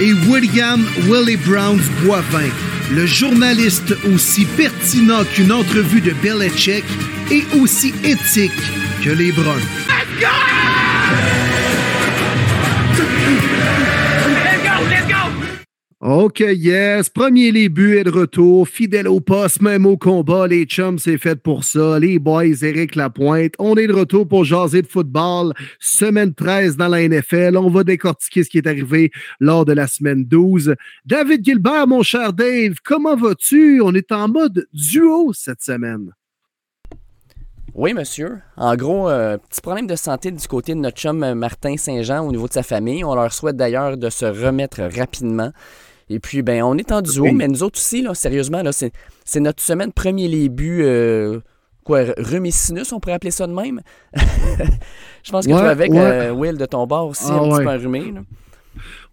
Et William Willie Brown Boivin, le journaliste aussi pertinent qu'une entrevue de Belichick et aussi éthique que les Bruns. OK, yes. Premier les buts et de retour. Fidèle au poste, même au combat. Les chums, c'est fait pour ça. Les boys, Eric Lapointe. On est de retour pour jaser de football. Semaine 13 dans la NFL. On va décortiquer ce qui est arrivé lors de la semaine 12. David Gilbert, mon cher Dave, comment vas-tu? On est en mode duo cette semaine. Oui, monsieur. En gros, euh, petit problème de santé du côté de notre chum euh, Martin Saint-Jean au niveau de sa famille. On leur souhaite d'ailleurs de se remettre rapidement. Et puis, ben, on est en duo, mais nous autres aussi, là, sérieusement, là, c'est, notre semaine premier buts. Euh, quoi, remisinus, on pourrait appeler ça de même? Je pense que tu es avec euh, Will de ton bord aussi, ah un petit peu enrhumé. Là.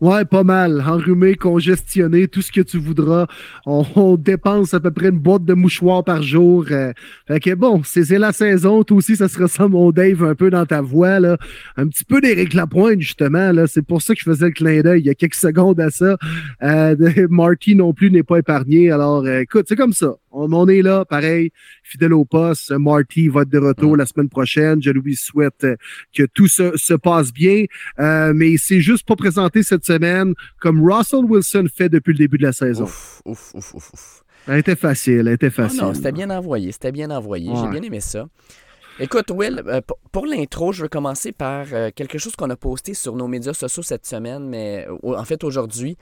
Ouais, pas mal. Enrhumé, congestionné, tout ce que tu voudras. On, dépense à peu près une boîte de mouchoirs par jour. Euh. fait que bon, c'est la saison. Toi aussi, ça se ressemble, mon Dave, un peu dans ta voix. Là. Un petit peu d'Éric Lapointe, justement. Là. C'est pour ça que je faisais le clin d'œil il y a quelques secondes à ça. Euh, Marty non plus n'est pas épargné. Alors, euh, écoute, c'est comme ça. On, est là, pareil, fidèle au poste. Marty va être de retour la semaine prochaine. Je lui souhaite que tout se, se passe bien. Euh, mais c'est juste pas présenté cette semaine comme Russell Wilson fait depuis le début de la saison. Ouf, ouf, ouf, ouf. Elle était facile, elle était facile. non, c'était bien envoyé, c'était bien envoyé. J'ai bien aimé ça. Écoute, Will, euh, pour l'intro, je veux commencer par euh, quelque chose qu'on a posté sur nos médias sociaux cette semaine, mais en fait aujourd'hui,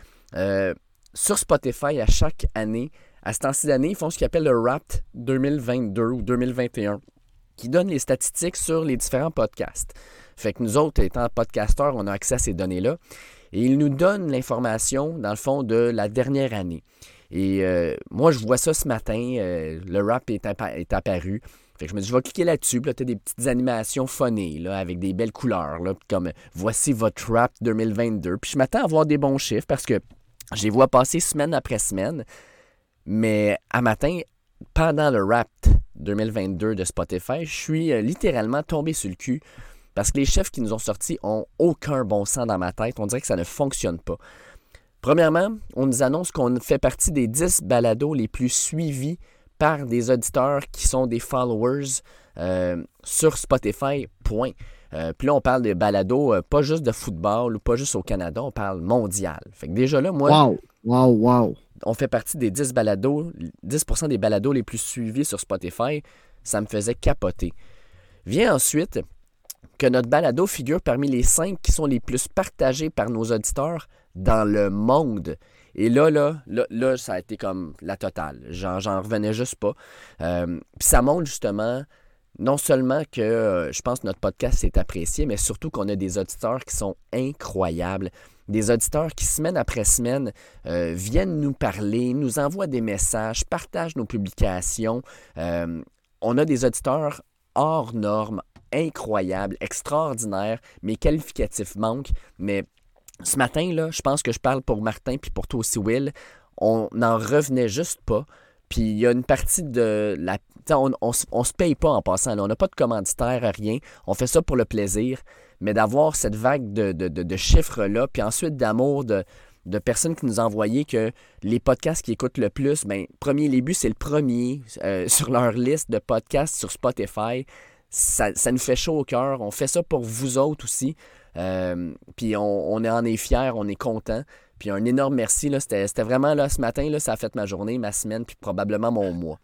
sur Spotify à chaque année, à ce temps-ci d'année, ils font ce qu'ils appellent le Wrapped 2022 ou 2021, qui donne les statistiques sur les différents podcasts. Fait que nous autres, étant podcasteurs, on a accès à ces données-là. Et ils nous donnent l'information, dans le fond, de la dernière année. Et euh, moi, je vois ça ce matin, euh, le rap est, apparu. Fait que je me dis, je vais cliquer là-dessus. Là, tu as des petites animations phonées, là, avec des belles couleurs, là, comme voici votre rap 2022. Puis je m'attends à voir des bons chiffres parce que je les vois passer semaine après semaine. Mais à matin, pendant le rap 2022 de Spotify, je suis euh, littéralement tombé sur le cul parce que les chefs qui nous ont sortis ont aucun bon sens dans ma tête. On dirait que ça ne fonctionne pas. Premièrement, on nous annonce qu'on fait partie des 10 balados les plus suivis par des auditeurs qui sont des followers euh, sur Spotify. Point. Euh, puis là, on parle de balados, pas juste de football ou pas juste au Canada, on parle mondial. Fait que déjà là, moi. Wow, wow, wow on fait partie des 10 balados, 10% des balados les plus suivis sur Spotify. Ça me faisait capoter. Vient ensuite que notre balado figure parmi les 5 qui sont les plus partagés par nos auditeurs dans le monde. Et là, là, là, ça a été comme la totale. J'en, revenais juste pas. Euh, puis ça montre justement non seulement que euh, je pense que notre podcast est apprécié, mais surtout qu'on a des auditeurs qui sont incroyables des auditeurs qui, semaine après semaine, euh, viennent nous parler, nous envoient des messages, partagent nos publications. Euh, on a des auditeurs hors normes, incroyables, extraordinaires. Mes qualificatifs manquent, mais ce matin, là, je pense que je parle pour Martin puis pour toi aussi, Will. On n'en revenait juste pas. Puis il y a une partie de la. On, on, se paye pas en passant. On n'a pas de commanditaire, rien. On fait ça pour le plaisir mais d'avoir cette vague de, chiffres-là, puis ensuite d'amour de, personnes qui nous envoyaient que les podcasts qui écoutent le plus, ben, premier début, c'est le premier euh, sur leur liste de podcasts sur Spotify. Ça, nous fait chaud au cœur. On fait ça pour vous autres aussi. Euh, puis on, on, en est fiers, on est content. Puis un énorme merci. C'était vraiment là ce matin, là, ça a fait ma journée, ma semaine, puis probablement mon mois.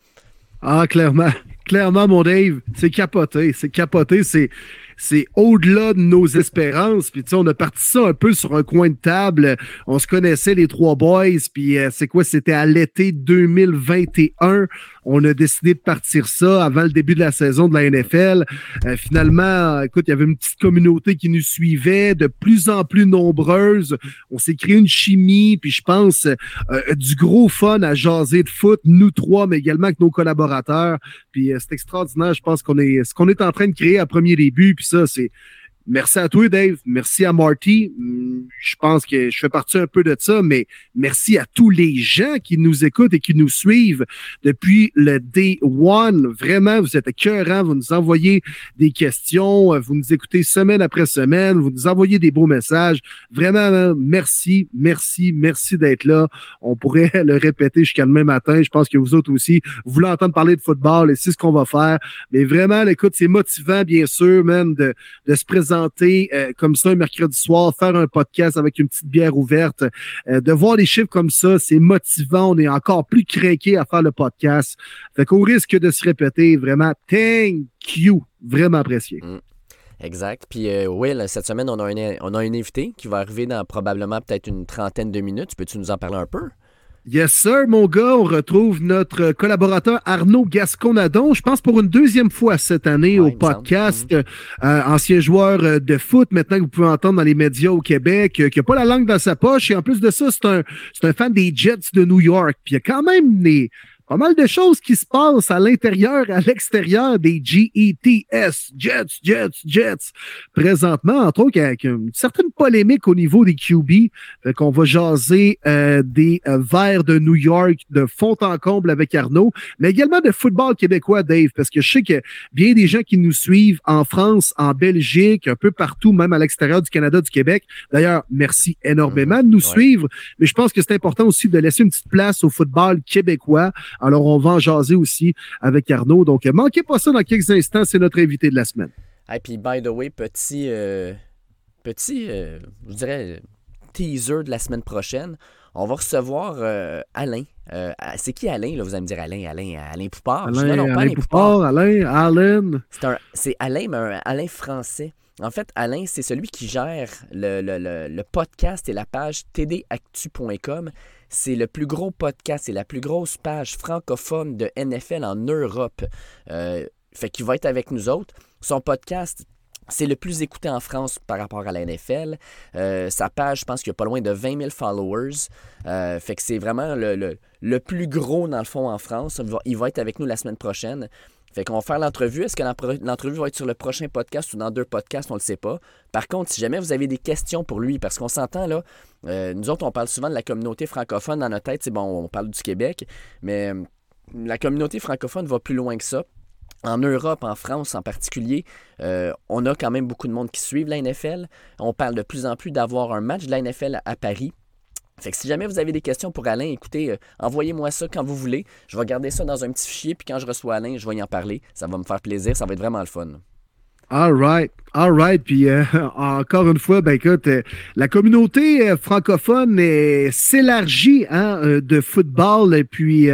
Ah, clairement. Clairement, mon Dave, c'est capoté. C'est capoté. C'est c'est au-delà de nos espérances. Puis, tu sais, on a parti ça un peu sur un coin de table. On se connaissait, les trois boys. Puis, euh, c'est quoi? C'était à l'été 2021. On a décidé de partir ça avant le début de la saison de la NFL. Euh, finalement, écoute, il y avait une petite communauté qui nous suivait, de plus en plus nombreuse. On s'est créé une chimie, puis je pense euh, du gros fun à jaser de foot, nous trois, mais également avec nos collaborateurs. Puis c'est extraordinaire. Je pense qu'on est ce qu'on est en train de créer à premier début. Ça, c'est Merci à toi, Dave. Merci à Marty. Hmm, je pense que je fais partie un peu de ça, mais merci à tous les gens qui nous écoutent et qui nous suivent depuis le day one. Vraiment, vous êtes écœurants. Vous nous envoyez des questions. Vous nous écoutez semaine après semaine. Vous nous envoyez des beaux messages. Vraiment, merci, merci, merci d'être là. On pourrait le répéter jusqu'à demain matin. Je pense que vous autres aussi, vous voulez entendre parler de football et c'est ce qu'on va faire. Mais vraiment, écoute, c'est motivant, bien sûr, même, de, de se présenter euh, comme ça un mercredi soir, faire un podcast avec une petite bière ouverte, euh, de voir les chiffres comme ça, c'est motivant. On est encore plus craqué à faire le podcast. Fait qu'au risque de se répéter, vraiment, thank you. Vraiment apprécié. Mm. Exact. Puis euh, Will, cette semaine, on a, un, on a un invité qui va arriver dans probablement peut-être une trentaine de minutes. Peux-tu nous en parler un peu? Yes, sir, mon gars. On retrouve notre collaborateur Arnaud Gasconadon, je pense pour une deuxième fois cette année au podcast. Euh, ancien joueur euh, de foot, maintenant que vous pouvez entendre dans les médias au Québec, euh, qui n'a pas la langue dans sa poche. Et en plus de ça, c'est un, c'est un fan des Jets de New York. Puis il y a quand même des pas mal de choses qui se passent à l'intérieur et à l'extérieur des GETS, Jets, Jets, Jets. Présentement, entre autres, avec une certaine polémique au niveau des QB. Qu'on va jaser euh, des euh, Verts de New York de fond en comble avec Arnaud, mais également de football québécois, Dave, parce que je sais que bien des gens qui nous suivent en France, en Belgique, un peu partout, même à l'extérieur du Canada, du Québec. D'ailleurs, merci énormément de nous suivre, mais je pense que c'est important aussi de laisser une petite place au football québécois. Alors, on va en jaser aussi avec Arnaud. Donc, manquez pas ça dans quelques instants. C'est notre invité de la semaine. Et puis, by the way, petit, euh, petit euh, je dirais, teaser de la semaine prochaine. On va recevoir euh, Alain. c'est qui Alain? Là? Vous allez me dire Alain, Alain, Alain Poupard. Alain, non, pas Alain, Poupard. Alain, Alain. C'est Alain, mais un Alain français. En fait, Alain, c'est celui qui gère le, le, podcast et la page tdactu.com c'est le plus gros podcast, c'est la plus grosse page francophone de NFL en Europe. Euh, fait qu'il va être avec nous autres. Son podcast, c'est le plus écouté en France par rapport à la NFL. Euh, sa page, je pense qu'il y a pas loin de 20 000 followers. Euh, fait que c'est vraiment le, le, plus gros, dans le fond, en France. Il va être avec nous la semaine prochaine. Fait qu'on va faire l'entrevue. Est-ce que l'entrevue va être sur le prochain podcast ou dans deux podcasts? On ne le sait pas. Par contre, si jamais vous avez des questions pour lui, parce qu'on s'entend là, euh, nous autres, on parle souvent de la communauté francophone dans notre tête. C'est bon, on parle du Québec, mais euh, la communauté francophone va plus loin que ça. En Europe, en France en particulier, euh, on a quand même beaucoup de monde qui suivent la NFL. On parle de plus en plus d'avoir un match de la NFL à Paris. Fait que si jamais vous avez des questions pour Alain, écoutez, envoyez-moi ça quand vous voulez. Je vais garder ça dans un petit fichier, puis quand je reçois Alain, je vais y en parler. Ça va me faire plaisir, ça va être vraiment le fun. All right, all right. Puis euh, encore une fois, ben écoute, euh, la communauté francophone s'élargit hein, de football. Et puis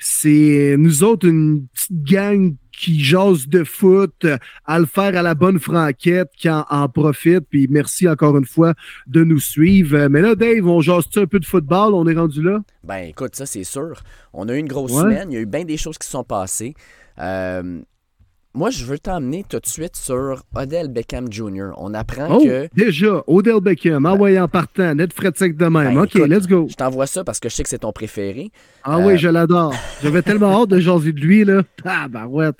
c'est nous autres une petite gang qui jase de foot, à le faire à la bonne franquette, qui en, profite. Puis merci encore une fois de nous suivre. Mais là, Dave, on jase un peu de football? On est rendu là? Ben écoute, ça c'est sûr. On a eu une grosse semaine. Il y a eu bien des choses qui sont passées. Euh, moi, je veux t'emmener tout de suite sur Odell Beckham Jr. On apprend oh, que. Déjà, Odell Beckham, envoyé en partant, net sec de même. Ben, OK, let's go. Je t'envoie ça parce que je sais que c'est ton préféré. Ah oui, euh, je l'adore. J'avais tellement hâte de jaser de lui, là. Ah, ouais.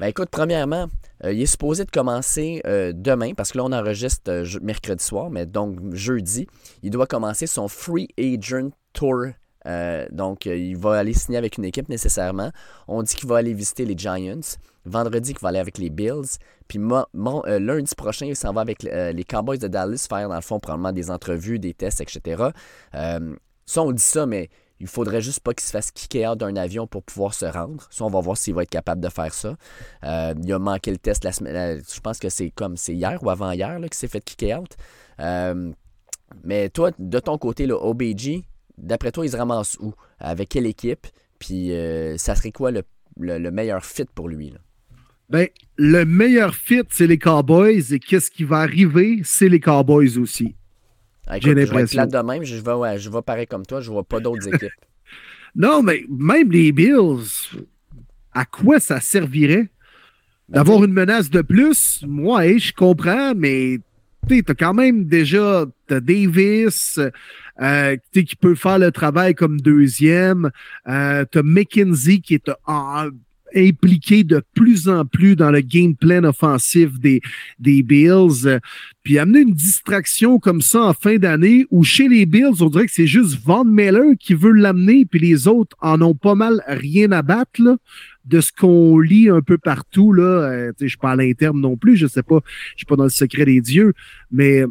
Ben écoute, premièrement, euh, il est supposé de commencer euh, demain, parce que là, on enregistre mercredi soir, mais donc jeudi, il doit commencer son Free Agent Tour euh, donc, euh, il va aller signer avec une équipe nécessairement. On dit qu'il va aller visiter les Giants. Vendredi, qu'il va aller avec les Bills. Puis euh, lundi prochain, il s'en va avec les Cowboys de Dallas faire, dans le fond, probablement des entrevues, des tests, etc. ça, on dit ça, mais il faudrait juste pas qu'il se fasse kicker out d'un avion pour pouvoir se rendre. Ça, on va voir s'il va être capable de faire ça. il a manqué le test la semaine. je pense que c'est comme c'est hier ou avant-hier qu'il s'est fait kicker out. mais toi, de ton côté, le OBG, d'après toi, il se ramasse où? Avec quelle équipe? Puis euh, ça serait quoi le, meilleur fit pour lui? Ben, le meilleur fit, c'est les Cowboys. Et qu'est-ce qui va arriver, c'est les Cowboys aussi. Ah, J'ai l'impression. de même, je vais, je vais pareil comme toi, je vois pas d'autres équipes. non, mais même les Bills, à quoi ça servirait? Ben, D'avoir une menace de plus, moi, je comprends, mais tu as quand même déjà as Davis euh, qui peut faire le travail comme deuxième. Euh, tu as McKenzie qui est en, impliqué de plus en plus dans le game plan offensif des, des Bills. Puis amener une distraction comme ça en fin d'année où chez les Bills, on dirait que c'est juste Von Miller qui veut l'amener, puis les autres en ont pas mal rien à battre. Là de ce qu'on lit un peu partout, là, euh, je suis pas à l'interne non plus, je sais pas, je suis pas dans le secret des dieux, mais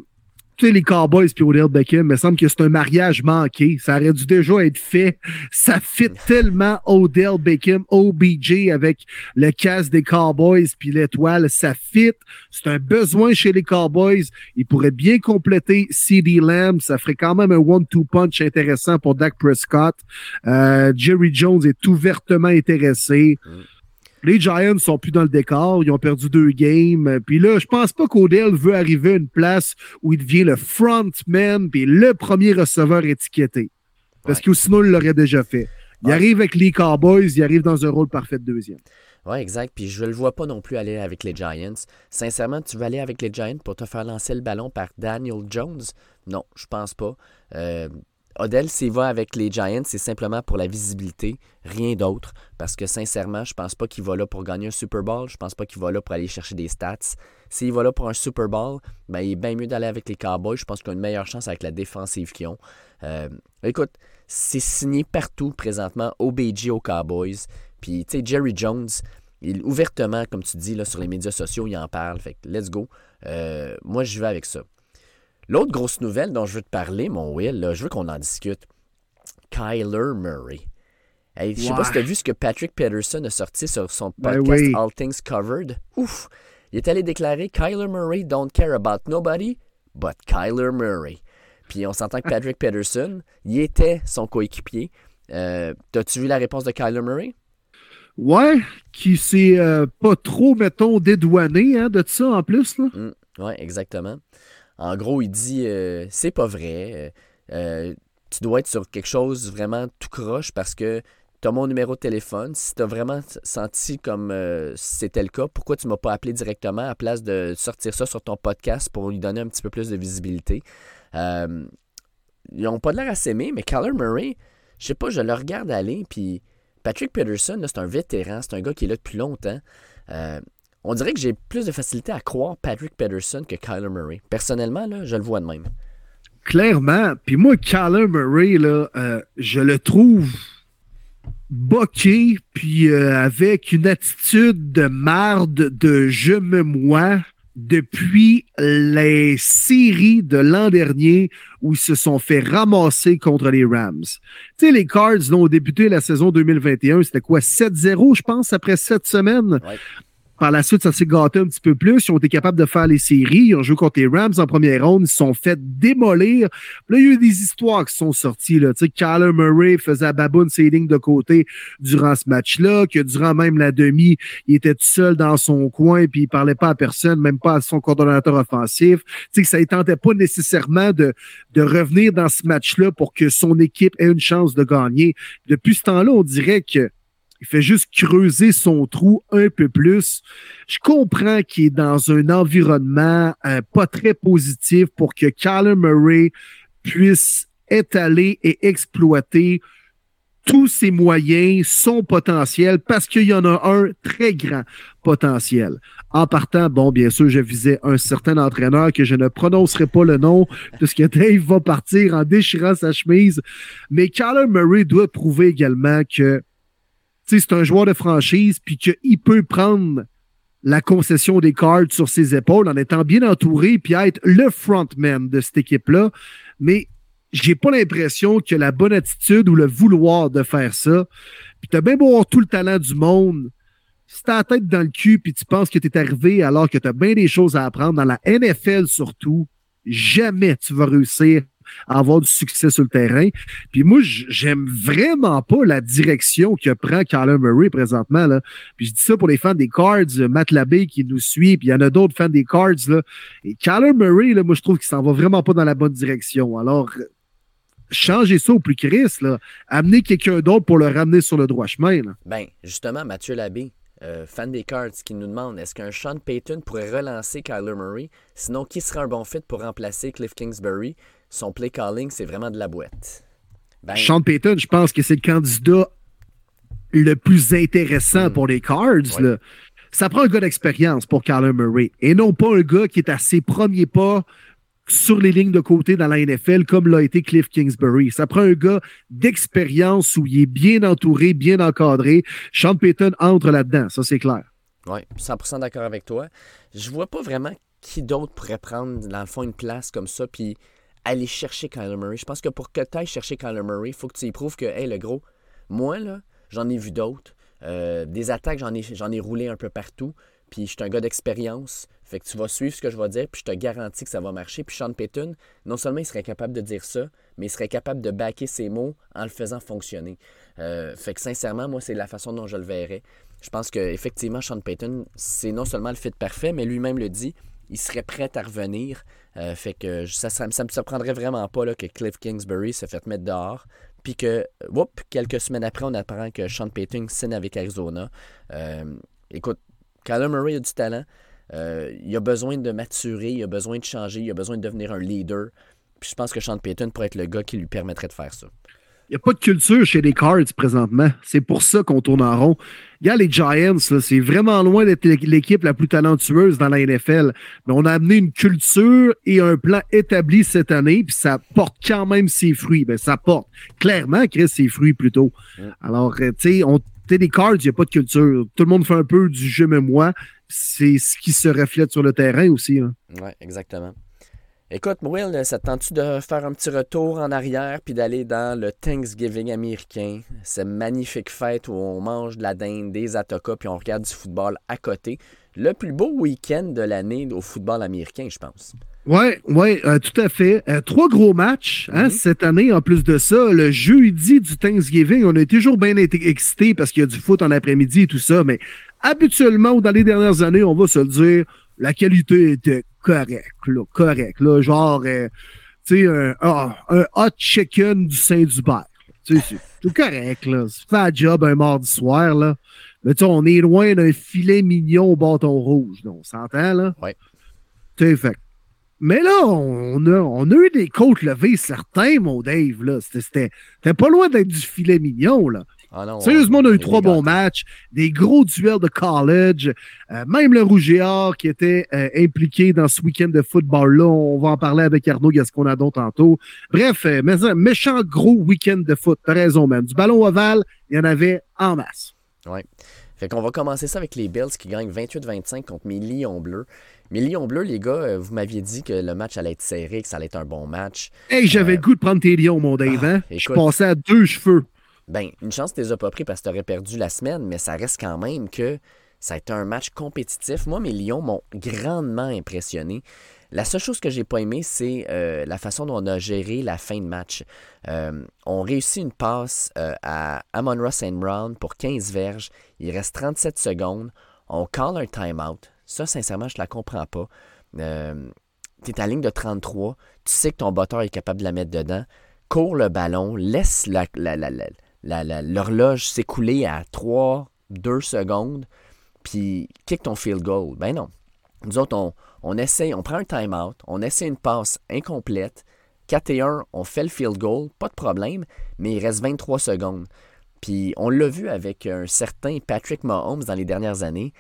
tu sais, les Cowboys puis Odell Beckham, il me semble que c'est un mariage manqué. Ça aurait dû déjà être fait. Ça fit tellement Odell Beckham, OBJ avec le casque des Cowboys puis l'étoile. Ça fit. C'est un besoin chez les Cowboys. Ils pourraient bien compléter CD Lamb. Ça ferait quand même un one-two punch intéressant pour Dak Prescott. Euh, Jerry Jones est ouvertement intéressé. Mm. Les Giants sont plus dans le décor. Ils ont perdu deux games. Puis là, je pense pas qu'Odell veut arriver à une place où il devient le frontman puis le premier receveur étiqueté. Parce que sinon, il l'aurait déjà fait. Il arrive avec les Cowboys, il arrive dans un rôle parfait de deuxième. Oui, exact. Puis je ne le vois pas non plus aller avec les Giants. Sincèrement, tu veux aller avec les Giants pour te faire lancer le ballon par Daniel Jones? Non, je pense pas. Euh, Odell, s'il va avec les Giants, c'est simplement pour la visibilité, rien d'autre. Parce que sincèrement, je pense pas qu'il va là pour gagner un Super Bowl. Je pense pas qu'il va là pour aller chercher des stats. S'il va là pour un Super Bowl, ben, il est bien mieux d'aller avec les Cowboys. Je pense qu'il a une meilleure chance avec la défensive qu'ils ont. Euh, écoute, c'est signé partout présentement, OBJ aux Cowboys. Puis, tu sais, Jerry Jones, il, ouvertement, comme tu dis, là, sur les médias sociaux, il en parle. Fait que, let's go. Euh, moi, je vais avec ça. L'autre grosse nouvelle dont je veux te parler, mon Will, je veux qu'on en discute. Kyler Murray. Je ne sais pas si tu as vu ce que Patrick Peterson a sorti sur son ben podcast All Things Covered. Ouf! Il est allé déclarer Kyler Murray don't care about nobody but Kyler Murray. Puis on s'entend que Patrick Peterson, il était son coéquipier. Euh, T'as-tu vu la réponse de Kyler Murray? Ouais, qui s'est euh, pas trop, mettons, dédouané hein, de ça en plus. Là. Mm, ouais, exactement. En gros, il dit euh, c'est pas vrai. Euh, euh, tu dois être sur quelque chose vraiment tout croche parce que tu as mon numéro de téléphone. Si tu as vraiment senti comme c'était le cas, pourquoi tu m'as pas appelé directement à place de sortir ça sur ton podcast pour lui donner un petit peu plus de visibilité? ils n'ont pas l'air à s'aimer, mais Kyler Murray, je sais pas, je le regarde aller, puis Patrick Peterson, c'est un vétéran, c'est un gars qui est là depuis longtemps on dirait que j'ai plus de facilité à croire Patrick Peterson que Kyler Murray. Personnellement, là, je le vois de même. Clairement. Puis moi, Kyler Murray, là, euh, je le trouve boqué, puis euh, avec une attitude de marde, de je me moi depuis les séries de l'an dernier où ils se sont fait ramasser contre les Rams. Tu sais, les Cards ont débuté la saison 2021, c'était quoi, 7-0, je pense, après sept semaines? Par la suite, ça s'est gâté un petit peu plus. Ils ont été capables de faire les séries. Ils ont joué contre les Rams en première ronde. Ils se sont fait démolir. là, il y a eu des histoires qui sont sorties. Là. Tu sais, Kyler Murray faisait baboune ses lignes de côté durant ce match-là, que durant même la demi, il était tout seul dans son coin puis il parlait pas à personne, même pas à son coordonnateur offensif. Tu sais, ça ne tentait pas nécessairement de, de revenir dans ce match-là pour que son équipe ait une chance de gagner. Depuis ce temps-là, on dirait que il fait juste creuser son trou un peu plus. Je comprends qu'il est dans un environnement euh, pas très positif pour que Kyler Murray puisse étaler et exploiter tous ses moyens, son potentiel, parce qu'il y en a un très grand potentiel. En partant, bon, bien sûr, je visais un certain entraîneur que je ne prononcerai pas le nom, puisque Dave va partir en déchirant sa chemise. Mais Kyler Murray doit prouver également que c'est un joueur de franchise, puis qu'il peut prendre la concession des cards sur ses épaules en étant bien entouré, puis être le frontman de cette équipe-là. Mais j'ai pas l'impression a la bonne attitude ou le vouloir de faire ça. Puis t'as bien beau avoir tout le talent du monde. Si t'as la tête dans le cul puis tu penses que t'es arrivé alors que t'as bien des choses à apprendre dans la NFL surtout, jamais tu vas réussir à avoir du succès sur le terrain. Puis moi, j'aime vraiment pas la direction que prend Kyler Murray présentement. Là. Puis je dis ça pour les fans des Cards, Matt Labbé qui nous suit, puis il y en a d'autres fans des Cards. Là. Et Kyler Murray, là, moi, je trouve qu'il s'en va vraiment pas dans la bonne direction. Alors, changez ça au plus Chris, là. Amenez quelqu'un d'autre pour le ramener sur le droit chemin. Ben, justement, Mathieu Labbé, euh, fan des Cards, qui nous demande est-ce qu'un Sean Payton pourrait relancer Kyler Murray? Sinon, qui serait un bon fit pour remplacer Cliff Kingsbury? Son play calling, c'est vraiment de la boîte. Ben, Sean Payton, je pense que c'est le candidat le plus intéressant hmm. pour les Cards. Ça prend un gars d'expérience pour Kyler Murray et non pas un gars qui est à ses premiers pas sur les lignes de côté dans la NFL comme l'a été Cliff Kingsbury. Ça prend un gars d'expérience où il est bien entouré, bien encadré. Sean Payton entre là-dedans, ça c'est clair. Oui, 100% d'accord avec toi. Je vois pas vraiment qui d'autre pourrait prendre, dans le fond, une place comme ça, puis aller chercher Kyler Murray. Je pense que pour que tu ailles chercher Kyler Murray, il faut que tu y prouves que, hey, le gros, moi, là, j'en ai vu d'autres. Euh, des attaques, j'en ai, j'en ai roulé un peu partout. Puis je suis un gars d'expérience. Fait que tu vas suivre ce que je vais dire, puis je te garantis que ça va marcher. Puis Sean Payton, non seulement il serait capable de dire ça, mais il serait capable de backer ses mots en le faisant fonctionner. Euh, fait que sincèrement, moi, c'est la façon dont je le verrais. Je pense qu'effectivement, Sean Payton, c'est non seulement le fit parfait, mais lui-même le dit, il serait prêt à revenir. Euh, fait que ça, ça, me surprendrait vraiment pas là, que Cliff Kingsbury se fait mettre dehors. Puis que, quelques semaines après, on apprend que Sean Payton signe avec Arizona. Euh, écoute, Kyler Murray a du talent. Euh, il a besoin de maturer, il a besoin de changer, il a besoin de devenir un leader. Puis je pense que Sean Payton pourrait être le gars qui lui permettrait de faire ça. Il n'y a pas de culture chez les Cards présentement. C'est pour ça qu'on tourne en rond. Regarde les Giants, c'est vraiment loin d'être l'équipe la plus talentueuse dans la NFL. Mais on a amené une culture et un plan établi cette année, puis ça porte quand même ses fruits. Ben, ça porte clairement, Chris, ses fruits plutôt. Alors, euh, tu sais, on des cards, il n'y a pas de culture. Tout le monde fait un peu du jeu même moi. C'est ce qui se reflète sur le terrain aussi. Oui, exactement. Écoute, Will, ça te tente-tu de faire un petit retour en arrière puis d'aller dans le Thanksgiving américain, cette magnifique fête où on mange de la dinde, des atokas puis on regarde du football à côté? Le plus beau week-end de l'année au football américain, je pense. Oui, ouais, euh, tout à fait. Euh, trois gros matchs hein, mhm. cette année. En plus de ça, le jeudi du Thanksgiving, on a toujours bien été excités parce qu'il y a du foot en après-midi et tout ça. Mais habituellement, dans les dernières années, on va se le dire, la qualité était correcte, là, correcte. Là, genre, euh, tu sais, un, ah, un, hot chicken du Saint-Hubert. C'est tout correct, là. C'est fait un job un mardi soir, là. Mais tu on est loin d'un filet mignon au bâton rouge. on s'entend, là? Oui. Tu sais, fait mais là, on a, on a eu des côtes levées certains, mon Dave. Là. C'était, pas loin d'être du filet mignon. Là. Ah Sérieusement, on a eu trois bons matchs, des gros duels de college, euh, même le Rouge et Or qui était euh, impliqué dans ce week-end de football-là. On va en parler avec Arnaud Gasconadon tantôt. Bref, euh, mais un méchant gros week-end de foot. T'as raison, même. Du ballon ovale, il y en avait en masse. Oui. Fait qu'on va commencer ça avec les Bills qui gagnent 28-25 contre mes Lions bleus. Mais Lyon Bleu, les gars, vous m'aviez dit que le match allait être serré, que ça allait être un bon match. Hey, j'avais le goût de prendre tes lions, mon Dave. Ah, hein? je passais à deux cheveux. Ben, une chance, tu les as pas pris parce que tu aurais perdu la semaine, mais ça reste quand même que ça a été un match compétitif. Moi, mes Lions m'ont grandement impressionné. La seule chose que j'ai pas aimé, c'est euh, la façon dont on a géré la fin de match. on réussit une passe à Amon Ross Brown pour 15 verges. Il reste 37 secondes. On call un timeout. Ça, sincèrement, je la comprends pas. Euh, tu es à ligne de 33, tu sais que ton botteur est capable de la mettre dedans. Cours le ballon, laisse l'horloge s'écouler à 3, 2 secondes, puis kick ton field goal. Ben non. Nous autres, on, on essaie, on prend un time-out, on essaie une passe incomplète. 4 et 1, on fait le field goal, pas de problème, mais il reste 23 secondes. Puis on l'a vu avec un certain Patrick Mahomes dans les dernières années.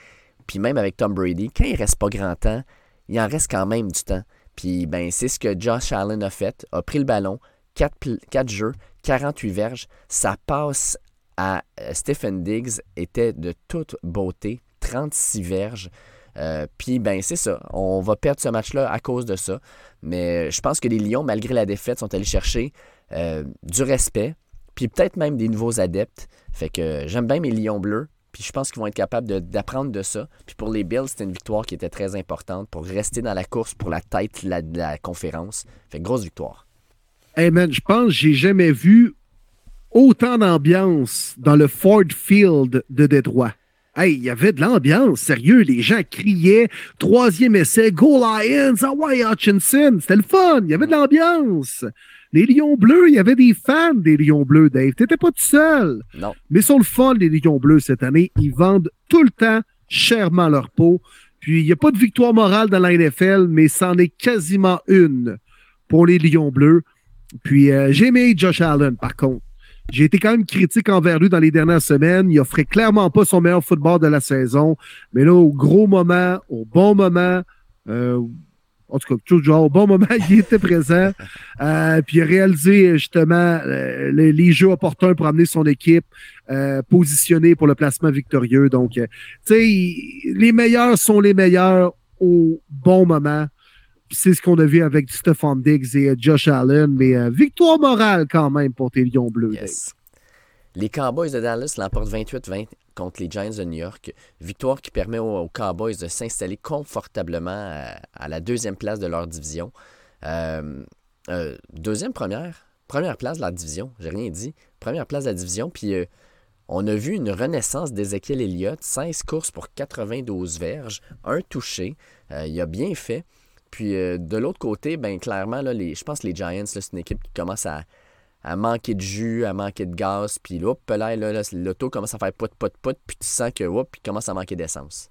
Puis même avec Tom Brady, quand il reste pas grand temps, il en reste quand même du temps. Puis ben, c'est ce que Josh Allen a fait, a pris le ballon, 4, jeux, 48 verges. Sa passe à euh, Stephen Diggs était de toute beauté, 36 verges. Euh, puis ben c'est ça, on va perdre ce match-là à cause de ça. Mais je pense que les Lions, malgré la défaite, sont allés chercher euh, du respect, puis peut-être même des nouveaux adeptes. Fait que j'aime bien mes Lions bleus. Puis je pense qu'ils vont être capables d'apprendre de, ça. Puis pour les Bills, c'était une victoire qui était très importante pour rester dans la course pour la tête de la, conférence. Fait grosse victoire. Hey man, je pense que j'ai jamais vu autant d'ambiance dans le Ford Field de Détroit. Hey, il y avait de l'ambiance, sérieux. Les gens criaient. Troisième essai, Go Lions, Hawaii Hutchinson. C'était le fun. Il y avait de l'ambiance. Les Lions Bleus, il y avait des fans des Lions Bleus, Dave. T'étais pas tout seul. Non. Mais ils sont le fun, les Lions Bleus, cette année. Ils vendent tout le temps chèrement leur peau. Puis, il n'y a pas de victoire morale dans la NFL, mais c'en est quasiment une pour les Lions Bleus. Puis, euh, j'ai aimé Josh Allen, par contre. J'ai été quand même critique envers lui dans les dernières semaines. Il offrait clairement pas son meilleur football de la saison. Mais là, au gros moment, au bon moment, euh, en tout cas, tout genre, au bon moment, il était présent. Euh, puis il a réalisé justement euh, les, les, jeux opportuns pour amener son équipe euh, positionnée pour le placement victorieux. Donc, euh, tu sais, les meilleurs sont les meilleurs au bon moment c'est ce qu'on a vu avec Stephon Diggs et Josh Allen, mais euh, victoire morale quand même pour tes Lions bleus. Yes. Les Cowboys de Dallas l'emportent 28-20 contre les Giants de New York. Victoire qui permet aux, Cowboys de s'installer confortablement à, la deuxième place de leur division. Euh, euh, deuxième, première. Première place de la division, j'ai rien dit. Première place de la division, puis euh, on a vu une renaissance d'Ezekiel Elliott. 16 courses pour 92 verges, un touché. Euh, il a bien fait. Puis euh, de l'autre côté, ben clairement, là, les, je pense que les Giants, c'est une équipe qui commence à, à, manquer de jus, à manquer de gaz. Puis là, là, là l'auto commence à faire pout, pout, pout. Puis tu sens que, hop, il commence à manquer d'essence.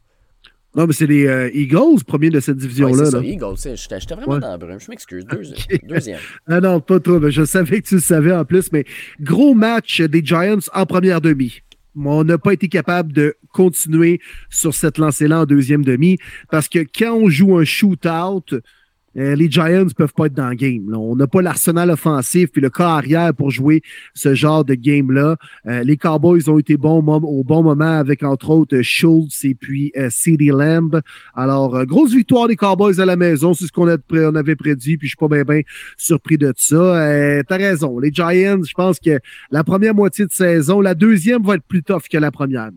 Non, mais c'est les euh, Eagles, premiers de cette division-là. Ouais, c'est Eagles. J'étais vraiment ouais. dans le brume. Je m'excuse. Deux, okay. Deuxième. non, non, pas trop. Mais je savais que tu le savais en plus. Mais gros match des Giants en première demi on n'a pas été capable de continuer sur cette lancée-là en deuxième demi parce que quand on joue un shootout, euh, les Giants ne peuvent pas être dans le game. Là. On n'a pas l'arsenal offensif puis le cas arrière pour jouer ce genre de game-là. Euh, les Cowboys ont été bons au bon moment avec, entre autres, Schultz et puis euh, Lamb. Alors, euh, grosse victoire des Cowboys à la maison. C'est ce qu'on on avait prédit, puis je suis pas bien, surpris de ça. T'as raison. Les Giants, je pense que la première moitié de saison, la deuxième va être plus tough que la première.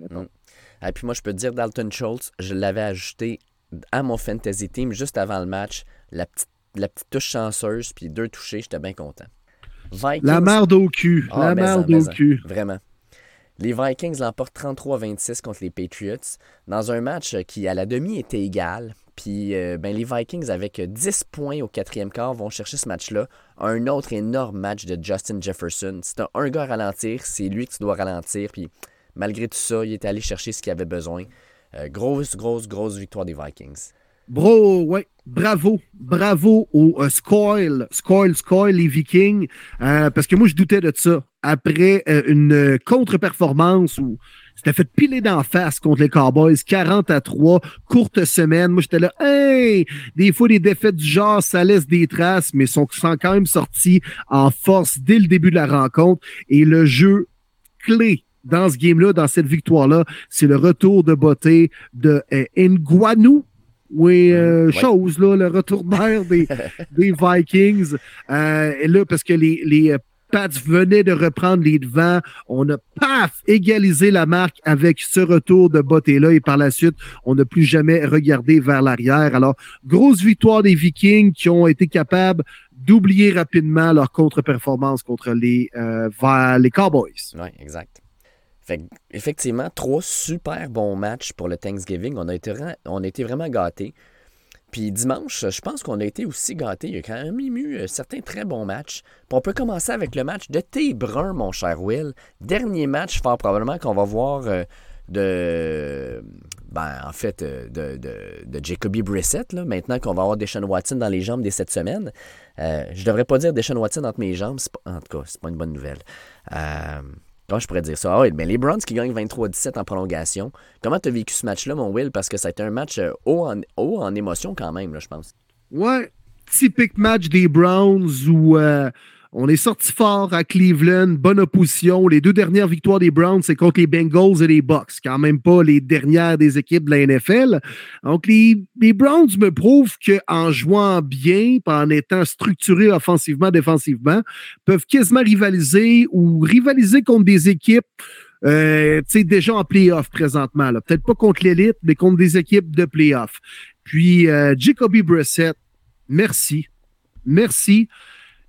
Et puis moi, je peux dire, Dalton Schultz, je l'avais ajouté à mon fantasy team juste avant le match la petite, la petite touche chanceuse, puis deux touchés, j'étais bien content. Vikings... La merde au cul. Ah, la merde au cul. Vraiment. Les Vikings l'emportent 33-26 contre les Patriots dans un match qui, à la demi, était égal. Puis euh, ben, les Vikings, avec 10 points au quatrième quart, vont chercher ce match-là. Un autre énorme match de Justin Jefferson. Si t'as un gars à ralentir, c'est lui que tu dois ralentir. Puis malgré tout ça, il est allé chercher ce qu'il avait besoin. Euh, grosse, grosse, grosse victoire des Vikings. Bro, ouais, bravo, bravo au uh, Scoil, Scoil, Scoil, les Vikings, euh, parce que moi, je doutais de ça. Après euh, une contre-performance où c'était fait piler d'en face contre les Cowboys, 40 à 3, courte semaine. Moi, j'étais là, hey! Des fois, les défaites du genre, ça laisse des traces, mais sont, sont quand même sortis en force dès le début de la rencontre. Et le jeu clé dans ce game-là, dans cette victoire-là, c'est le retour de beauté de euh, Nguanu, oui, euh, ouais. chose, là, le retour d'air des, des Vikings. Euh, et là, parce que les, les Pats venaient de reprendre les devants. On a, paf, égalisé la marque avec ce retour de beauté-là. Et par la suite, on n'a plus jamais regardé vers l'arrière. Alors, grosse victoire des Vikings qui ont été capables d'oublier rapidement leur contre-performance contre les, euh, les Cowboys. Oui, exact. Fait effectivement, trois super bons matchs pour le Thanksgiving. On a été, vraiment gâtés. Puis dimanche, je pense qu'on a été aussi gâtés. Il y a quand même eu certains très bons matchs. Puis on peut commencer avec le match de T. Brun, mon cher Will. Dernier match, fort probablement, qu'on va voir euh, de. Ben, en fait, de, de, de Jacoby Brissett, là, maintenant qu'on va avoir Deshaun Watson dans les jambes dès cette semaine. Euh, je devrais pas dire Deshaun Watson entre mes jambes. En tout cas, c'est pas une bonne nouvelle. Euh, Comment je pourrais dire ça? Oui, mais les Browns qui gagnent 23-17 en prolongation. Comment tu as vécu ce match-là, mon Will? Parce que ça a été un match haut en, haut en émotion quand même, là, je pense. Ouais, typique match des Browns où euh, on est sorti fort à Cleveland, bonne opposition. Les deux dernières victoires des Browns, c'est contre les Bengals et les Bucks, quand même pas les dernières des équipes de la NFL. Donc, les, Browns me prouvent qu'en jouant bien, en étant structurés offensivement, défensivement, peuvent quasiment rivaliser ou rivaliser contre des équipes euh, déjà en playoff présentement. Peut-être pas contre l'élite, mais contre des équipes de playoff. Puis, euh, Jacoby Brissett, merci. Merci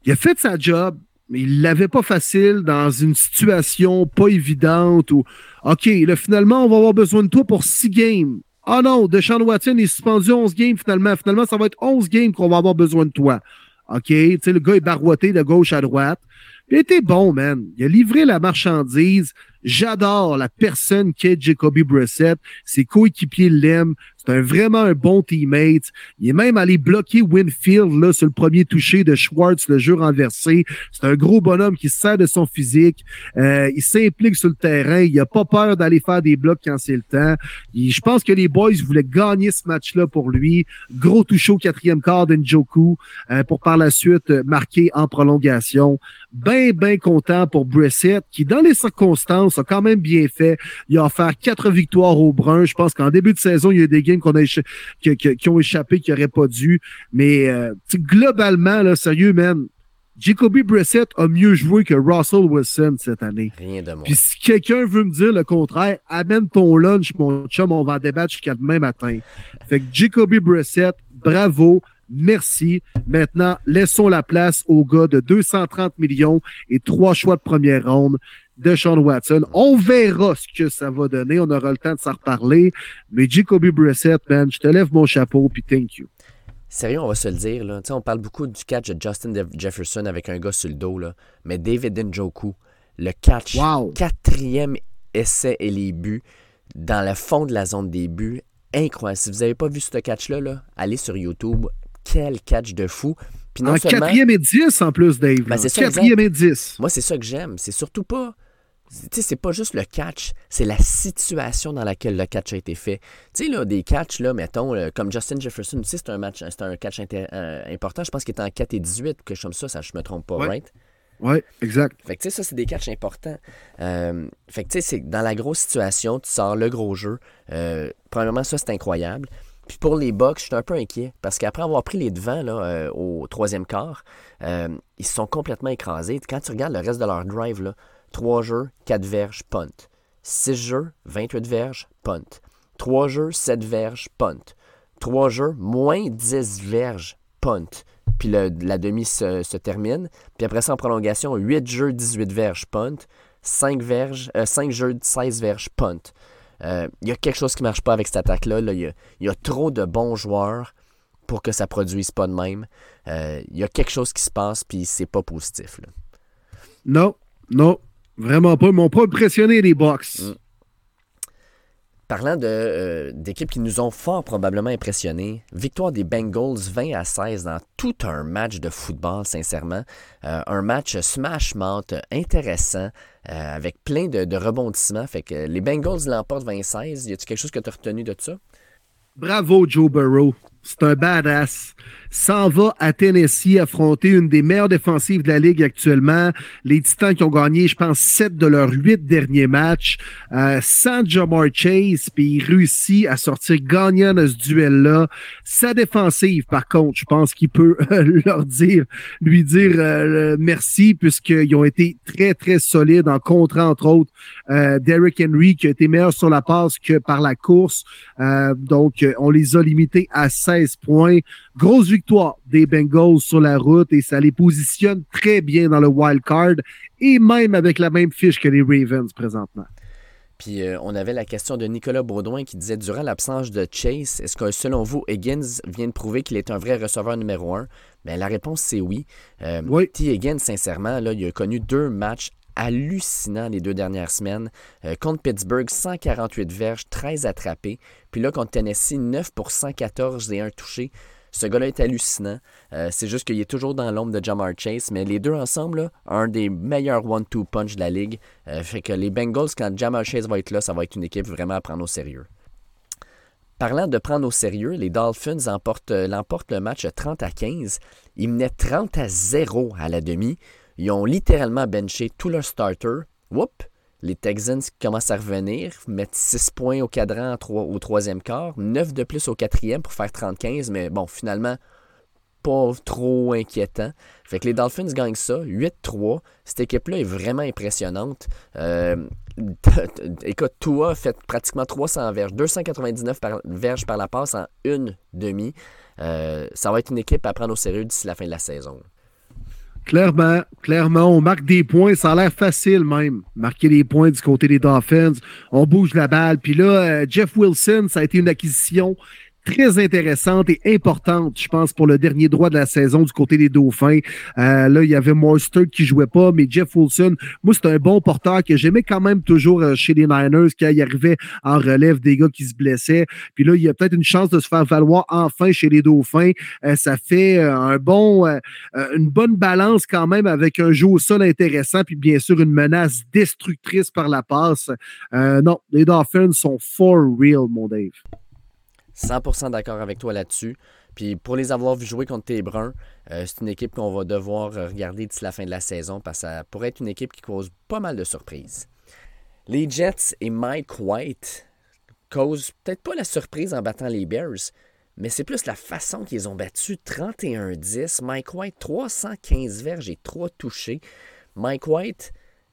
il a fait sa job, mais il l'avait pas facile dans une situation pas évidente où, OK, là, finalement, on va avoir besoin de toi pour six games. Ah non, Deshaun Watson est suspendu 11 games finalement. Finalement, ça va être 11 games qu'on va avoir besoin de toi. OK, tu sais, le gars est barouetté de gauche à droite. Il était bon, man. Il a livré la marchandise. J'adore la personne qu'est Jacoby Brissett. Ses coéquipiers l'aiment. C'est vraiment un bon teammate. Il est même allé bloquer Winfield là, sur le premier toucher de Schwartz, le jeu renversé. C'est un gros bonhomme qui sert de son physique. Euh, il s'implique sur le terrain. Il a pas peur d'aller faire des blocs quand c'est le temps. je pense que les boys voulaient gagner ce match-là pour lui. Gros toucher au quatrième quart d'Njoku euh, pour par la suite marquer en prolongation. Ben, ben content pour Brissett qui, dans les circonstances, a quand même bien fait. Il a offert quatre victoires au Brun. Je pense qu'en début de saison, il y a eu des games qu'on a qui, ont échappé, qui n'auraient pas dû. Mais euh, globalement, là, sérieux, man, Jacoby Brissett a mieux joué que Russell Wilson cette année. Rien de moins. Puis si quelqu'un veut me dire le contraire, amène ton lunch, mon chum, on va en débattre jusqu'à demain matin. Fait que Jacoby Brissett, bravo. Merci. Maintenant, laissons la place au gars de 230 millions et trois choix de première ronde de Sean Watson. On verra ce que ça va donner. On aura le temps de s'en reparler. Mais Jacoby Brissett, man, je te lève mon chapeau, puis thank you. Sérieux, on va se le dire. Là. on parle beaucoup du catch de Justin Jefferson avec un gars sur le dos. Là. Mais David Njoku, le catch, quatrième essai et les buts dans le fond de la zone des buts, incroyable. Si vous n'avez pas vu ce catch-là, là, allez sur YouTube. Quel catch de fou. Puis non en quatrième et dix en plus, Dave. Ben, c'est quatrième et dix. Moi, c'est ça que j'aime. C'est surtout pas c'est pas juste le catch, c'est la situation dans laquelle le catch a été fait. Tu sais, là, des catchs, là, mettons, euh, comme Justin Jefferson, tu sais, c'est un match, c'est un catch euh, important. Je pense qu'il était en 4 et 18, quelque chose comme ça, ça je me trompe pas, right? Oui, exact. Fait que, tu sais, ça, c'est des catchs importants. Euh, fait que, tu sais, c'est dans la grosse situation, tu sors le gros jeu. premièrement, ça, c'est incroyable. Puis pour les Bucks, je suis un peu inquiet parce qu'après avoir pris les devants là, au troisième quart, ils se sont complètement écrasés. Quand tu regardes le reste de leur drive, là, 3 jeux, 4 verges, punt. 6 jeux, 28 verges, punt. 3 jeux, 7 verges, punt. 3 jeux, moins 10 verges, punt. Puis la demi se, termine. Puis après ça, en prolongation, 8 jeux, 18 verges, punt. 5, verges, 5 euh, jeux, 16 verges, punt. Il euh, y a quelque chose qui ne marche pas avec cette attaque-là. Il y, a trop de bons joueurs pour que ça produise pas de même. Il euh, y a quelque chose qui se passe, puis c'est pas positif. Non, non. Vraiment pas. Ils m'ont pas impressionné les box. Mm. Parlant euh, d'équipes qui nous ont fort probablement impressionnés, victoire des Bengals 20 à 16 dans tout un match de football, sincèrement. Euh, un match smash-mouth intéressant, euh, avec plein de, rebondissements. Fait que les Bengals l'emportent 20 à 16. Y a-t-il quelque chose que tu as retenu de ça? Bravo, Joe Burrow. C'est un badass s'en va à Tennessee affronter une des meilleures défensives de la Ligue actuellement. Les Titans qui ont gagné, je pense, sept de leurs huit derniers matchs euh, sans Jamar Chase, puis il réussit à sortir gagnant de ce duel-là. Sa défensive, par contre, je pense qu'il peut leur dire, lui dire euh, merci, puisqu'ils ont été très, très solides en contre, entre autres, euh, Derrick Henry, qui a été meilleur sur la passe que par la course. Euh, donc, on les a limités à 16 points. Grosse victoire des Bengals sur la route et ça les positionne très bien dans le wild card et même avec la même fiche que les Ravens présentement. Puis euh, on avait la question de Nicolas Baudouin qui disait durant l'absence de Chase, est-ce que selon vous, Higgins vient de prouver qu'il est un vrai receveur numéro un? Bien, la réponse c'est oui. Euh, oui. T. Higgins, sincèrement, là, il a connu deux matchs hallucinants les deux dernières semaines. Euh, contre Pittsburgh, 148 verges, 13 attrapés. Puis là, contre Tennessee, 9 pour 114 et un touché. Ce gars-là est hallucinant. Euh, c'est juste qu'il est toujours dans l'ombre de Jamar Chase, mais les deux ensemble, un des meilleurs one-two punch de la ligue. Euh, fait que les Bengals, quand Jamar Chase va être là, ça va être une équipe vraiment à prendre au sérieux. Parlant de prendre au sérieux, les Dolphins emportent, euh, l'emportent le match 30 à 15. Ils menaient 30 à 0 à la demi. Ils ont littéralement benché tous leurs starters. Whoop! Les Texans commencent à revenir, mettent 6 points au cadran au troisième quart, 9 de plus au quatrième pour faire 35, mais bon, finalement, pas trop inquiétant. Fait que les Dolphins gagnent ça, 8-3. Cette équipe-là est vraiment impressionnante. Euh, écoute, Tua fait pratiquement 300 verges, 299 verges par la passe en une demi. Euh, ça va être une équipe à prendre au sérieux d'ici la fin de la saison. Clairement, clairement, on marque des points. Ça a l'air facile même. Marquer des points du côté des Dolphins. On bouge la balle. Puis là, euh, Jeff Wilson, ça a été une acquisition très intéressante et importante, je pense, pour le dernier droit de la saison du côté des Dauphins. Euh, là, il y avait Mostert qui jouait pas, mais Jeff Wilson, moi, c'est un bon porteur que j'aimais quand même toujours euh, chez les Niners, quand il arrivait en relève des gars qui se blessaient. Puis là, il y a peut-être une chance de se faire valoir enfin chez les Dauphins. Euh, ça fait un bon, une bonne balance quand même avec un jeu au sol intéressant, puis bien sûr une menace destructrice par la passe. non, les Dolphins sont for real, mon Dave. 100% d'accord avec toi là-dessus. Puis pour les avoir vus jouer contre tes euh, c'est une équipe qu'on va devoir euh, regarder d'ici la fin de la saison parce que ça pourrait être une équipe qui cause pas mal de surprises. Les Jets et Mike White causent peut-être pas la surprise en battant les Bears, mais c'est plus la façon qu'ils ont battu 31-10. Mike White, 315 verges et 3 touchés. Mike White,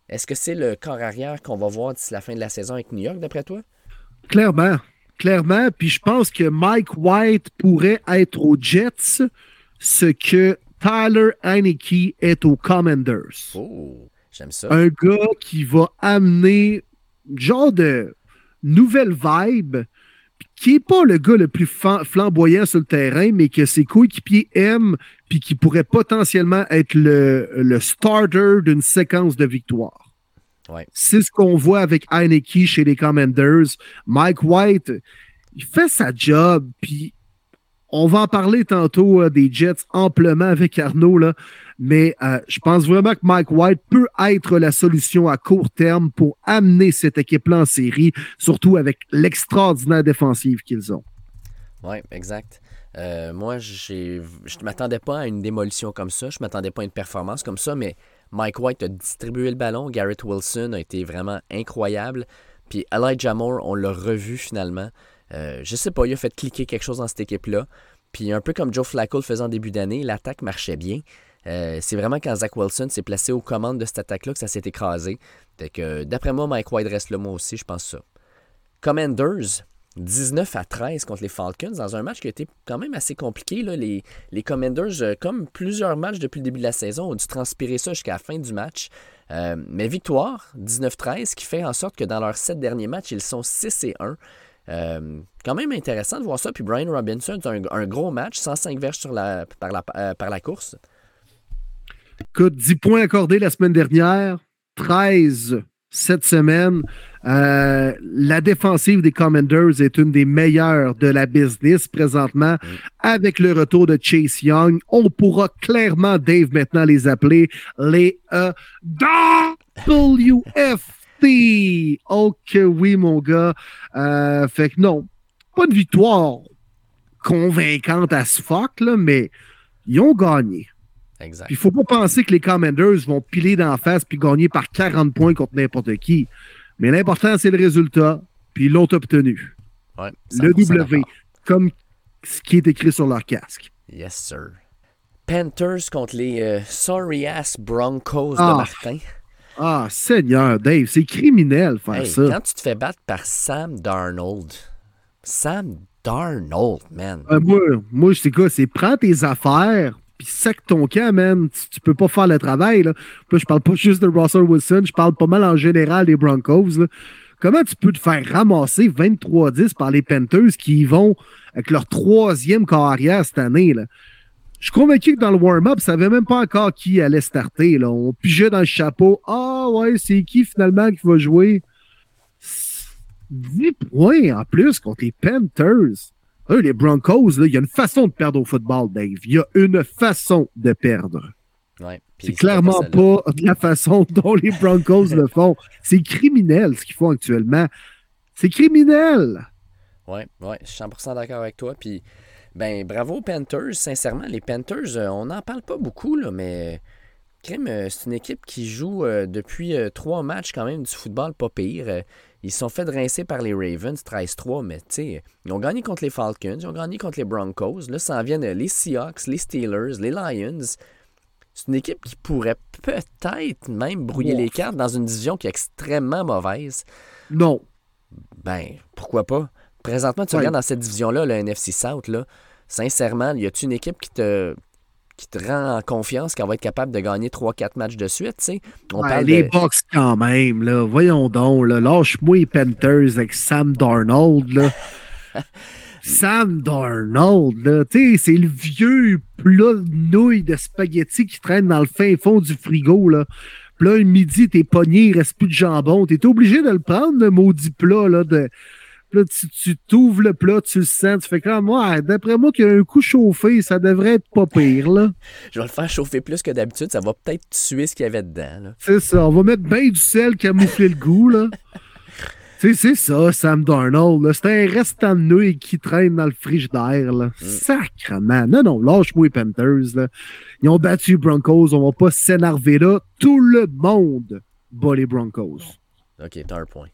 est-ce que c'est le corps arrière qu'on va voir d'ici la fin de la saison avec New York, d'après toi? Clairement, clairement. Puis je pense que Mike White pourrait être aux Jets ce que Tyler Heineke est aux Commanders. Oh, j'aime ça. Un gars qui va amener genre de nouvelle vibe, qui n'est pas le gars le plus flamboyant sur le terrain, mais que ses coéquipiers aiment, puis qui pourrait potentiellement être le, le starter d'une séquence de C'est ce qu'on voit avec Heineke chez les Commanders. Mike White, il fait sa job, puis on va en parler tantôt euh, des Jets amplement avec Arnaud, là, mais euh, je pense vraiment que Mike White peut être la solution à court terme pour amener cette équipe-là en série, surtout avec l'extraordinaire défensive qu'ils ont. Oui, exact. Euh, moi, je ne m'attendais pas à une démolition comme ça. Je ne m'attendais pas à une performance comme ça, mais Mike White a distribué le ballon. Garrett Wilson a été vraiment incroyable. Puis Elijah Moore, on l'a revu finalement. Euh, je sais pas, il a fait cliquer quelque chose dans cette équipe-là. Puis un peu comme Joe Flacco le faisait en début d'année, l'attaque marchait bien. Euh, c'est vraiment quand Zach Wilson s'est placé aux commandes de cette attaque-là que ça s'est écrasé. Fait que d'après moi, Mike White reste là moi aussi, je pense ça. Commanders, 19 à 13 contre les Falcons dans un match qui a été quand même assez compliqué. Là. Les, les Commanders, euh, comme plusieurs matchs depuis le début de la saison, ont dû transpirer ça jusqu'à la fin du match. Euh, mais victoire, 19-13, qui fait en sorte que dans leurs sept derniers matchs, ils sont 6 et 1. Euh, quand même intéressant de voir ça. Puis Brian Robinson, un, un gros match, 105 verges sur la, par, la, par la course. Écoute, 10 points accordés la semaine dernière, 13 cette semaine. Euh, la défensive des Commanders est une des meilleures de la business présentement. Avec le retour de Chase Young, on pourra clairement, Dave, maintenant les appeler les euh, WFT. Ok, oui, mon gars. Euh, fait que non, pas de victoire convaincante à ce fuck, là, mais ils ont gagné. Il ne faut pas penser que les Commanders vont piler d'en face puis gagner par 40 points contre n'importe qui. Mais l'important, c'est le résultat, puis ils l'ont obtenu. le W, comme ce qui est écrit sur leur casque. Yes, sir. Panthers contre les euh, sorry ass Broncos de ah. Martin. Ah, Seigneur, Dave, c'est criminel faire ça. Quand tu te fais battre par Sam Darnold, Sam Darnold, man. Euh, moi, moi, je sais quoi, c'est prends tes affaires, puis sac ton camp, man. Tu, peux pas faire le travail. Là. Je parle pas juste de Russell Wilson, je parle pas mal en général des Broncos. Comment tu peux te faire ramasser 23-10 par les Panthers qui y vont avec leur troisième carrière cette année? Là? Je suis convaincu que dans le warm-up, ça savait même pas encore qui allait starter. Là. On pigeait dans le chapeau. Ah ouais, c'est qui finalement qui va jouer? 10 points en plus contre les Panthers les Broncos, il y a une façon de perdre au football, Dave. Il y a une façon de perdre. c'est clairement pas, la façon dont les Broncos le font. C'est criminel ce qu'ils font actuellement. C'est criminel. Oui, ouais, je suis 100% d'accord avec toi. Puis, ben, bravo Panthers. Sincèrement, les Panthers, euh, on n'en parle pas beaucoup, là, mais euh, c'est une équipe qui joue euh, depuis trois matchs quand même du football pas pire. Ils se sont fait rincer par les Ravens 13-3, mais tu sais, ils ont gagné contre les Falcons, ils ont gagné contre les Broncos. Là, ça en vient les Seahawks, les Steelers, les Lions. C'est une équipe qui pourrait peut-être même brouiller les cartes dans une division qui est extrêmement mauvaise. Non. Ben, pourquoi pas? Présentement, tu regardes dans cette division-là, le NFC South, là, sincèrement, y a-tu une équipe qui te qui te rend en confiance qu'on va être capable de gagner 3-4 matchs de suite. tu sais. On Ouais, parle les de- Bucks quand même, là. Voyons donc, là. Lâche-moi les Panthers avec Sam Darnold, là. Sam Darnold, là. Tu sais, c'est le vieux plat de nouilles de spaghettis qui traîne dans le fin fond du frigo, là. Puis là, le midi, t'es pogné, il reste plus de jambon. T'es obligé de le prendre, le maudit plat, là, de... Là, tu, tu t'ouvres le plat, tu le sens, tu fais comme moi, d'après moi, qu'il y a un coup chauffé, ça devrait être pas pire, là. Je vais le faire chauffer plus que d'habitude. Ça va peut-être tuer ce qu'il y avait dedans. là. C'est ça. On va mettre bien du sel camoufler le goût, là. Sais, c'est ça, Sam Darnold. là. C'est un restant de nouilles qui traîne dans le frigidaire, là. Sacrement. Non, non, lâche-moi les Panthers, là. Ils ont battu les Broncos. On va pas s'énerver là. Tout le monde bat les Broncos. OK, t'as un point.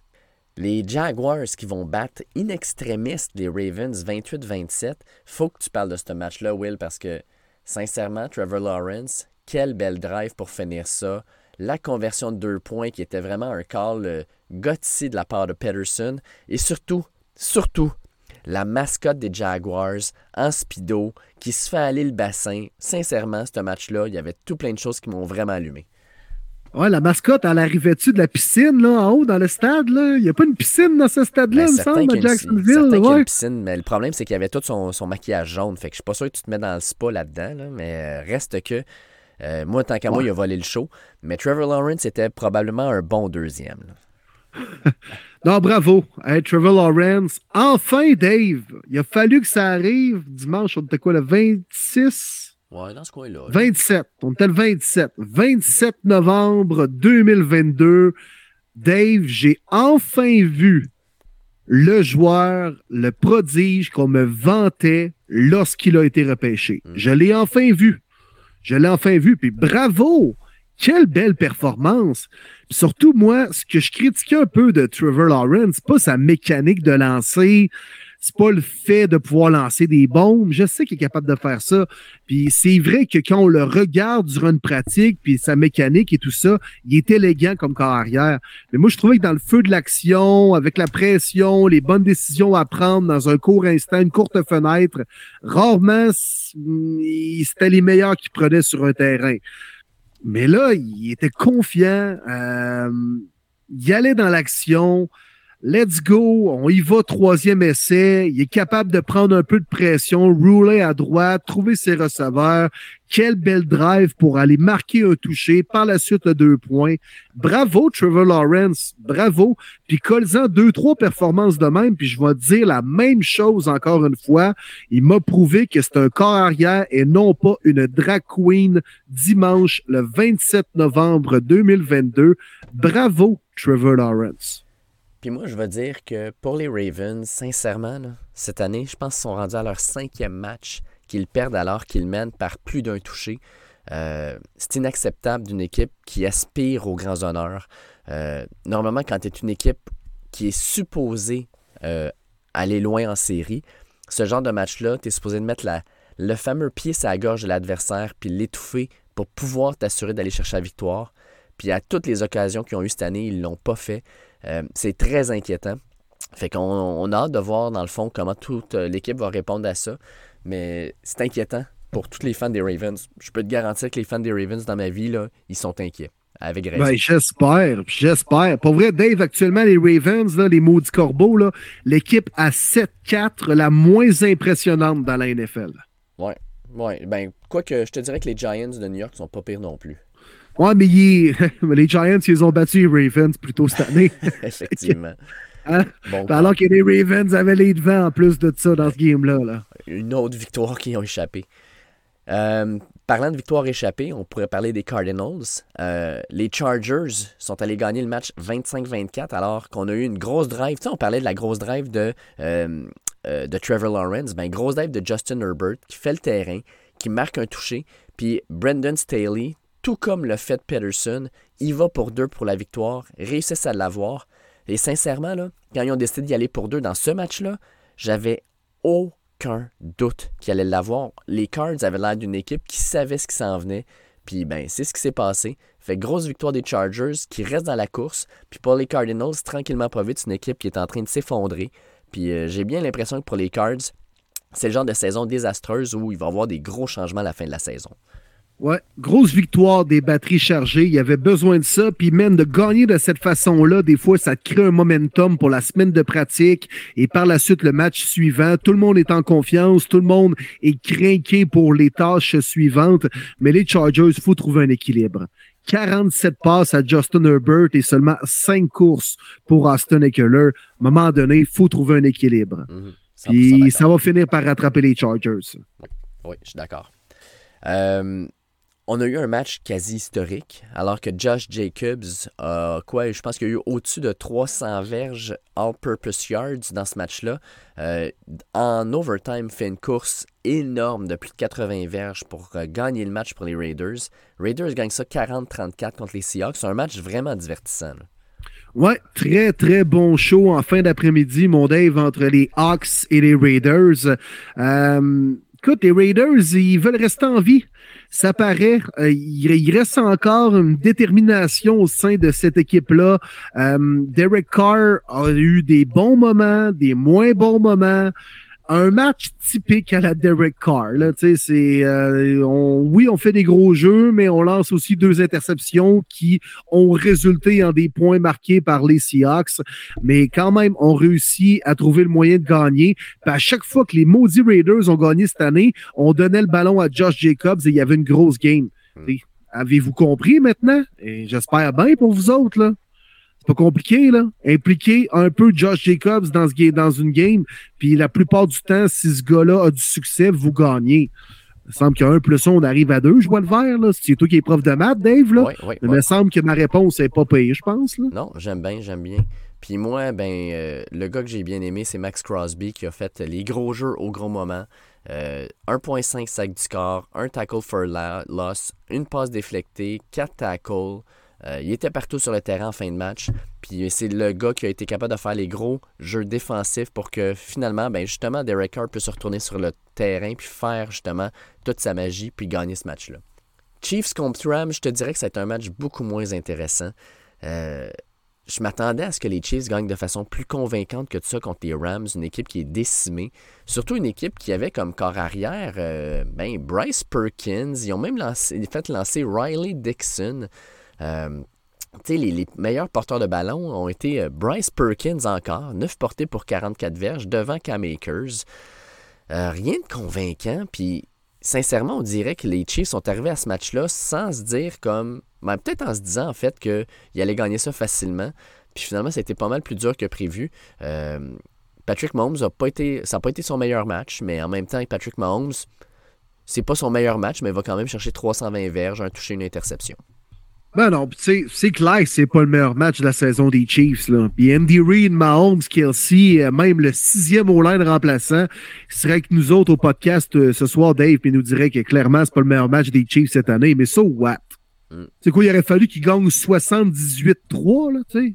Les Jaguars qui vont battre in extremis les Ravens 28-27. Faut que tu parles de ce match-là, Will, parce que sincèrement, Trevor Lawrence, quel bel drive pour finir ça. La conversion de deux points qui était vraiment un call euh, de la part de Peterson. Et surtout, surtout, la mascotte des Jaguars en speedo qui se fait aller le bassin. Sincèrement, ce match-là, il y avait tout plein de choses qui m'ont vraiment allumé. Ouais, la mascotte, elle arrivait-tu de la piscine, là, en haut, dans le stade, là? Il n'y a pas une piscine dans ce stade-là, Ben, il me semble, à Jacksonville. qu'il y a ouais. une piscine, mais le problème, c'est qu'il y avait tout son, son maquillage jaune. Fait que je suis pas sûr que tu te mets dans le spa là-dedans, là, mais euh, reste que. euh, moi, tant qu'à moi, Ouais. il a volé le show. Mais Trevor Lawrence était probablement un bon deuxième. là. Non, bravo. Hey, Trevor Lawrence. Enfin, Dave. Il a fallu que ça arrive. Dimanche, on était quoi, le 26? Ouais, dans ce coin-là. là. 27. On était le 27. 27 novembre 2022. Dave, j'ai enfin vu le joueur, le prodige qu'on me vantait lorsqu'il a été repêché. Mm. Je l'ai enfin vu. Je l'ai enfin vu. Puis bravo! Quelle belle performance! Puis surtout, moi, ce que je critiquais un peu de Trevor Lawrence, pas sa mécanique de lancer, c'est pas le fait de pouvoir lancer des bombes. Je sais qu'il est capable de faire ça. Puis c'est vrai que quand on le regarde durant une pratique, puis sa mécanique et tout ça, il est élégant comme corps arrière. Mais moi, je trouvais que dans le feu de l'action, avec la pression, les bonnes décisions à prendre dans un court instant, une courte fenêtre, rarement il- c'était les meilleurs qui prenaient sur un terrain. Mais là, il était confiant. euh, il allait dans l'action. Let's go. On y va, troisième essai. Il est capable de prendre un peu de pression, rouler à droite, trouver ses receveurs. Quel bel drive pour aller marquer un toucher. Par la suite, le deux points. Bravo, Trevor Lawrence. Bravo. Puis colle-en deux, trois performances de même. Puis je vais dire la même chose encore une fois. Il m'a prouvé que c'est un corps arrière et non pas une drag queen dimanche le 27 novembre 2022. Bravo, Trevor Lawrence. Puis moi, je veux dire que pour les Ravens, sincèrement, cette année, je pense qu'ils sont rendus à leur cinquième match qu'ils perdent alors qu'ils mènent par plus d'un touché. Euh, c'est inacceptable d'une équipe qui aspire aux grands honneurs. Euh, normalement, quand tu es une équipe qui est supposée euh, aller loin en série, ce genre de match-là, tu es supposé de mettre le fameux pied sur la gorge de l'adversaire puis l'étouffer pour pouvoir t'assurer d'aller chercher la victoire. Puis à toutes les occasions qu'ils ont eues cette année, ils ne l'ont pas fait. Euh, c'est très inquiétant. Fait qu'on on a hâte de voir, dans le fond, comment toute euh, l'équipe va répondre à ça. Mais c'est inquiétant pour tous les fans des Ravens. Je peux te garantir que les fans des Ravens, dans ma vie, là, ils sont inquiets. Avec raison. Ben, j'espère, j'espère. Pour vrai, Dave, actuellement, les Ravens, là, les maudits corbeaux, là, l'équipe à 7-4, la moins impressionnante dans la NFL. Ouais, ben, quoique, je te dirais que les Giants de New York sont pas pires non plus. Ouais, mais il- les Giants, ils ont battu les Ravens plus tôt cette année. Effectivement. Hein? Bon, Alors que les Ravens avaient les devants en plus de ça dans ce game-là. Là. une autre victoire qui ont échappé. Euh, parlant de victoire échappée, on pourrait parler des Cardinals. Euh, les Chargers sont allés gagner le match 25-24 alors qu'on a eu une grosse drive. Tu sais, on parlait de la grosse drive de, euh, de Trevor Lawrence. Ben, grosse drive de Justin Herbert qui fait le terrain, qui marque un toucher. Puis Brendan Staley, tout comme le fait Peterson, il va pour deux pour la victoire, réussissent à l'avoir. Et sincèrement, là, quand ils ont décidé d'y aller pour deux dans ce match-là, j'avais aucun doute qu'ils allaient l'avoir. Les Cards avaient l'air d'une équipe qui savait ce qui s'en venait. Puis ben, c'est ce qui s'est passé. Fait grosse victoire des Chargers qui restent dans la course. Puis pour les Cardinals, tranquillement pas vite, c'est une équipe qui est en train de s'effondrer. Puis euh, j'ai bien l'impression que pour les Cards, c'est le genre de saison désastreuse où il va y avoir des gros changements à la fin de la saison. Ouais, grosse victoire des batteries chargées. Il y avait besoin de ça. Puis même de gagner de cette façon-là, des fois, ça crée un momentum pour la semaine de pratique. Et par la suite, le match suivant, tout le monde est en confiance. Tout le monde est craqué pour les tâches suivantes. Mais les Chargers, il faut trouver un équilibre. 47 passes à Justin Herbert et seulement 5 courses pour Austin Eckler. À un moment donné, il faut trouver un équilibre. Puis ça va finir par rattraper les Chargers. Oui, je suis d'accord. Euh, on a eu un match quasi historique, alors que Josh Jacobs a quoi Je pense qu'il y a eu au-dessus de 300 verges all-purpose yards dans ce match-là. Euh, en overtime, fait une course énorme de plus de 80 verges pour euh, gagner le match pour les Raiders. Raiders gagnent ça 40-34 contre les Seahawks. C'est un match vraiment divertissant. Ouais, très, très bon show en fin d'après-midi, mon Dave, entre les Hawks et les Raiders. Euh, écoute, les Raiders, ils veulent rester en vie. Ça paraît, euh, il, reste encore une détermination au sein de cette équipe-là. Euh, Derek Carr a eu des bons moments, des moins bons moments un match typique à la Derek Carr. Là, c'est, euh, on, oui, on fait des gros jeux, mais on lance aussi deux interceptions qui ont résulté en des points marqués par les Seahawks. Mais quand même, on réussit à trouver le moyen de gagner. à chaque fois que les maudits Raiders ont gagné cette année, on donnait le ballon à Josh Jacobs et il y avait une grosse game. Hmm. Avez-vous compris maintenant? Et j'espère bien pour vous autres, là pas compliqué, là. Impliquer un peu Josh Jacobs dans, ce, dans une game, puis la plupart du temps, si ce gars-là a du succès, vous gagnez. Il me semble qu'à un plus un, on arrive à deux, je vois le vert. Là. C'est toi qui es prof de maths, Dave. Là. il me semble que ma réponse n'est pas payée, je pense. Là. Non, j'aime bien, j'aime bien. Puis moi, ben, euh, le gars que j'ai bien aimé, c'est Max Crosby qui a fait les gros jeux au gros moment. 1.5 euh, sac du score, un tackle for loss, une passe déflectée, 4 tackles. Euh, il était partout sur le terrain en fin de match. Puis c'est le gars qui a été capable de faire les gros jeux défensifs pour que finalement, ben justement, Derek Carr puisse se retourner sur le terrain puis faire justement toute sa magie puis gagner ce match-là. Chiefs contre Rams, je te dirais que c'est un match beaucoup moins intéressant. Euh, je m'attendais à ce que les Chiefs gagnent de façon plus convaincante que ça contre les Rams, une équipe qui est décimée. Surtout une équipe qui avait comme corps arrière euh, ben, Bryce Perkins. Ils ont même lancé, fait lancer Riley Dixon. Euh, les, meilleurs porteurs de ballon ont été euh, Bryce Perkins encore, 9 portés pour 44 verges devant Cam Akers. Euh, rien de convaincant. Puis, sincèrement, on dirait que les Chiefs sont arrivés à ce match-là sans se dire comme. Ben, peut-être en se disant en fait qu'ils allaient gagner ça facilement. Puis finalement, ça a été pas mal plus dur que prévu. Patrick Mahomes a pas été. Ça n'a pas été son meilleur match, mais en même temps, Patrick Mahomes, c'est pas son meilleur match, mais il va quand même chercher 320 verges, un toucher, une interception. Ben non, c'est clair que c'est pas le meilleur match de la saison des Chiefs. Là. Puis Andy Reid, Mahomes, Kelsey, euh, même le sixième au line remplaçant, serait avec nous autres au podcast euh, ce soir, Dave, puis nous dirait que clairement, c'est pas le meilleur match des Chiefs cette année. Mais so what? Mm. C'est quoi, il aurait fallu qu'ils gagnent 78-3, là, tu sais?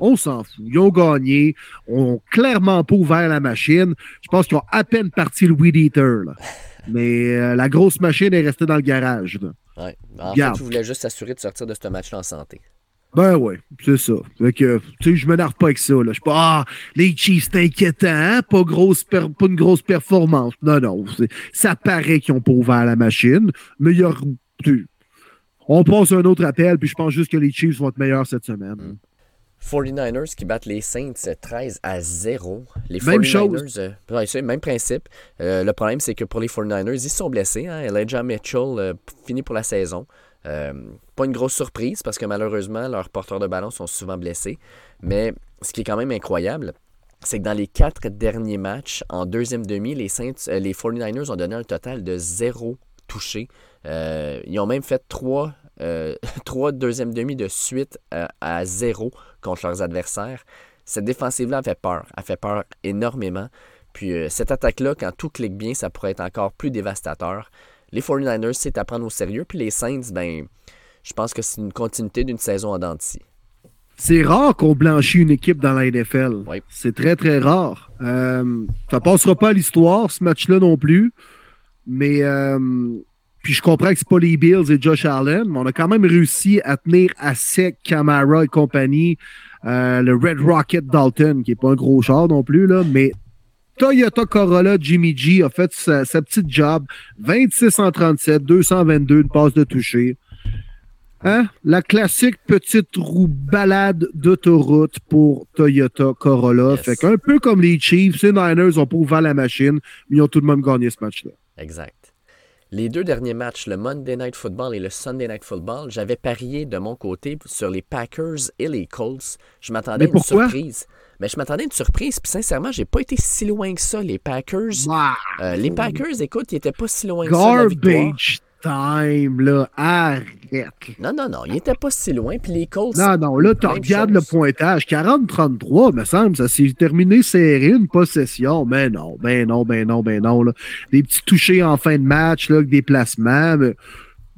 On s'en fout. Ils ont gagné. On ont clairement pas ouvert la machine. Je pense qu'ils ont à peine parti le Weed Eater. Là. Mais euh, la grosse machine est restée dans le garage. Là. Ouais. En fait, tu voulais juste s'assurer de sortir de ce match-là en santé. Ben ouais, c'est ça. Fait que, tu sais, je m'énerve pas avec ça. Là. Je suis pas, ah, les Chiefs, c'est inquiétant, hein? pas, grosse pas une grosse performance. Non, non. Ça paraît qu'ils ont pas ouvert la machine, mais il y a. On passe un autre appel, puis je pense juste que les Chiefs vont être meilleurs cette semaine. Mm. 49ers qui battent les Saints 13 à 0. Les 49ers, euh, même principe. Euh, le problème, c'est que pour les 49ers, ils sont blessés. Hein? Elijah Mitchell euh, finit pour la saison. pas une grosse surprise parce que malheureusement, leurs porteurs de ballon sont souvent blessés. Mais ce qui est quand même incroyable, c'est que dans les quatre derniers matchs, en deuxième demi, les, Saints, les 49ers ont donné un total de zéro touché. ils ont même fait trois euh, trois deuxièmes demi de suite euh, à zéro contre leurs adversaires. Cette défensive-là a fait peur. A fait peur énormément. Puis euh, cette attaque-là, quand tout clique bien, ça pourrait être encore plus dévastateur. Les 49ers, c'est à prendre au sérieux. Puis les Saints, ben, je pense que c'est une continuité d'une saison en denti. C'est rare qu'on blanchit une équipe dans la NFL. C'est très, très rare. Euh, ça passera pas à l'histoire, ce match-là non plus. Mais puis je comprends que c'est pas les Bills et Josh Allen, mais on a quand même réussi à tenir à sec Camara et compagnie. Euh, le Red Rocket Dalton, qui est pas un gros char non plus, là, mais Toyota Corolla Jimmy G a fait sa, petite job. 26 en 37, 222, une passe de toucher. Hein? La classique petite roue balade d'autoroute pour Toyota Corolla. Fait qu'un peu comme les Chiefs, les Niners ont pas ouvert la machine, mais ils ont tout de même gagné ce match-là. Exact. Les deux derniers matchs, le Monday Night Football et le Sunday Night Football, j'avais parié de mon côté sur les Packers et les Colts. Je m'attendais à une surprise. Mais je m'attendais à une surprise, puis sincèrement, j'ai pas été si loin que ça. Les Packers, euh, les Packers, écoute, ils étaient pas si loin que ça. Garbage time, là. Arrête. Non, non, non. Il était pas si loin. Puis les Colts. Non, non. Là, tu regardes le pointage. 40-33, me semble. Ça s'est terminé serré, une possession. Mais non, ben non, ben non, ben non. Là. Des petits touchés en fin de match, là, des placements. Mais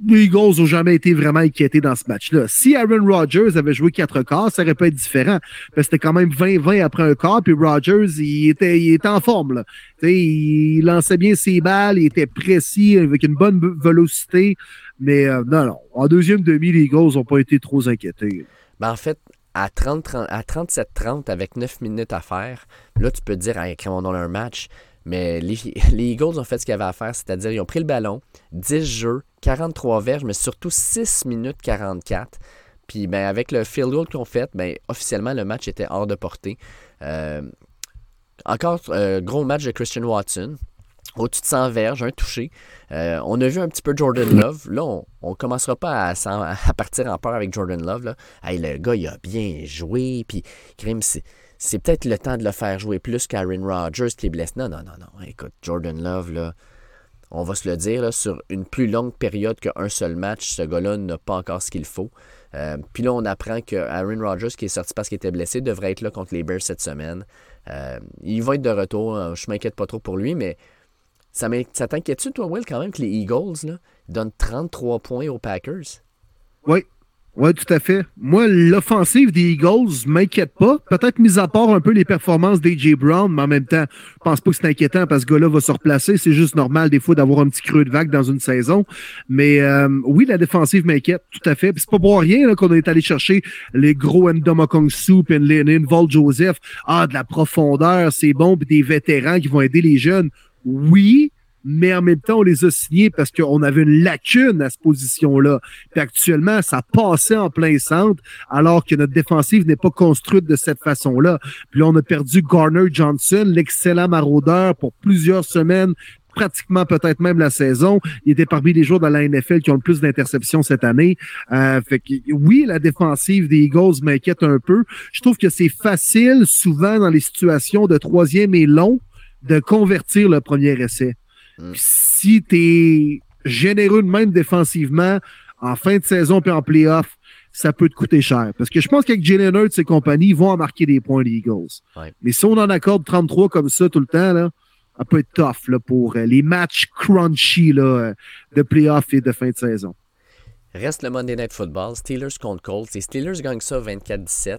les Eagles n'ont jamais été vraiment inquiétés dans ce match-là. Si Aaron Rodgers avait joué quatre quarts, ça aurait pu être différent. C'était quand même 20-20 après un quart, puis Rodgers, il était, il était en forme. Là. il lançait bien ses balles, il était précis, avec une bonne vélocité. Mais euh, non, non. En deuxième demi, les Eagles n'ont pas été trop inquiétés. Ben, en fait, à, 30, à 37-30, avec 9 minutes à faire, là, tu peux te dire, hey, on a un match. Mais les, les, Eagles ont fait ce qu'ils avaient à faire, c'est-à-dire ils ont pris le ballon, 10 jeux, 43 verges, mais surtout 6 minutes 44. Puis ben, avec le field goal qu'ils ont fait, ben, officiellement, le match était hors de portée. Euh, encore, euh, gros match de Christian Watson. Au-dessus de 100 verges, un touché. Euh, on a vu un petit peu Jordan Love. Là, on ne commencera pas à, partir en peur avec Jordan Love. Là. le gars, il a bien joué. Puis, Grim, c'est c'est peut-être le temps de le faire jouer plus qu'Aaron Rodgers qui est blessé. Non, non, non, non. Écoute, Jordan Love, là, on va se le dire, sur une plus longue période qu'un seul match, ce gars-là n'a pas encore ce qu'il faut. Euh, puis là, on apprend que Aaron Rodgers, qui est sorti parce qu'il était blessé, devrait être là contre les Bears cette semaine. Euh, il va être de retour. Hein, je m'inquiète pas trop pour lui, mais ça, t'inquiète-tu, toi, Will, quand même, que les Eagles donnent 33 points aux Packers? Oui, oui, tout à fait. Moi, l'offensive des Eagles m'inquiète pas. Peut-être mis à part un peu les performances d'A.J. Brown, mais en même temps, je pense pas que c'est inquiétant parce que ce gars-là va se replacer. C'est juste normal des fois d'avoir un petit creux de vague dans une saison. Mais euh, oui, la défensive m'inquiète, tout à fait. c'est pas pour rien qu'on est allé chercher les gros Ndomokong Soup les Vol Joseph. Ah, de la profondeur, c'est bon, puis des vétérans qui vont aider les jeunes. Oui, mais en même temps, on les a signés parce qu'on avait une lacune à cette position-là. Puis actuellement, ça passait en plein centre, alors que notre défensive n'est pas construite de cette façon-là. Puis là, on a perdu Garner Johnson, l'excellent maraudeur, pour plusieurs semaines, pratiquement peut-être même la saison. Il était parmi les joueurs de la NFL qui ont le plus d'interceptions cette année. Euh, fait que oui, la défensive des Eagles m'inquiète un peu. Je trouve que c'est facile, souvent dans les situations de troisième et long, de convertir le premier essai. Mm. Si tu es généreux de même défensivement, en fin de saison puis en playoff, ça peut te coûter cher. Parce que je pense qu'avec Jalen Hurts et compagnie, ils vont en marquer des points, les Eagles. Mais si on en accorde 33 comme ça tout le temps, là, ça peut être tough là, pour euh, les matchs crunchy là, euh, de playoff et de fin de saison. Reste le Monday Night Football, Steelers contre Colts. Les Steelers gagnent ça 24-17.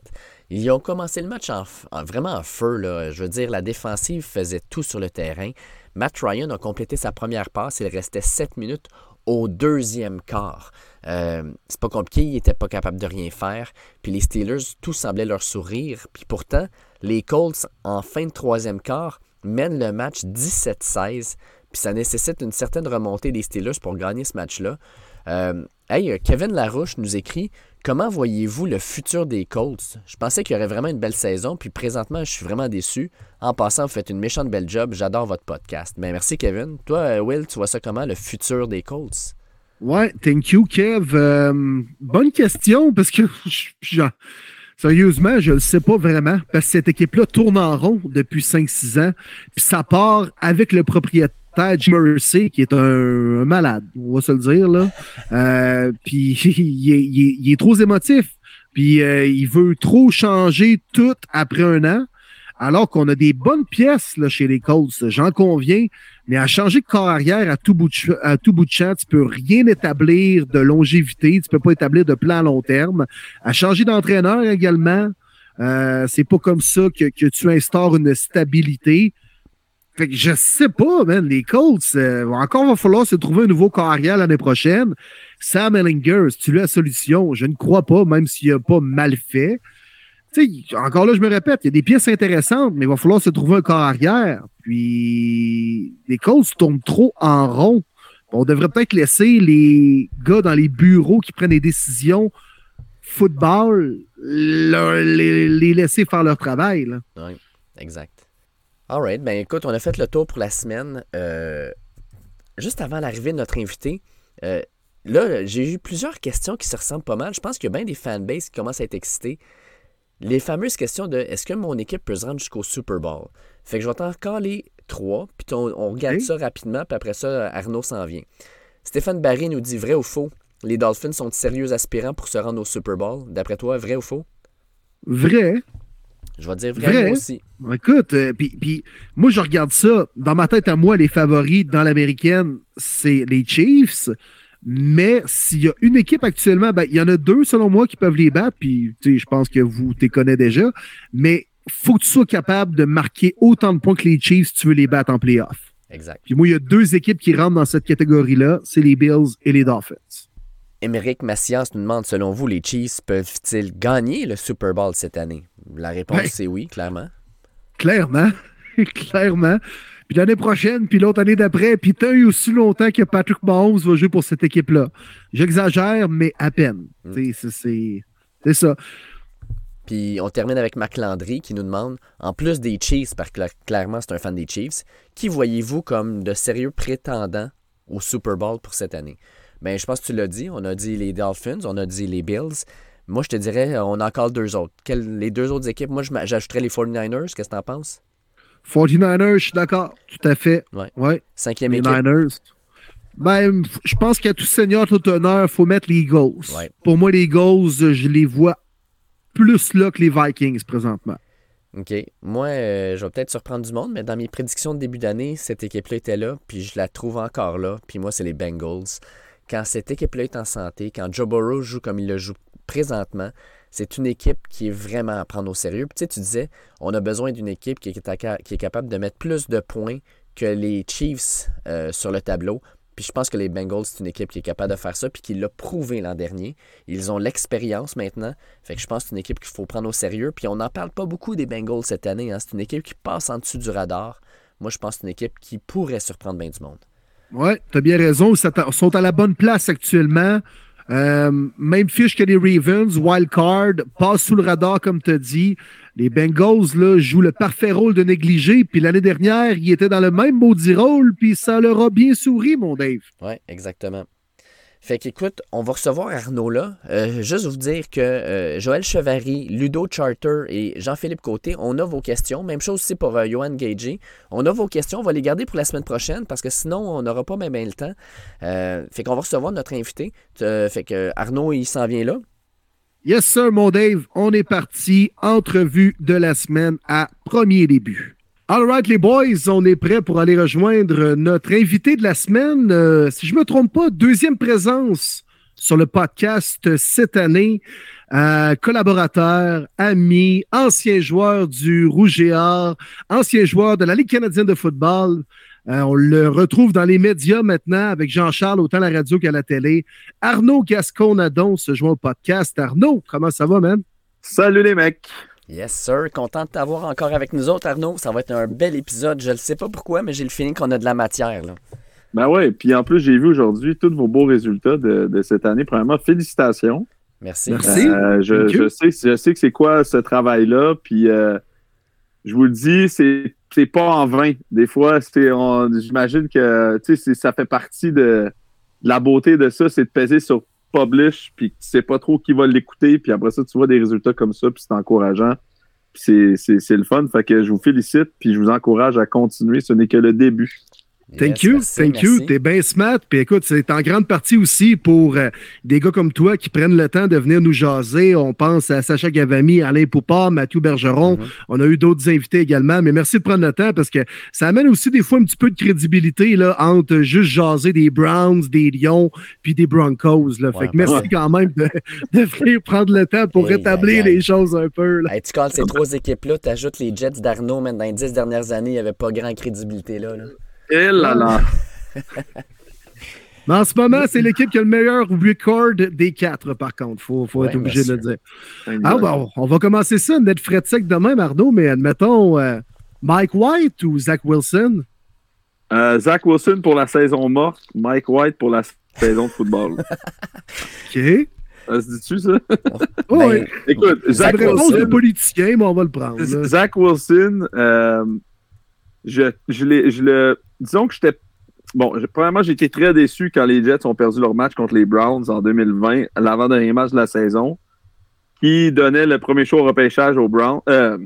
Ils ont commencé le match en, vraiment en feu. Là. Je veux dire, la défensive faisait tout sur le terrain. Matt Ryan a complété sa première passe. Il restait 7 minutes au deuxième quart. Euh, c'est pas compliqué, il n'était pas capable de rien faire. Puis les Steelers, tout semblait leur sourire. Puis pourtant, les Colts, en fin de troisième quart, mènent le match 17-16. Puis ça nécessite une certaine remontée des Steelers pour gagner ce match-là. Euh, hey, Kevin Larouche nous écrit Comment voyez-vous le futur des Colts? Je pensais qu'il y aurait vraiment une belle saison, puis présentement, je suis vraiment déçu. En passant, vous faites une méchante belle job. J'adore votre podcast. Mais merci, Kevin. Toi, euh, Will, tu vois ça comment, le futur des Colts? Ouais, thank you, Kev. Euh, bonne question, parce que Sérieusement, je ne le sais pas vraiment, parce que cette équipe-là tourne en rond depuis 5-6 ans, puis ça part avec le propriétaire Taj Mercy, qui est un, malade, on va se le dire, là. Euh, puis il, est trop émotif. Puis euh, il veut trop changer tout après un an. Alors qu'on a des bonnes pièces là, chez les Colts, j'en conviens, mais à changer de carrière à tout bout de, à tout bout de champ, tu peux rien établir de longévité, tu peux pas établir de plan à long terme. À changer d'entraîneur également, euh, c'est pas comme ça que, que tu instaures une stabilité. Fait que je sais pas, man. Les Colts, euh, encore va falloir se trouver un nouveau carrière l'année prochaine. Sam Ellinger, si tu lui la solution, je ne crois pas, même s'il a pas mal fait. Tu sais, encore là, je me répète, il y a des pièces intéressantes, mais il va falloir se trouver un carrière. Puis les Colts tournent trop en rond. On devrait peut-être laisser les gars dans les bureaux qui prennent des décisions football, les, laisser faire leur travail. Oui, exact. All right. Ben écoute, on a fait le tour pour la semaine. Euh, juste avant l'arrivée de notre invité, euh, là, j'ai eu plusieurs questions qui se ressemblent pas mal. Je pense qu'il y a bien des fanbases qui commencent à être excités. Les fameuses questions de est-ce que mon équipe peut se rendre jusqu'au Super Bowl? Fait que je vais t'en les trois, puis on, regarde ça rapidement, puis après ça, Arnaud s'en vient. Stéphane Barry nous dit vrai ou faux? Les Dolphins sont sérieux aspirants pour se rendre au Super Bowl? D'après toi, vrai ou faux? Vrai. Je vais dire vrai, aussi. Écoute, euh, puis moi, je regarde ça. Dans ma tête à moi, les favoris dans l'américaine, c'est les Chiefs. Mais s'il y a une équipe actuellement, ben, il y en a deux, selon moi, qui peuvent les battre. Puis, je pense que vous les connaissez déjà. Mais faut que tu sois capable de marquer autant de points que les Chiefs si tu veux les battre en playoff. Exact. Puis moi, il y a deux équipes qui rentrent dans cette catégorie-là. C'est les Bills et les Dolphins. Émeric Massias nous demande, selon vous, les Chiefs peuvent-ils gagner le Super Bowl cette année? La réponse, c'est oui, clairement. Clairement. clairement. Puis l'année prochaine, puis l'autre année d'après, puis tant eu aussi longtemps que Patrick Mahomes va jouer pour cette équipe-là. J'exagère, mais à peine. Mm. C'est ça. Puis on termine avec Marc Landry qui nous demande, en plus des Chiefs, parce que clairement c'est un fan des Chiefs, qui voyez-vous comme de sérieux prétendants au Super Bowl pour cette année? Bien, je pense que tu l'as dit. On a dit les Dolphins, on a dit les Bills. Moi, je te dirais, on a encore deux autres. les deux autres équipes, moi, j'ajouterais les 49ers. Qu'est-ce que tu en penses? 49ers, je suis d'accord. Tout à fait. Ouais. ouais. Cinquième les Niners. Ben, je pense qu'à tout seigneur, tout honneur, il faut mettre les Eagles. Pour moi, les Eagles, je les vois plus là que les Vikings présentement. OK. Moi, euh, je vais peut-être surprendre du monde, mais dans mes prédictions de début d'année, cette équipe-là était là, puis je la trouve encore là. Puis moi, c'est les Bengals. Quand cette équipe-là est en santé, quand Joe Burrow joue comme il le joue présentement, c'est une équipe qui est vraiment à prendre au sérieux. Puis, tu, sais, tu disais, on a besoin d'une équipe qui est, qui est, capable de mettre plus de points que les Chiefs euh, sur le tableau. Puis je pense que les Bengals, c'est une équipe qui est capable de faire ça, puis qui l'a prouvé l'an dernier. Ils ont l'expérience maintenant. Fait que je pense que c'est une équipe qu'il faut prendre au sérieux. Puis on n'en parle pas beaucoup des Bengals cette année. Hein. C'est une équipe qui passe en dessous du radar. Moi, je pense que c'est une équipe qui pourrait surprendre bien du monde. Oui, tu as bien raison. Ils sont à la bonne place actuellement. Euh, même fiche que les Ravens, wild card, passe sous le radar, comme tu dit. Les Bengals là, jouent le parfait rôle de négligé. Puis l'année dernière, ils étaient dans le même maudit rôle, puis ça leur a bien souri, mon Dave. Oui, exactement. Fait qu'écoute, on va recevoir Arnaud là. Euh, juste vous dire que euh, Joël Chevary, Ludo Charter et Jean-Philippe Côté, on a vos questions. Même chose aussi pour euh, Johan Gagey. On a vos questions, on va les garder pour la semaine prochaine parce que sinon, on n'aura pas bien le temps. fait qu'on va recevoir notre invité. fait que Arnaud, il s'en vient là. Yes, sir, mon Dave. On est parti. Entrevue de la semaine à premier début. All right, les boys, on est prêts pour aller rejoindre notre invité de la semaine. Euh, si je ne me trompe pas, deuxième présence sur le podcast cette année. Euh, collaborateur, ami, ancien joueur du Rouge et Or, ancien joueur de la Ligue canadienne de football. Euh, on le retrouve dans les médias maintenant avec Jean-Charles, autant à la radio qu'à la télé. Arnaud Gascon-Nadon se joint au podcast. Arnaud, comment ça va, man? Salut les mecs! Yes, sir. Content de t'avoir encore avec nous autres, Arnaud. Ça va être un bel épisode. Je ne sais pas pourquoi, mais j'ai le feeling qu'on a de la matière. Là. Ben ouais, puis en plus, j'ai vu aujourd'hui tous vos beaux résultats de, cette année. Premièrement, félicitations. Merci. Merci. Euh, je, sais, je sais que c'est quoi ce travail-là. Puis euh, je vous le dis, c'est, c'est pas en vain. Des fois, c'est, j'imagine que ça fait partie de, de la beauté de ça, c'est de peser sur publish, puis tu sais pas trop qui va l'écouter, puis après ça, tu vois des résultats comme ça, puis c'est encourageant. C'est le fun. Fait que je vous félicite, puis je vous encourage à continuer. Ce n'est que le début. Thank you, thank you. T'es bien smart. Puis écoute, c'est en grande partie aussi pour euh, des gars comme toi qui prennent le temps de venir nous jaser. On pense à Sacha Gavami, Alain Poupard, Mathieu Bergeron. Mm-hmm. On a eu d'autres invités également. Mais merci de prendre le temps parce que ça amène aussi des fois un petit peu de crédibilité là, entre juste jaser des Browns, des Lions, puis des Broncos. Là. fait que merci quand même de, venir prendre le temps pour rétablir les choses un peu. Là. tu colles ces trois équipes-là, tu ajoutes les Jets d'Arnaud, même dans les dix dernières années, il n'y avait pas grand crédibilité là. là. Et là là. Mais en ce moment, c'est l'équipe qui a le meilleur record des quatre, par contre. Il faut, faut être obligé de le dire. Ah, bon, on va commencer ça, net fret sec demain, Mardo, mais admettons, euh, Mike White ou Zach Wilson? Euh, Zach Wilson pour la saison morte, Mike White pour la saison de football. OK. Ça se dit-tu, ça? Oh, Ben, oui. Écoute, C'est Zach une réponse de Wilson, politicien, mais on va le prendre. là. Zach Wilson, euh, je, je, l'ai- je le. Disons que j'étais. Bon, premièrement, j'ai été très déçu quand les Jets ont perdu leur match contre les Browns en 2020, l'avant-dernier match de la saison, qui donnait le premier show au repêchage euh,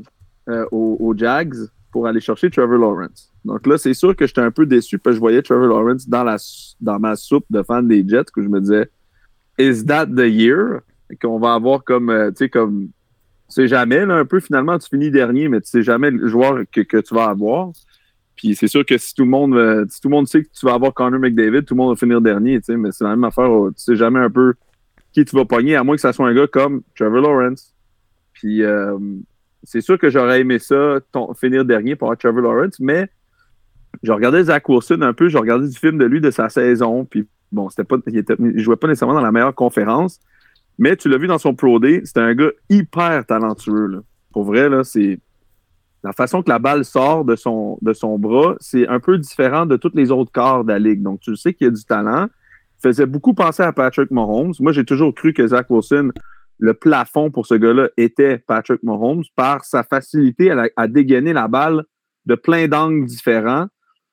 euh, aux, aux Jags pour aller chercher Trevor Lawrence. Donc là, c'est sûr que j'étais un peu déçu parce que je voyais Trevor Lawrence dans, la, dans ma soupe de fans des Jets, que je me disais, is that the year? Qu'on va avoir comme, euh, tu sais, comme tu sais jamais, là, un peu, finalement, tu finis dernier, mais tu sais jamais le joueur que, que tu vas avoir. Puis c'est sûr que si tout le monde euh, si tout le monde sait que tu vas avoir Connor McDavid, tout le monde va finir dernier, tu sais, mais c'est la même affaire. euh, Tu sais jamais un peu qui tu vas pogner, à moins que ça soit un gars comme Trevor Lawrence. Puis euh, c'est sûr que j'aurais aimé ça, finir dernier pour Trevor Lawrence, mais je regardais Zach Wilson un peu, je regardais du film de lui de sa saison, puis bon, c'était pas, il, était, il jouait pas nécessairement dans la meilleure conférence, mais tu l'as vu dans son Pro Day, c'était un gars hyper talentueux. Là. Pour vrai, là, c'est la façon que la balle sort de son, de bras, c'est un peu différent de tous les autres corps de la ligue. Donc, tu sais qu'il y a du talent. Il faisait beaucoup penser à Patrick Mahomes. Moi, j'ai toujours cru que Zach Wilson, le plafond pour ce gars-là était Patrick Mahomes par sa facilité à, dégainer la balle de plein d'angles différents.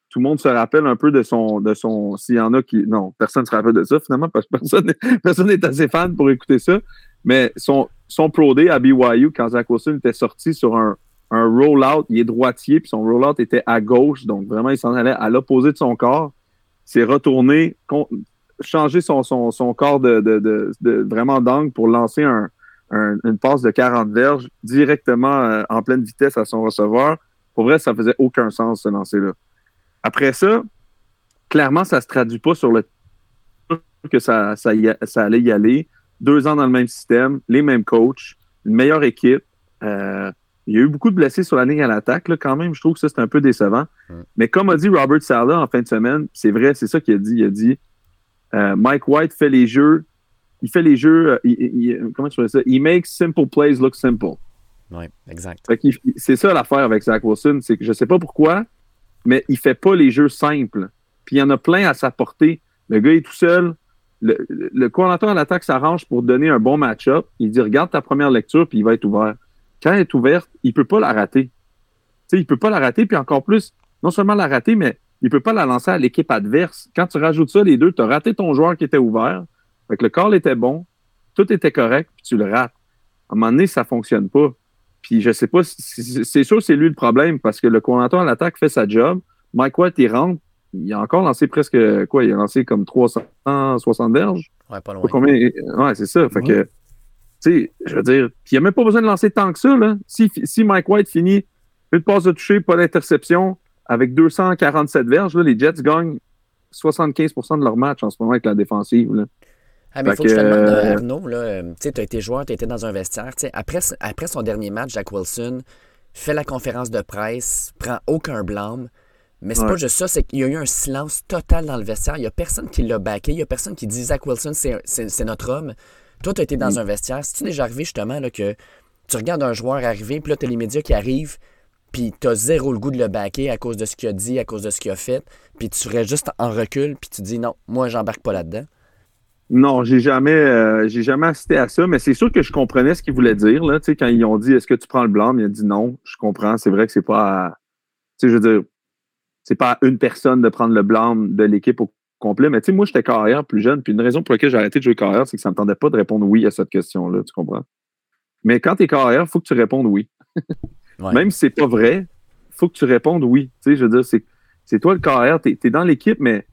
Tout le monde se rappelle un peu de son, de son, s'il y en a qui, non, personne ne se rappelle de ça finalement parce que personne n'est- assez fan pour écouter ça. Mais son, son à BYU, quand Zach Wilson était sorti sur un, un roll-out, il est droitier, puis son roll-out était à gauche, donc vraiment, il s'en allait à l'opposé de son corps. S'est retourné, changé son, son, son corps de, de, de, vraiment d'angle pour lancer un, un- une passe de 40 verges directement euh, en pleine vitesse à son receveur. Pour vrai, ça faisait aucun sens, ce lancer-là. Après ça, clairement, ça se traduit pas sur le que ça, ça, y allait y aller. Deux ans dans le même système, les mêmes coachs, une meilleure équipe. Euh, il y a eu beaucoup de blessés sur la ligne à l'attaque, là, quand même. Je trouve que ça, c'est un peu décevant. Mm. Mais comme a dit Robert Sala en fin de semaine, c'est vrai, c'est ça qu'il a dit. Il a dit euh, Mike White fait les jeux. Il fait les jeux. euh, il- il- comment tu fais ça? He makes simple plays look simple. Oui, exact. C'est ça l'affaire avec Zach Wilson, c'est que je sais pas pourquoi, mais il fait pas les jeux simples. Puis il y en a plein à sa portée. Le gars est tout seul. Le, le, le coordinateur à l'attaque s'arrange pour donner un bon match-up. Il dit regarde ta première lecture, puis il va être ouvert. Quand elle est ouverte, il peut pas la rater. Tu sais, il peut pas la rater, puis encore plus, non seulement la rater, mais il peut pas la lancer à l'équipe adverse. Quand tu rajoutes ça, les deux, tu as raté ton joueur qui était ouvert. Fait que le call était bon, tout était correct, puis tu le rates. À un moment donné, ça fonctionne pas. Puis je sais pas, si- c'est sûr c'est lui le problème parce que le coordinateur à l'attaque fait sa job. Mike White, il rentre. Il a encore lancé presque, quoi, il a lancé comme 360 verges. Ouais, pas Pas loin. combien, ouais, c'est ça. Fait que, sais, je veux dire, il n'y a même pas besoin de lancer tant que ça, là. Si, si Mike White finit une passe de toucher, pas d'interception, avec 247 verges, là, les Jets gagnent 75% de leur match en ce moment avec la défensive, là. Ah, mais il faut que je te demande, euh, Arnaud, là, tu as été joueur, tu as été dans un vestiaire. Après, après son dernier match, Jack Wilson fait la conférence de presse, prend aucun blâme. Mais c'est Ouais. pas juste ça, c'est qu'il y a eu un silence total dans le vestiaire. Il n'y a personne qui l'a backé. Il n'y a personne qui dit Zach Wilson, c'est notre homme. Toi, tu as été dans Mm. un vestiaire. C'est-tu déjà arrivé justement là, que tu regardes un joueur arriver, puis là, tu as les médias qui arrivent, puis tu as zéro le goût de le backer à cause de ce qu'il a dit, à cause de ce qu'il a fait, puis tu serais juste en recul, puis tu dis non, moi, j'embarque pas là-dedans? Non, j'ai jamais, euh, j'ai jamais assisté à ça, mais c'est sûr que je comprenais ce qu'ils voulaient dire. Là, quand ils ont dit est-ce que tu prends le blanc, il a dit non, je comprends. C'est vrai que c'est pas à, tu sais, je veux dire, c'est pas à une personne de prendre le blanc de l'équipe au complet. Mais tu sais, moi, j'étais carrière plus jeune, puis une raison pour laquelle j'ai arrêté de jouer carrière, c'est que ça me tentait pas de répondre oui à cette question-là, tu comprends? Mais quand tu es carrière, il faut que tu répondes oui. Ouais. Même si c'est pas vrai, il faut que tu répondes oui. Tu sais, je veux dire, c'est, c'est toi le carrière, tu es, dans l'équipe, mais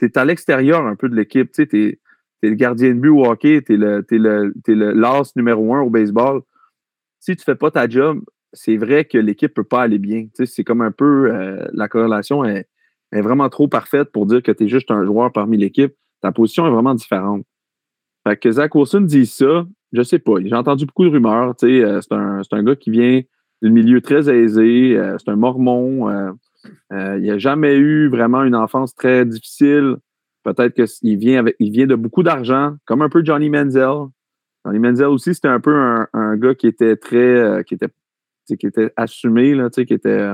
tu es à l'extérieur un peu de l'équipe. Tu sais, t'es- T'es le gardien de but au hockey, t'es le, t'es le, last numéro un au baseball. Si tu fais pas ta job, c'est vrai que l'équipe peut pas aller bien. Tu sais, c'est comme un peu euh, la corrélation est, est vraiment trop parfaite pour dire que tu es juste un joueur parmi l'équipe. Ta position est vraiment différente. Fait que Zach Wilson dit ça, je sais pas. J'ai entendu beaucoup de rumeurs. Euh, c'est un, un gars qui vient d'un milieu très aisé. euh, c'est un mormon. euh, euh, il n'a jamais eu vraiment une enfance très difficile. Peut-être qu'il vient avec, il vient de beaucoup d'argent, comme un peu Johnny Manziel. Johnny Manziel aussi, c'était un peu un, un gars qui était très, euh, qui était, qui était assumé, là, qui était,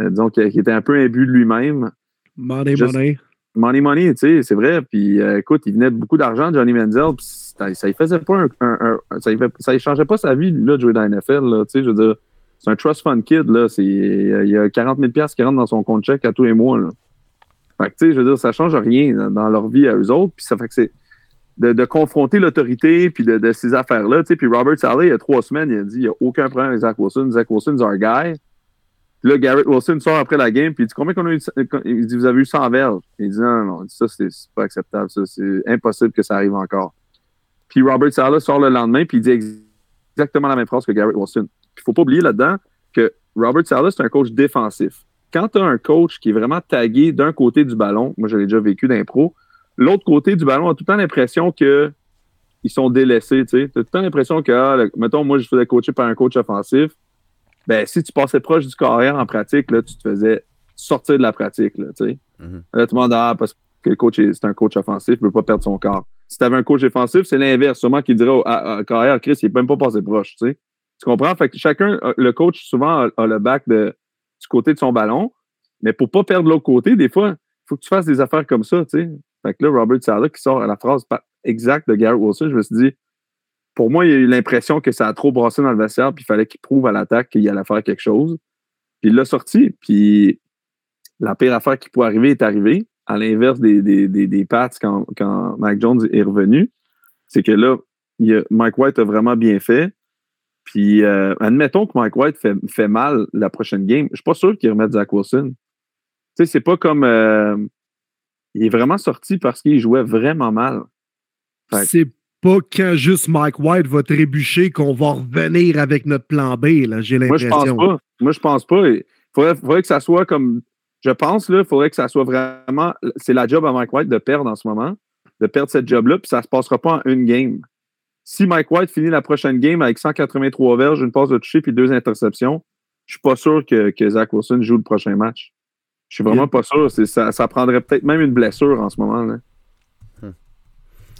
Euh, disons qu'il était un peu imbu de lui-même. Money, money. Money, money, tu sais, c'est vrai. Puis euh, écoute, il venait de beaucoup d'argent, Johnny Manziel. Ça, ça faisait pas un, ça, ne changeait pas sa vie, là, de jouer dans la NFL. Là, je veux dire, c'est un trust fund kid. Là, il y a 40 000 qui rentrent dans son compte chèque à tous les mois. Là. Fait que, tu sais, je veux dire, ça change rien dans leur vie à eux autres. Puis ça fait que c'est de, confronter l'autorité puis de, ces affaires-là. Puis Robert Saleh, il y a trois semaines, il a dit il n'y a aucun problème avec Zach Wilson. Zach Wilson, our guy. Là, Garrett Wilson sort après la game, puis il dit combien qu'on a eu Il dit Vous avez eu 100 verges. Il dit non, non, ça, c'est pas acceptable. Ça, c'est impossible que ça arrive encore. Puis Robert Saleh sort le lendemain, puis il dit exactement la même phrase que Garrett Wilson. Puis faut pas oublier là-dedans que Robert Saleh, c'est un coach défensif. Quand tu as un coach qui est vraiment tagué d'un côté du ballon, moi, je déjà vécu d'impro, l'autre côté du ballon a tout le temps l'impression que ils sont délaissés. Tu as tout le temps l'impression que, ah, mettons, moi, je faisais coacher par un coach offensif. Ben, si tu passais proche du carrière en pratique, là, tu te faisais sortir de la pratique. Là, tu sais. Là le monde, ah, parce que le coach, c'est un coach offensif, il ne veut pas perdre son corps. Si tu avais un coach défensif, c'est l'inverse. Sûrement qu'il dirait au carrière, Chris, il n'est même pas passé proche. Tu, sais. tu comprends? Fait que chacun, le coach, souvent, a, le bac de, du côté de son ballon. Mais pour ne pas perdre l'autre côté, des fois, il faut que tu fasses des affaires comme ça. Tu sais. Fait que là, Robert Sala qui sort à la phrase exacte de Garrett Wilson, je me suis dit, pour moi, il a eu l'impression que ça a trop brassé dans le vestiaire, puis il fallait qu'il prouve à l'attaque qu'il allait faire quelque chose. Puis il l'a sorti, puis la pire affaire qui pouvait arriver est arrivée, à l'inverse des, des, des, Pats quand, quand Mike Jones est revenu. C'est que là, Mike White a vraiment bien fait. Puis euh, admettons que Mike White fait, mal la prochaine game. Je suis pas sûr qu'il remette Zach Wilson. Tu sais, c'est pas comme. Euh, il est vraiment sorti parce qu'il jouait vraiment mal. C'est pas quand juste Mike White va trébucher qu'on va revenir avec notre plan B, là, j'ai l'impression. Moi, je pense pas. Moi, je pense pas. Il faudrait, que ça soit comme. Je pense, là, il faudrait que ça soit vraiment. C'est la job à Mike White de perdre en ce moment, de perdre cette job-là, puis ça ne se passera pas en une game. Si Mike White finit la prochaine game avec 183 verges, une passe de toucher puis deux interceptions, je suis pas sûr que, que Zach Wilson joue le prochain match. Je suis vraiment pas sûr. Ça, ça prendrait peut-être même une blessure en ce moment. Là.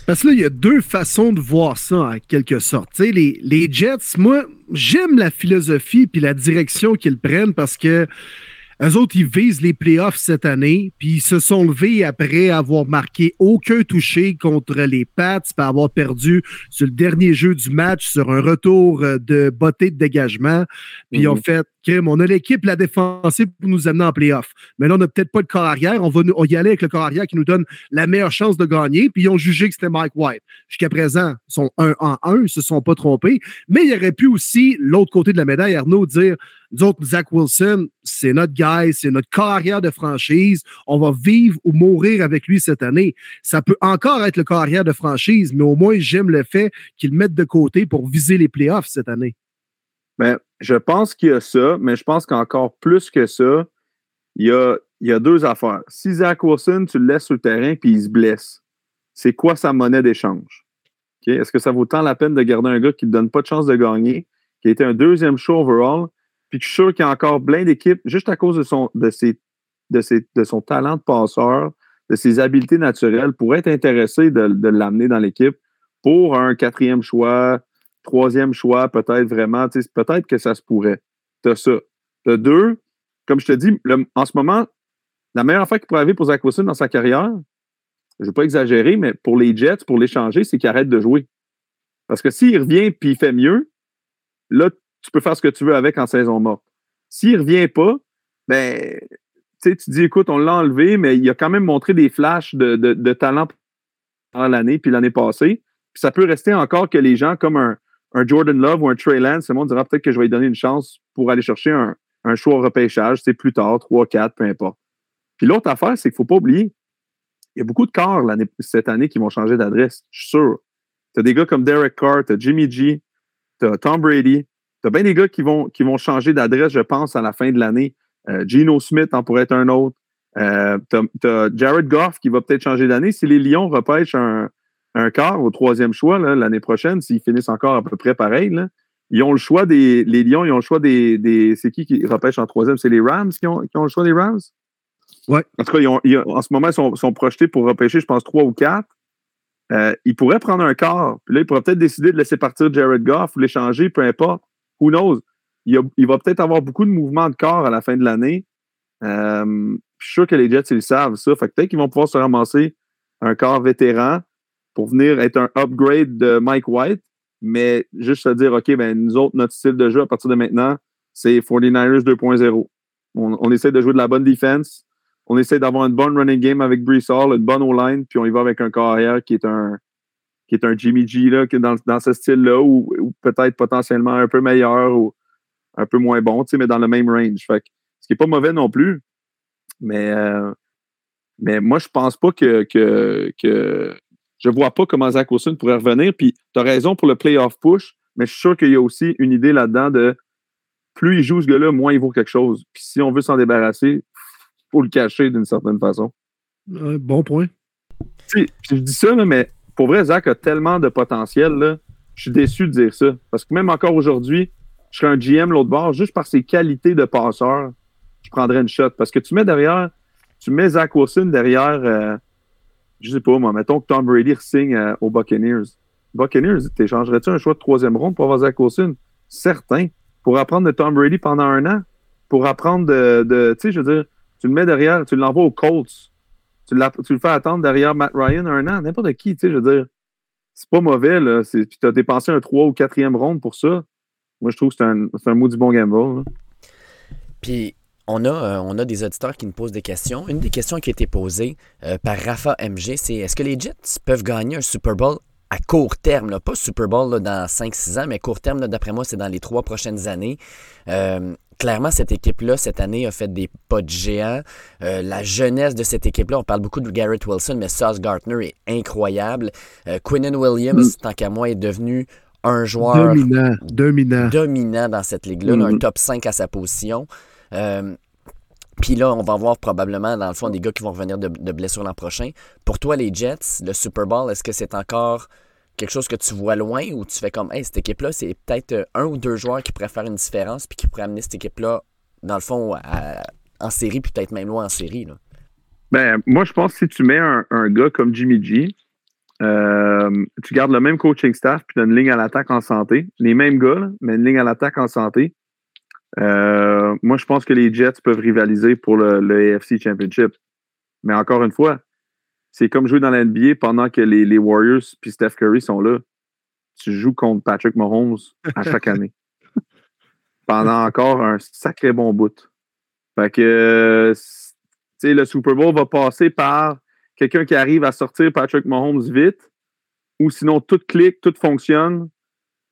Parce que là, il y a deux façons de voir ça, en quelque sorte. les, les Jets, moi, j'aime la philosophie puis la direction qu'ils prennent parce que eux autres, ils visent les playoffs cette année, puis ils se sont levés après avoir marqué aucun touché contre les Pats, puis avoir perdu sur le dernier jeu du match sur un retour euh, de beauté de dégagement. Puis ils ont mhm. fait, on a l'équipe, la défensive pour nous amener en playoff. Mais là, on n'a peut-être pas de corps arrière. On va y aller avec le corps qui nous donne la meilleure chance de gagner. Puis ils ont jugé que c'était Mike White. Jusqu'à présent, ils sont un en un, ils ne se sont pas trompés. Mais il aurait pu aussi, l'autre côté de la médaille, Arnaud, dire nous autres, Zach Wilson, c'est notre guy, c'est notre carrière de franchise. On va vivre ou mourir avec lui cette année. Ça peut encore être le carrière de franchise, mais au moins, j'aime le fait qu'il mette de côté pour viser les playoffs cette année. Bien, je pense qu'il y a ça, mais je pense qu'encore plus que ça, il y a, deux affaires. Si Zach Wilson, tu le laisses sur le terrain puis il se blesse, c'est quoi sa monnaie d'échange? Est-ce que ça vaut tant la peine de garder un gars qui ne donne pas de chance de gagner, qui a été un deuxième show overall, puis je suis sûr qu'il y a encore plein d'équipes, juste à cause de son, de, ses, de, ses, de son talent de passeur, de ses habiletés naturelles, pour être intéressé de, de l'amener dans l'équipe pour un quatrième choix, troisième choix, peut-être vraiment. Peut-être que ça se pourrait. Tu as ça. Tu deux, comme je te dis, en ce moment, la meilleure affaire qu'il pourrait arriver pour Zach Wilson dans sa carrière, je ne vais pas exagérer, mais pour les Jets, pour l'échanger, c'est qu'il arrête de jouer. Parce que s'il revient et il fait mieux, là, tu peux faire ce que tu veux avec en saison morte. S'il ne revient pas, ben, tu dis, écoute, on l'a enlevé, mais il a quand même montré des flashs de, de, talent pendant l'année puis l'année passée. Puis ça peut rester encore que les gens comme un, Jordan Love ou un Trey Lance, le monde dira peut-être que je vais lui donner une chance pour aller chercher un, un choix au repêchage, c'est plus tard, 3, 4, peu importe. Puis l'autre affaire, c'est qu'il ne faut pas oublier, il y a beaucoup de corps cette année qui vont changer d'adresse, je suis sûr. Tu as des gars comme Derek Carr, tu as Jimmy G, tu as Tom Brady, tu as bien des gars qui vont, qui vont changer d'adresse, je pense, à la fin de l'année. Euh, Gino Smith en pourrait être un autre. Euh, tu as, Jared Goff qui va peut-être changer d'année. Si les Lions repêchent un, un quart au troisième choix l'année prochaine, s'ils finissent encore à peu près pareil, ils ont le choix des. Les Lions, ils ont le choix des. des c'est qui qui repêche en troisième? C'est les Rams qui ont, qui ont, le choix des Rams? Oui. En tout cas, ils ont, en ce moment, ils sont, sont, projetés pour repêcher, je pense, trois ou quatre. Euh, ils pourraient prendre un quart. Puis là, ils pourraient peut-être décider de laisser partir Jared Goff ou l'échanger, peu importe who knows? Il, va peut-être avoir beaucoup de mouvements de corps à la fin de l'année. Euh, je suis sûr que les Jets, ils savent ça. Fait que peut-être qu'ils vont pouvoir se ramasser un corps vétéran pour venir être un upgrade de Mike White, mais juste se dire, OK, ben, nous autres, notre style de jeu à partir de maintenant, c'est 49ers 2.0. On, on, essaie de jouer de la bonne défense. On essaie d'avoir une bonne running game avec Brees Hall, une bonne O-line, puis on y va avec un carrière qui est un, qui est un Jimmy G là, qui est dans, dans ce style-là, ou, peut-être potentiellement un peu meilleur ou un peu moins bon, mais dans le même range. Fait que, ce qui n'est pas mauvais non plus. Mais, euh, mais moi, je pense pas que, que je vois pas comment Zach Wilson pourrait revenir. Puis tu as raison pour le playoff push, mais je suis sûr qu'il y a aussi une idée là-dedans de plus il joue ce gars-là, moins il vaut quelque chose. Puis si on veut s'en débarrasser, il faut le cacher d'une certaine façon. bon point. je dis ça, mais pour vrai, Zach a tellement de potentiel. Là, je suis déçu de dire ça. Parce que même encore aujourd'hui, je serais un GM l'autre bord, juste par ses qualités de passeur, je prendrais une shot. Parce que tu mets derrière, tu mets Zach Wilson derrière, euh, je sais pas, moi, mettons que Tom Brady signe euh, aux Buccaneers. Buccaneers, t'échangerais-tu un choix de troisième ronde pour avoir Zach Wilson? Certain. Pour apprendre de Tom Brady pendant un an? Pour apprendre de, de tu sais, je veux dire, tu le mets derrière, tu l'envoies aux Colts. Tu, tu, le fais attendre derrière Matt Ryan un an, n'importe qui, tu sais, je veux dire. C'est pas mauvais, là. Puis tu as dépensé un 3 ou 4e ronde pour ça. Moi, je trouve que c'est un, un mot du bon gamble. Puis, on a, euh, on a des auditeurs qui nous posent des questions. Une des questions qui a été posée euh, par Rafa MG, c'est est-ce que les Jets peuvent gagner un Super Bowl à court terme, pas Super Bowl dans 5-6 ans, mais court terme, d'après moi, c'est dans les trois prochaines années. Euh, clairement, cette équipe-là, cette année, a fait des pas de géant. la jeunesse de cette équipe-là, on parle beaucoup de Garrett Wilson, mais Sauce Gartner est incroyable. Quinnen Williams, mm. tant qu'à moi, est devenu un joueur dominant, dominant. dominant dans cette ligue-là, un mm-hmm. top 5 à sa position. Euh, puis là, on va voir probablement, dans le fond, des gars qui vont revenir de, blessure l'an prochain. Pour toi, les Jets, le Super Bowl, est-ce que c'est encore quelque chose que tu vois loin ou tu fais comme, hey, cette équipe-là, c'est peut-être un ou deux joueurs qui pourraient faire une différence puis qui pourraient amener cette équipe-là, dans le fond, en série, puis peut-être même loin en série? Là? Ben, moi, je pense que si tu mets un, gars comme Jimmy G, euh, tu gardes le même coaching staff puis tu as une ligne à l'attaque en santé. Les mêmes gars, mais une ligne à l'attaque en santé. Euh, moi, je pense que les Jets peuvent rivaliser pour le, AFC Championship. Mais encore une fois, c'est comme jouer dans la NBA pendant que les, Warriors puis Steph Curry sont là. Tu joues contre Patrick Mahomes à chaque année. pendant encore un sacré bon bout. Fait que, le Super Bowl va passer par quelqu'un qui arrive à sortir Patrick Mahomes vite, ou sinon tout clique, tout fonctionne,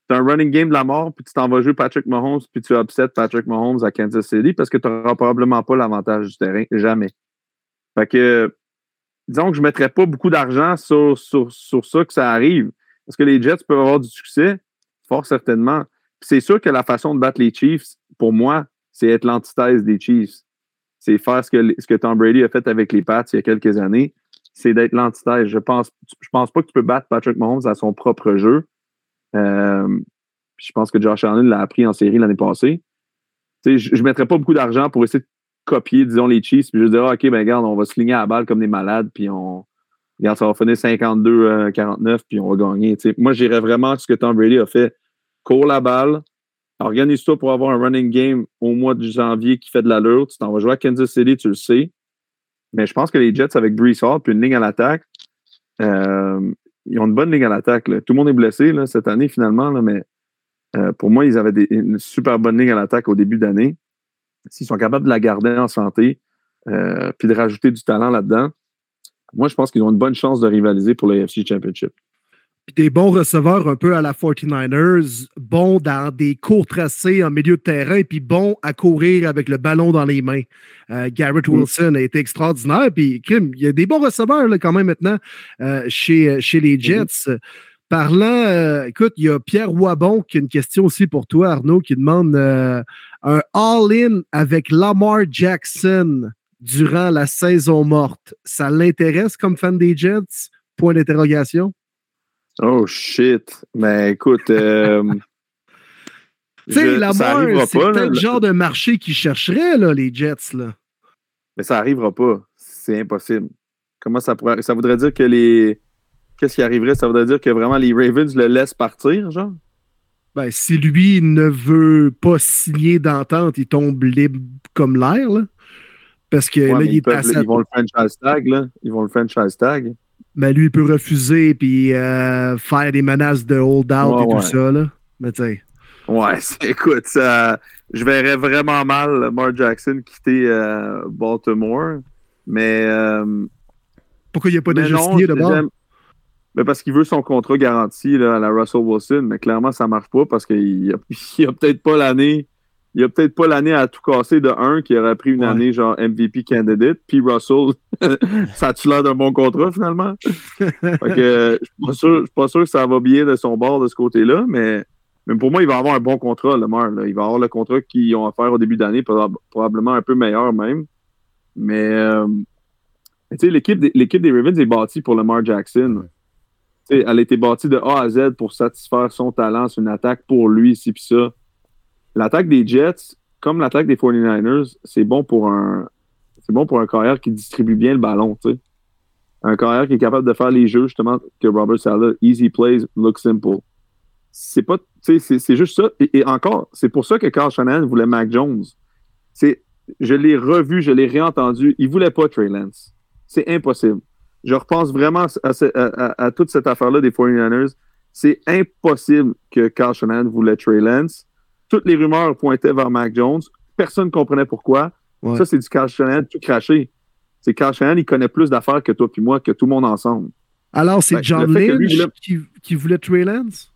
tu un running game de la mort, puis tu t'en vas jouer Patrick Mahomes, puis tu upset Patrick Mahomes à Kansas City parce que tu n'auras probablement pas l'avantage du terrain. Jamais. Fait que, disons que je ne mettrais pas beaucoup d'argent sur, sur, sur ça que ça arrive. Est-ce que les Jets peuvent avoir du succès? Fort certainement. C'est sûr que la façon de battre les Chiefs, pour moi, c'est être l'antithèse des Chiefs. C'est faire ce que, ce que Tom Brady a fait avec les Pats il y a quelques années. C'est d'être l'antithèse. Je pense, je pense pas que tu peux battre Patrick Mahomes à son propre jeu. Euh, je pense que Josh Allen l'a appris en série l'année passée. je ne mettrais pas beaucoup d'argent pour essayer de copier, disons, les Chiefs, puis je dirais, OK, ben regarde, on va se ligner à la balle comme des malades, puis on. Regarde, ça va finir 52-49, euh, puis on va gagner. moi, j'irais vraiment ce que Tom Brady a fait. Cours la balle, organise-toi pour avoir un running game au mois de janvier qui fait de l'allure. Tu t'en vas jouer à Kansas City, tu le sais. Mais je pense que les Jets avec Brees Hall puis une ligne à l'attaque, euh, ils ont une bonne ligne à l'attaque. Tout le monde est blessé cette année, finalement, mais euh, pour moi, ils avaient une super bonne ligne à l'attaque au début d'année. S'ils sont capables de la garder en santé, euh, puis de rajouter du talent là-dedans, moi, je pense qu'ils ont une bonne chance de rivaliser pour le AFC Championship. Puis des bons receveurs un peu à la 49ers, bons dans des courts tracés en milieu de terrain, puis bons à courir avec le ballon dans les mains. Euh, Garrett mm. Wilson a été extraordinaire. Puis, il y a des bons receveurs là, quand même maintenant euh, chez, chez les mm-hmm. Jets. Parlant, euh, écoute, il y a Pierre Wabon qui a une question aussi pour toi, Arnaud, qui demande un all-in avec Lamar Jackson durant la saison morte. Ça l'intéresse comme fan des Jets? Point d'interrogation. Oh shit. Mais écoute. Euh, tu sais, la c'est peut-être le genre de marché qui chercherait, là, les Jets. Là. Mais ça n'arrivera pas. C'est impossible. Comment ça pourrait. Ça voudrait dire que les. Qu'est-ce qui arriverait? Ça voudrait dire que vraiment les Ravens le laissent partir, genre? Ben, si lui ne veut pas signer d'entente, il tombe libre comme l'air, là. Parce que Ouais, là, il ils, est peuvent- à sa- ils vont le franchise tag, là. Ils vont le franchise tag. Mais lui, il peut refuser puis euh, faire des menaces de hold-out Ouais, et tout ouais. ça. Là. Mais tu sais, Ouais, écoute, ça, je verrais vraiment mal Lamar Jackson quitter euh, Baltimore. Mais, euh, pourquoi il n'a pas mais déjà non, signé d'abord? j'aime- mais parce qu'il veut son contrat garanti là, à la Russell Wilson, mais clairement, ça marche pas parce qu'il a, il a peut-être pas l'année. Il a peut-être pas l'année à tout casser de un qui aurait pris une Ouais. année genre MVP candidate, puis Russell, ça a-tu l'air d'un bon contrat finalement? Fait que, euh, je je suis pas sûr que ça va bien de son bord de ce côté-là, mais, mais pour moi, il va avoir un bon contrat, Lamar. Là. Il va avoir le contrat qu'ils ont à faire au début d'année, proba- probablement un peu meilleur même. Mais euh, tu sais, l'équipe des, Ravens est bâtie pour Lamar Jackson. Elle a été bâtie de A à Z pour satisfaire son talent. C'est une attaque pour lui, ci puis ça. L'attaque des Jets, comme l'attaque des 49ers, c'est bon pour un c'est bon pour un carrière qui distribue bien le ballon, tu sais. Un carrière qui est capable de faire les jeux, justement, que Robert Sala, easy plays, look simple. C'est pas, c'est- juste ça. Et, encore, c'est pour ça que Carl Shanahan voulait Mac Jones. C'est, je l'ai revu, je l'ai réentendu. Il voulait pas Trey Lance. C'est impossible. Je repense vraiment à, à- à- toute cette affaire-là des 49ers. C'est impossible que Carl Shanahan voulait Trey Lance. Toutes les rumeurs pointaient vers Mac Jones. Personne ne comprenait pourquoi. Ouais. Ça, c'est du Carl Shanahan tout craché. C'est Carl Shanahan, il connaît plus d'affaires que toi puis moi, que tout le monde ensemble. Alors, c'est Ben, John Lynch voulait- qui, qui voulait Trey Lance?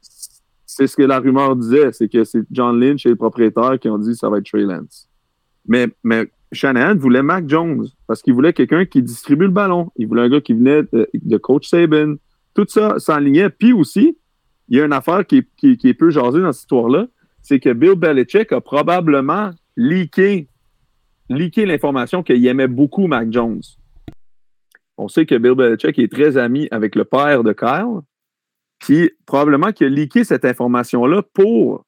C'est ce que la rumeur disait, c'est que c'est John Lynch et le propriétaire qui ont dit que ça va être Trey Lance. Mais, mais Shanahan voulait Mac Jones parce qu'il voulait quelqu'un qui distribue le ballon. Il voulait un gars qui venait de, de coach Saban. Tout ça s'enlignait. Puis aussi, il y a une affaire qui, qui est peu jasée dans cette histoire-là, c'est que Bill Belichick a probablement leaké, l'information qu'il aimait beaucoup Mac Jones. On sait que Bill Belichick est très ami avec le père de Kyle. Puis probablement qu'il a leaké cette information-là pour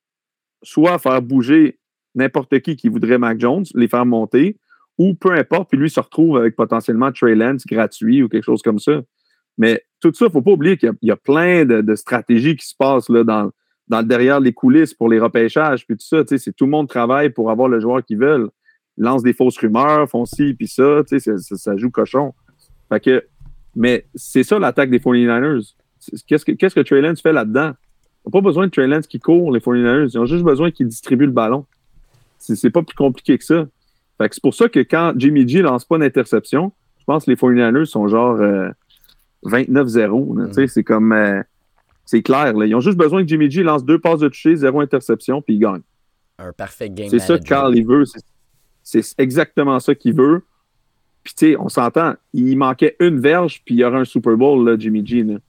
soit faire bouger n'importe qui qui voudrait Mac Jones, les faire monter, ou peu importe, puis lui se retrouve avec potentiellement Trey Lance gratuit ou quelque chose comme ça. Mais tout ça, il ne faut pas oublier qu'il y a- plein de, de stratégies qui se passent là, dans, dans le derrière les coulisses pour les repêchages, puis tout ça. C'est tout le monde travaille pour avoir le joueur qu'ils veulent. Ils lancent des fausses rumeurs, font ci, puis ça, ça, ça- joue cochon. Fait que, mais c'est ça l'attaque des 49ers. C'est- Qu'est-ce que, qu'est-ce que Trey Lance fait là-dedans? Ils n'ont pas besoin de Trey Lance qui court, les 49ers. Ils ont juste besoin qu'il distribue le ballon. C'est, pas plus compliqué que ça. Fait que c'est pour ça que quand Jimmy G lance pas d'interception, je pense que les 49ers sont genre euh, 29-0. là. Tu sais, C'est comme. euh, c'est clair. là. Ils ont juste besoin que Jimmy G lance deux passes de toucher, zéro interception, puis ils gagnent. Un parfait game C'est ça que. Carl il veut. C'est- exactement ça qu'il veut. Puis, tu sais, on s'entend. Il manquait une verge, puis il y aura un Super Bowl, là, Jimmy G. là. Tu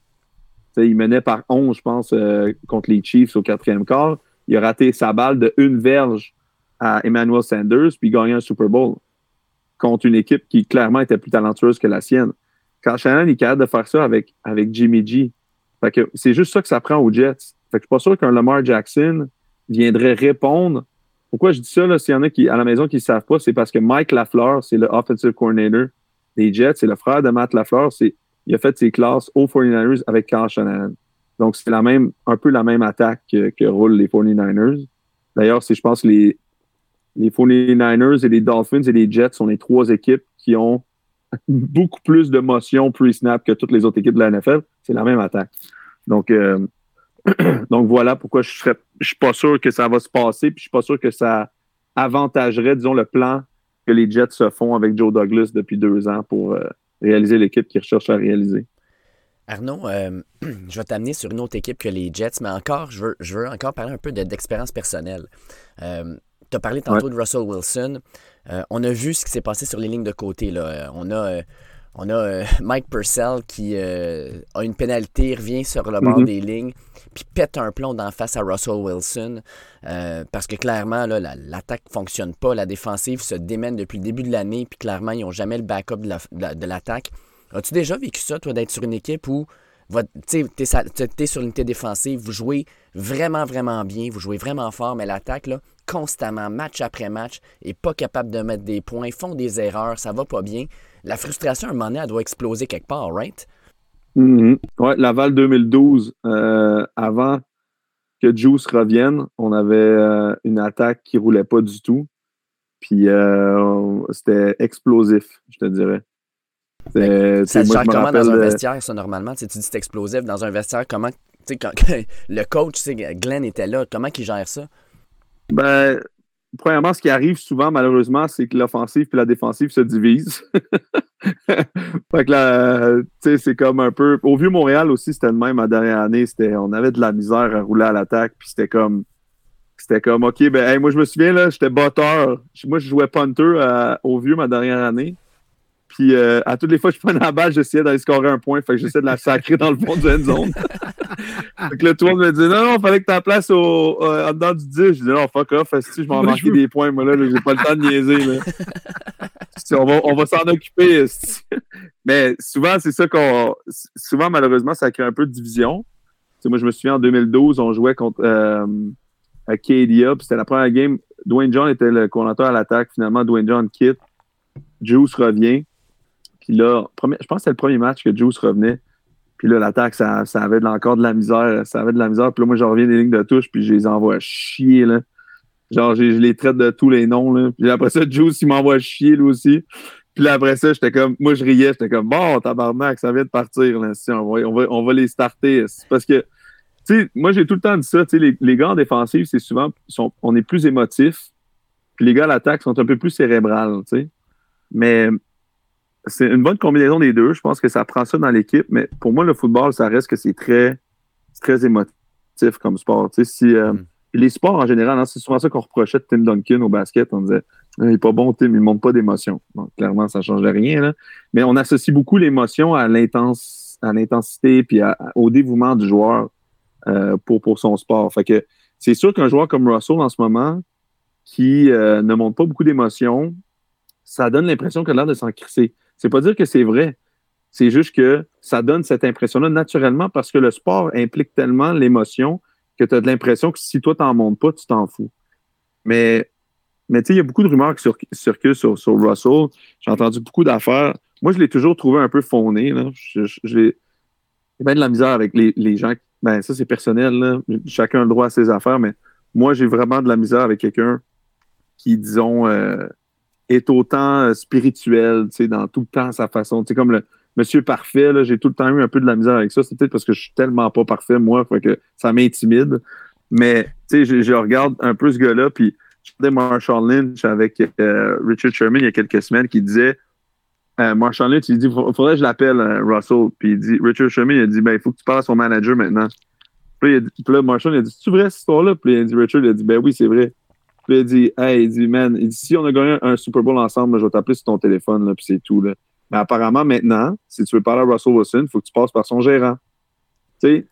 sais, il menait par 11, je pense, euh, contre les Chiefs au quatrième quart. Il a raté sa balle de une verge à Emmanuel Sanders, puis il gagnait un Super Bowl contre une équipe qui clairement était plus talentueuse que la sienne. Quand Shannon est capable de faire ça avec, avec Jimmy G, c'est juste ça que ça prend aux Jets. Fait que je suis pas sûr qu'un Lamar Jackson viendrait répondre pourquoi je dis ça, s'il y en a qui, à la maison qui ne savent pas, c'est parce que Mike Lafleur, c'est le offensive coordinator des Jets, c'est le frère de Matt Lafleur. Il a fait ses classes aux 49ers avec Carl Shanahan. Donc, c'est la même, un peu la même attaque que, roulent les 49ers. D'ailleurs, c'est, je pense, les, les 49ers et les Dolphins et les Jets sont les trois équipes qui ont beaucoup plus de motion pre-snap que toutes les autres équipes de la NFL. C'est la même attaque. Donc, euh, donc voilà pourquoi je serais, je suis pas sûr que ça va se passer, puis je suis pas sûr que ça avantagerait, disons, le plan que les Jets se font avec Joe Douglas depuis deux ans pour euh, réaliser l'équipe qu'ils recherchent à réaliser. Arnaud, euh, je vais t'amener sur une autre équipe que les Jets, mais encore, je veux, je veux encore parler un peu de- d'expérience personnelle. Euh, tu as parlé tantôt de Russell Wilson. On a vu ce qui s'est passé sur les lignes de côté. Là. On a, on a euh, Mike Purcell qui euh, a une pénalité, revient sur le bord Mhm. des lignes, puis pète un plomb d'en face à Russell Wilson. euh, parce que clairement, la- l'attaque ne fonctionne pas. La défensive se démène depuis le début de l'année, puis clairement, ils n'ont jamais le backup de la- de la- de l'attaque. As-tu déjà vécu ça, toi, d'être sur une équipe où tu es, sur l'unité défensive, vous jouez vraiment, vraiment bien, vous jouez vraiment fort, mais l'attaque, là, constamment, match après match, est pas capable de mettre des points, font des erreurs, ça va pas bien. La frustration, à un moment donné, elle doit exploser quelque part, right? Mhm. Ouais, Laval 2012, euh, avant que Juice revienne, on avait euh, une attaque qui roulait pas du tout. Puis euh, c'était explosif, je te dirais. Ça se gère comment dans un vestiaire, ça, normalement? Tu, dis c'est explosif dans un vestiaire. Comment, quand, le coach, Glenn était là, comment il gère ça? Ben, premièrement, ce qui arrive souvent, malheureusement, c'est que l'offensive et la défensive se divisent. fait que là, tu sais, c'est comme un peu. Au Vieux-Montréal aussi, c'était le même la dernière année. On avait de la misère à rouler à l'attaque, puis c'était comme. C'était comme, OK, ben, moi, je me souviens, là, j'étais batteur. Moi, je jouais punter euh, au Vieux ma dernière année. Puis euh, à toutes les fois que je prenais la balle, j'essayais d'aller scorer un point. Fait que j'essayais de la sacrer dans le fond de la zone. fait que là, tout le monde me dit non, non, il fallait que tu places au, euh, en dedans du 10. Je dis non, fuck off, si je m'en marquer des points, moi là, j'ai pas le temps de niaiser. Là. on va, on va s'en occuper. Mais souvent, c'est ça qu'on. Souvent, malheureusement, ça crée un peu de division. moi, je me souviens en 2012, on jouait contre euh, Acadia, puis c'était la première game. Dwayne John était le coordinateur à l'attaque. Finalement, Dwayne John quitte. Juice revient. Puis là, je pense que c'était le premier match que Juice revenait. Puis là, l'attaque, ça, avait encore de la misère. Ça avait de la misère. Puis là, moi, je reviens des lignes de touche, puis je les envoie chier, là. Genre, je les traite de tous les noms, là. Puis après ça, Juice, il m'envoie chier, lui aussi. Puis là, après ça, j'étais comme, moi, je riais, j'étais comme, bon, tabarnak, ça vient de partir, là. on, va, on, va, les starter. Parce que, tu sais, moi, j'ai tout le temps dit ça, tu sais, les, les, gars en défensive, c'est souvent, on est plus émotifs. Puis les gars à l'attaque sont un peu plus cérébrales, tu sais. Mais c'est une bonne combinaison des deux. Je pense que ça prend ça dans l'équipe, mais pour moi, le football, ça reste que c'est très, très émotif comme sport. si, euh, mm. Les sports en général, hein, c'est souvent ça qu'on reprochait de Tim Duncan au basket. On disait il n'est pas bon, Tim, il ne montre pas d'émotion. clairement, ça ne change rien. Là. Mais on associe beaucoup l'émotion à l'intensité puis au dévouement du joueur euh, pour, pour son sport. Fait que c'est sûr qu'un joueur comme Russell en ce moment, qui euh, ne montre pas beaucoup d'émotion, ça donne l'impression qu'il a l'air de s'en crisser. C'est pas dire que c'est vrai. C'est juste que ça donne cette impression-là naturellement parce que le sport implique tellement l'émotion que tu as de l'impression que si toi, t'en montes pas, tu t'en fous. Mais, mais tu sais, il y a beaucoup de rumeurs qui circulent sur, Russell. J'ai entendu beaucoup d'affaires. Moi, je l'ai toujours trouvé un peu. Là. J'ai bien de la misère avec les, gens. Ben, ça, c'est personnel. Chacun a le droit à ses affaires, mais moi, j'ai vraiment de la misère avec quelqu'un qui, disons, euh, est autant euh, spirituel, tu sais, dans tout le temps sa façon. Tu sais, comme le monsieur parfait, j'ai tout le temps eu un peu de la misère avec ça. C'est peut-être parce que je suis tellement pas parfait, moi, que ça m'intimide. Mais, tu sais, je, regarde un peu ce gars-là, puis je regardais Marshall Lynch avec euh, Richard Sherman il y a quelques semaines qui disait euh, Marshall Lynch, il dit faudrait que je l'appelle Russell. Puis il dit Richard Sherman, il a dit ben, il faut que tu parles à son manager maintenant. Puis, là, Marshall, il a dit C'est vrai cette histoire-là? Puis il a dit Richard, il a dit Ben oui, c'est vrai. Puis il dit, hey, il dit, man, il dit, si on a gagné un, Super Bowl ensemble, je vais t'appeler sur ton téléphone, là, puis c'est tout. Mais apparemment, maintenant, si tu veux parler à Russell Wilson, il faut que tu passes par son gérant. Tu sais,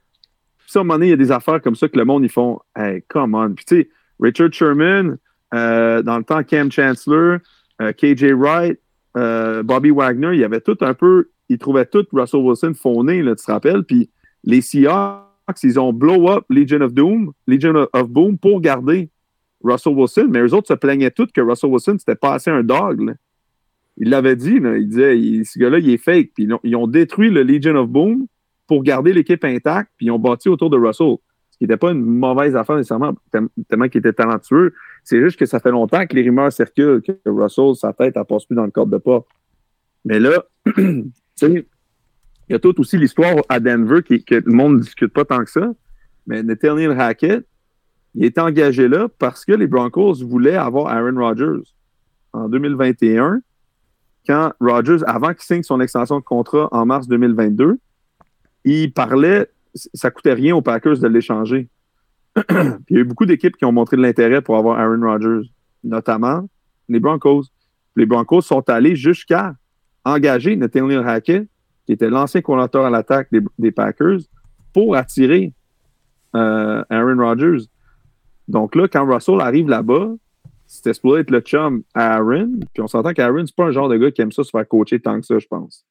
ça, à un moment donné, il y a des affaires comme ça que le monde, ils font, hey, come on. Puis tu sais, Richard Sherman, euh, dans le temps, Cam Chancellor, euh, KJ Wright, euh, Bobby Wagner, il y avait tout un peu, ils trouvaient tout Russell Wilson là, tu te rappelles? Puis les Seahawks, ils ont blow up Legion of Doom, Legion of Boom pour garder Russell Wilson, mais eux autres se plaignaient tous que Russell Wilson, c'était pas assez un dog. Il l'avait dit, il disait, ce gars-là, il est fake. Puis ils ont, détruit le Legion of Boom pour garder l'équipe intacte, puis ils ont bâti autour de Russell. Ce qui n'était pas une mauvaise affaire nécessairement, tellement qu'il était talentueux. C'est juste que ça fait longtemps que les rumeurs circulent que Russell, sa tête, elle passe plus dans le corps de pas. Mais là, il y a tout aussi l'histoire à Denver qui, que le monde ne discute pas tant que ça. Mais Nathaniel Hackett, il est engagé là parce que les Broncos voulaient avoir Aaron Rodgers. En 2021, quand Rodgers, avant qu'il signe son extension de contrat en mars 2022, il parlait, ça coûtait rien aux Packers de l'échanger. il y a eu beaucoup d'équipes qui ont montré de l'intérêt pour avoir Aaron Rodgers, notamment les Broncos. Les Broncos sont allés jusqu'à engager Nathaniel Hackett, qui était l'ancien coordinateur à l'attaque des, Packers, pour attirer euh, Aaron Rodgers. Donc là, quand Russell arrive là-bas, c'était supposé être le chum à Aaron. Puis on s'entend qu'Aaron, c'est pas un genre de gars qui aime ça se faire coacher tant que ça, je pense.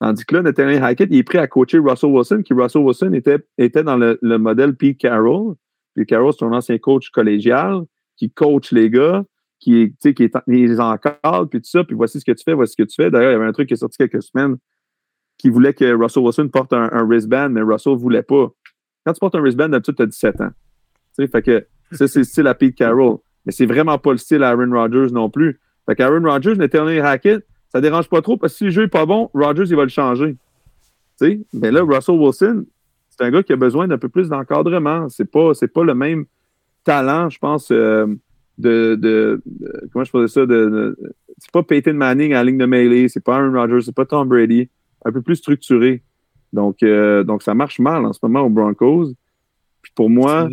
Tandis que là, Nathaniel Hackett, il est prêt à coacher Russell Wilson, qui Russell Wilson était, était dans le, modèle Pete Carroll. Pete Carroll, c'est un ancien coach collégial qui coach les gars, qui, qui, est, les encadre, puis tout ça, puis voici ce que tu fais, voici ce que tu fais. D'ailleurs, il y avait un truc qui est sorti quelques semaines qui voulait que Russell Wilson porte un, wristband, mais Russell ne voulait pas. Quand tu portes un wristband, d'habitude, tu as 17 ans. Tu sais, fait que ça, c'est style à Pete Carroll. mais c'est vraiment pas le style Aaron Rodgers non plus. Fait qu'Aaron Rodgers, l'éternel racket, ça dérange pas trop parce que si le jeu est pas bon, Rodgers, il va le changer. Mais là, Russell Wilson, c'est un gars qui a besoin d'un peu plus d'encadrement. C'est pas, pas le même talent, je pense, euh, de, de, Comment je faisais ça? De, c'est pas Peyton Manning à la ligne de mêlée, c'est pas Aaron Rodgers, c'est pas Tom Brady. Un peu plus structuré. Donc, euh, donc ça marche mal en ce moment aux Broncos. Puis pour moi,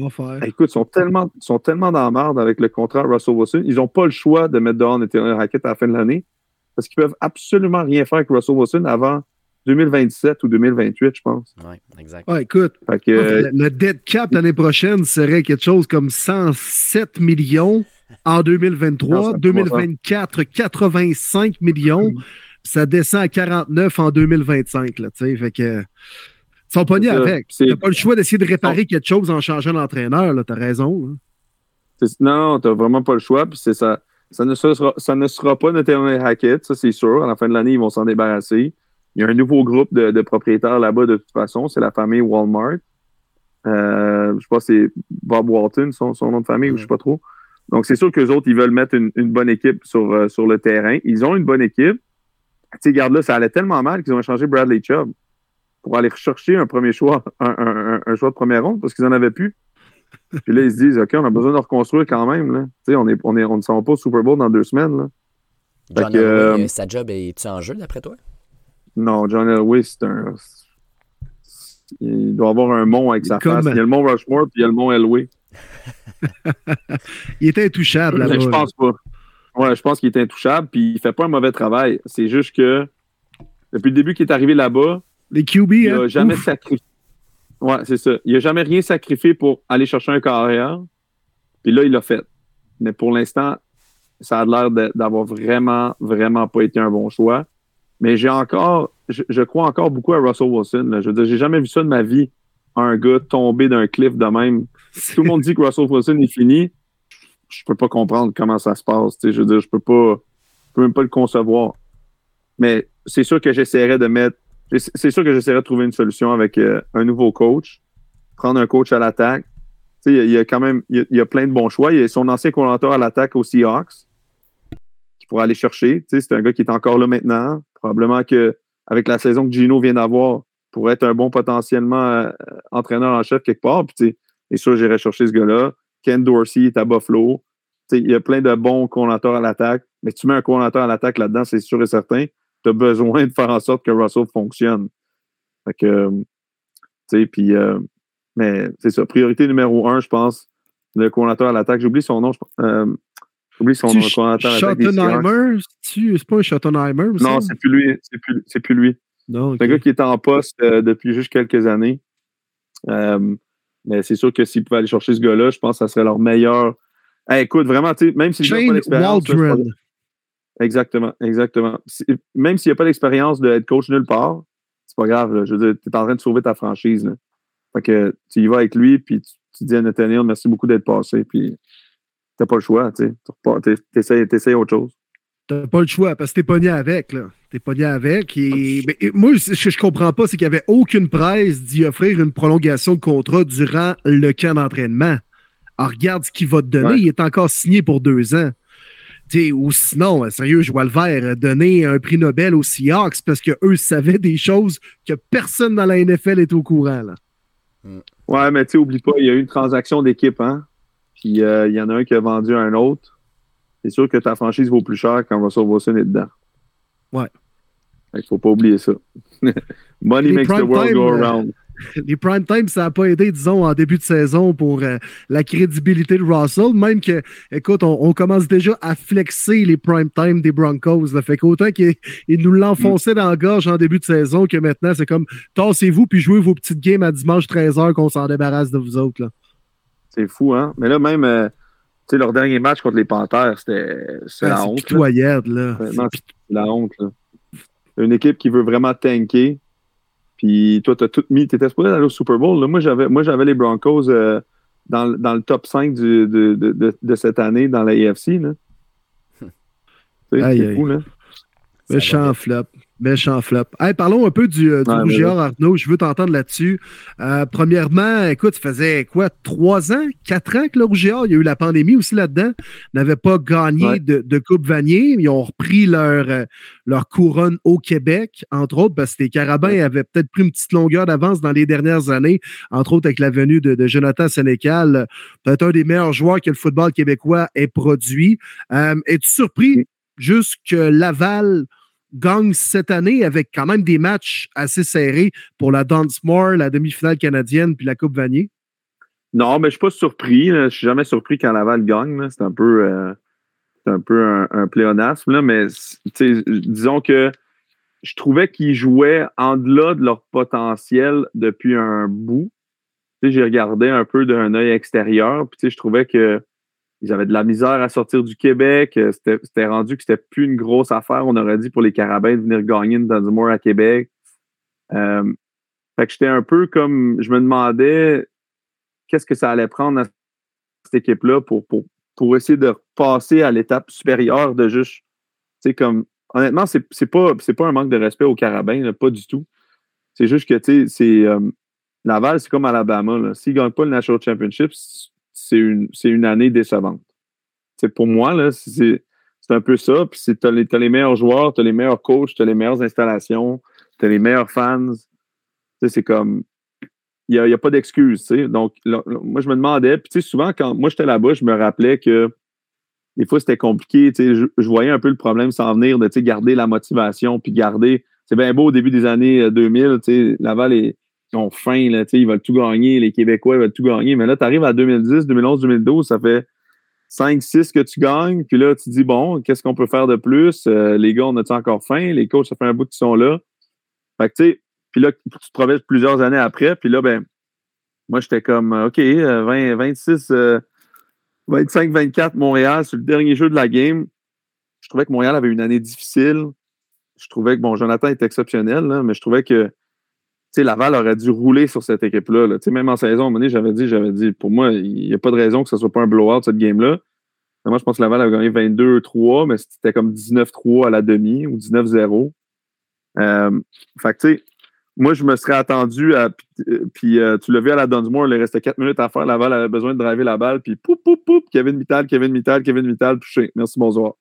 écoute, ils sont tellement, sont tellement dans la merde avec le contrat Russell Wilson. Ils n'ont pas le choix de mettre dehors une raquette à la fin de l'année parce qu'ils peuvent absolument rien faire avec Russell Wilson avant 2027 ou 2028, je pense. Oui, exact. écoute, le, dead cap l'année prochaine serait quelque chose comme 107 millions en 2023, 2024, 85 millions. Ça descend à 49 en 2025. Là, fait que, ils sont pognés avec. Tu n'as pas le choix d'essayer de réparer quelque chose en changeant d'entraîneur. Tu as raison. Non, tu n'as vraiment pas le choix. Puis c'est ça. Ça ne, sera, ça ne sera pas notre hacket, ça c'est sûr. À la fin de l'année, ils vont s'en débarrasser. Il y a un nouveau groupe de, propriétaires là-bas de toute façon. C'est la famille Walmart. Euh, je sais pas, c'est Bob Walton, son, nom de famille, ou je sais pas trop. Donc, c'est sûr qu'eux autres, ils veulent mettre une, bonne équipe sur, euh, sur le terrain. Ils ont une bonne équipe. Tu sais, regarde là, ça allait tellement mal qu'ils ont échangé Bradley Chubb pour aller rechercher un premier choix, un, choix de première ronde parce qu'ils n'en avaient plus. Puis là, ils se disent, OK, on a besoin de reconstruire quand même. Là. Tu sais, on, est, on, est, on ne s'en va pas au Super Bowl dans deux semaines. Là. John Elway, euh, sa job est-tu en jeu d'après toi? Non, John Elway, c'est un. Il doit avoir un mont avec sa face. Il y a le mont Rushmore puis il y a le mont Elway. il était intouchable là-bas. Je pense pas. Ouais, je pense qu'il est intouchable, puis il fait pas un mauvais travail. C'est juste que depuis le début qu'il est arrivé là-bas, les QB, il n'a hein? jamais sacrifié. Ouais, c'est ça. Il n'a jamais rien sacrifié pour aller chercher un carrière. Puis là, il l'a fait. Mais pour l'instant, ça a l'air d'avoir vraiment, vraiment pas été un bon choix. Mais j'ai encore, je, crois encore beaucoup à Russell Wilson. Je veux dire, j'ai jamais vu ça de ma vie, un gars tomber d'un cliff de même. Tout le monde dit que Russell Wilson est fini je peux pas comprendre comment ça se passe. Je veux dire, je peux pas, je peux même pas le concevoir. Mais c'est sûr que j'essaierai de mettre, c'est sûr que j'essaierai de trouver une solution avec euh, un nouveau coach, prendre un coach à l'attaque. Il y, a quand même, il y a, plein de bons choix. Il y a son ancien coordinateur à l'attaque aux Seahawks qui pourra aller chercher. C'est un gars qui est encore là maintenant. Probablement que avec la saison que Gino vient d'avoir, pourrait être un bon potentiellement euh, entraîneur en chef quelque part. Et sûr, j'irai chercher ce gars-là. Ken Dorsey est à Buffalo. Il y a plein de bons coordinateurs à l'attaque, mais tu mets un coordinateur à l'attaque là-dedans, c'est sûr et certain. Tu as besoin de faire en sorte que Russell fonctionne. Fait que, tu sais, puis, euh, mais c'est ça. Priorité numéro un, je pense, le coordinateur à l'attaque. J'oublie son nom. Euh, J'oublie son nom. Le Schottenheimer? C'est pas un Schottenheimer? Non, c'est plus lui. C'est plus, plus, lui. C'est un gars qui est en poste euh, depuis juste quelques années. Mais c'est sûr que s'ils pouvaient aller chercher ce gars-là, je pense que ça serait leur meilleur. écoute, vraiment, même s'il n'a pas d'expérience. Exactement, exactement. Même s'il n'y a pas d'expérience de head coach nulle part, c'est pas grave. Je veux dire, tu es en train de sauver ta franchise. Là. Fait que tu y vas avec lui, puis tu, dis à Nathaniel, merci beaucoup d'être passé, puis t'as pas le choix, tu sais. T'essayes autre chose. T'as pas le choix parce que t'es pogné avec, là. T'es pogné avec. Et, moi, ce que je comprends pas, c'est qu'il n'y avait aucune presse d'y offrir une prolongation de contrat durant le camp d'entraînement. Alors, regarde ce qu'il va te donner. Il est encore signé pour deux ans. Ou sinon, sérieux, je vois le vert donner un prix Nobel aux Seahawks parce qu'eux savaient des choses que personne dans la NFL est au courant. Là. Mm. Ouais, mais tu sais, oublie pas, il y a eu une transaction d'équipe, hein? Puis euh, il y en a un qui a vendu un autre c'est sûr que ta franchise vaut plus cher quand Russell Wilson est dedans. Ouais. Il faut pas oublier ça. Money makes the world go euh, around. les prime time, ça n'a pas aidé, disons, en début de saison pour euh, la crédibilité de Russell. Même que, écoute, on, commence déjà à flexer les prime time des Broncos. Là. Fait qu'autant qu'ils nous l'enfonçaient dans la gorge en début de saison que maintenant, c'est comme tassez-vous puis jouez vos petites games à dimanche 13h qu'on s'en débarrasse de vous autres. C'est fou, hein? Mais là, même. Euh, sais, leur dernier match contre les Panthers, c'était la honte. C'est là. C'est la honte, là. Une équipe qui veut vraiment tanker. Puis toi, tu as tout mis. Tu étais supposé aller au Super Bowl. Là. Moi, j'avais les Broncos euh, dans, dans, le top 5 du, de, de, de, cette année dans la AFC. C'est fou, là. Méchant flop. Méchant flop. Hey, parlons un peu du, euh, du Arnaud. Je veux t'entendre là-dessus. Euh, premièrement, écoute, ça faisait quoi, trois ans, quatre ans que le Rougiard, il y a eu la pandémie aussi là-dedans, n'avait pas gagné de, Coupe Vanier. Ils ont repris leur, euh, leur couronne au Québec, entre autres, parce que les Carabins avaient peut-être pris une petite longueur d'avance dans les dernières années, entre autres avec la venue de, Jonathan Sénécal, peut-être un des meilleurs joueurs que le football québécois ait produit. Es-tu surpris juste que Laval gagne cette année avec quand même des matchs assez serrés pour la Dunsmore, la demi-finale canadienne puis la Coupe Vanier? Non, mais je suis pas surpris. Je suis jamais surpris quand Laval gagne. C'est un peu, euh, un, peu un, pléonasme. mais disons que je trouvais qu'ils jouaient en delà de leur potentiel depuis un bout. J'ai regardé un peu d'un œil extérieur. Puis je trouvais que ils avaient de la misère à sortir du Québec. Euh, c'était rendu que c'était plus une grosse affaire. On aurait dit pour les Carabins de venir gagner dans du à Québec. Euh, fait que j'étais un peu comme. Je me demandais qu'est-ce que ça allait prendre à cette équipe-là pour, pour, pour essayer de passer à l'étape supérieure de juste. Comme. Honnêtement, c'est pas, pas un manque de respect aux Carabins, pas du tout. C'est juste que, c'est. Euh, Laval, c'est comme Alabama. S'ils ne gagnent pas le National Championship, c'est une, une, année décevante. Pour moi, c'est, un peu ça. Puis tu as, les meilleurs joueurs, tu as les meilleurs coachs, tu as les meilleures installations, tu as les meilleurs fans. C'est comme. Il n'y a, pas d'excuse. Donc, moi, je me demandais. Puis, souvent, quand moi, j'étais là-bas, je me rappelais que des fois, c'était compliqué. Je, je, voyais un peu le problème s'en venir de garder la motivation, puis garder. C'est bien beau au début des années 2000. Euh, Laval est, ils ont faim, là, ils veulent tout gagner, les Québécois veulent tout gagner. Mais là, tu arrives à 2010, 2011, 2012, ça fait 5, 6 que tu gagnes. Puis là, tu dis, bon, qu'est-ce qu'on peut faire de plus? Euh, les gars, on a-tu encore faim? Les coachs, ça fait un bout qu'ils sont là. Fait que, tu sais, puis là, tu te plusieurs années après. Puis là, ben, moi, j'étais comme, OK, 20, 26, 25, 24, Montréal, c'est le dernier jeu de la game. Je trouvais que Montréal avait une année difficile. Je trouvais que, bon, Jonathan est exceptionnel, mais je trouvais que Laval aurait dû rouler sur cette équipe-là. Là. Même en saison, à un moment j'avais dit, j'avais dit, pour moi, il n'y a pas de raison que ce ne soit pas un blowout, cette game-là. Moi, je pense que Laval avait gagné 22-3, mais c'était comme 19-3 à la demi ou 19-0. Euh, moi, je me serais attendu à. Puis euh, tu l'as vu à la Dunsmore, il restait 4 minutes à faire. Laval avait besoin de driver la balle, puis poup, poup, poup, Kevin Mittal, Kevin Mittal, Kevin Mittal, touché. Merci, bonsoir.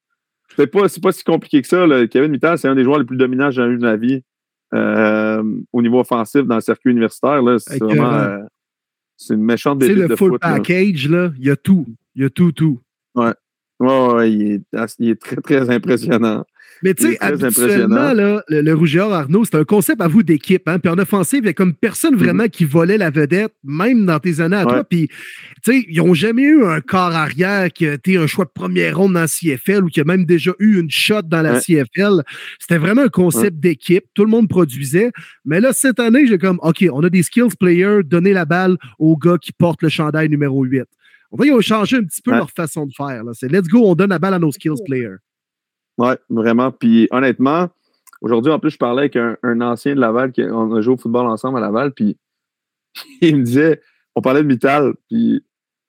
C'est pas, pas si compliqué que ça. Là. Kevin Mittal, c'est un des joueurs les plus dominants que j'ai eu de ma vie. Euh, au niveau offensif dans le circuit universitaire. C'est vraiment euh, c'est une méchante Tu sais, le full package, là, il y a tout. Il y a tout, tout. Ouais. Ouais, ouais, il est, il est très, très impressionnant. Mais tu sais, habituellement, là, le, le Rougeur Arnaud, c'est un concept à vous d'équipe. Hein? Puis en offensive, il y a comme personne mm-hmm. vraiment qui volait la vedette, même dans tes années à toi. Puis, tu sais, ils n'ont jamais eu un corps arrière qui a été un choix de première ronde dans la CFL ou qui a même déjà eu une shot dans la CFL. C'était vraiment un concept d'équipe. Tout le monde produisait. Mais là, cette année, j'ai comme, OK, on a des skills players, donner la balle au gars qui porte le chandail numéro 8. On va y changer un petit peu leur façon de faire. C'est let's go, on donne la balle à nos skills players. Oui, vraiment. Puis honnêtement, aujourd'hui, en plus, je parlais avec un, ancien de Laval, qui, on a joué au football ensemble à Laval, puis il me disait, on parlait de Mittal, puis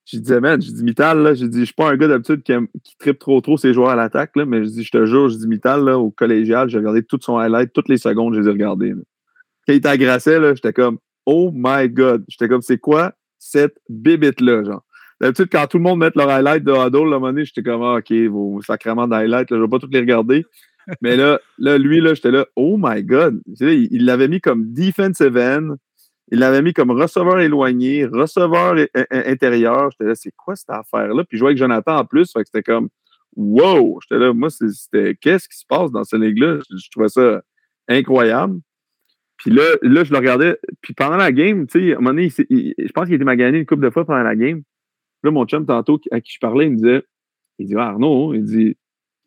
je disais, man, je dis Mittal, là, je dis, je suis pas un gars d'habitude qui, qui tripe trop trop ses joueurs à l'attaque, là, mais je dis, je te jure, je dis Mittal, là, au collégial, j'ai regardé tout son highlight, toutes les secondes, je les ai regardées. Quand il t'agressait, là, j'étais comme, oh my god. J'étais comme, c'est quoi cette bibite-là, genre? D'habitude, quand tout le monde met leur highlight de Huddle, à un moment donné, j'étais comme, ah, OK, vos sacrements d'highlight, je ne vais pas tous les regarder. Mais là, là lui, là, j'étais là, oh my God. Il l'avait mis comme defensive end. Il l'avait mis comme receveur éloigné, receveur intérieur. J'étais là, c'est quoi cette affaire-là? Puis je jouais avec Jonathan en plus. Fait que c'était comme, wow! J'étais là, moi, c'était, qu'est-ce qui se passe dans cette ligue-là? Je, trouvais ça incroyable. Puis là, là, je le regardais. Puis pendant la game, tu sais, à un moment donné, je pense qu'il était magané une couple de fois pendant la game. Là, mon chum, tantôt, à qui je parlais, il me disait, il dit, ah, Arnaud, il dit,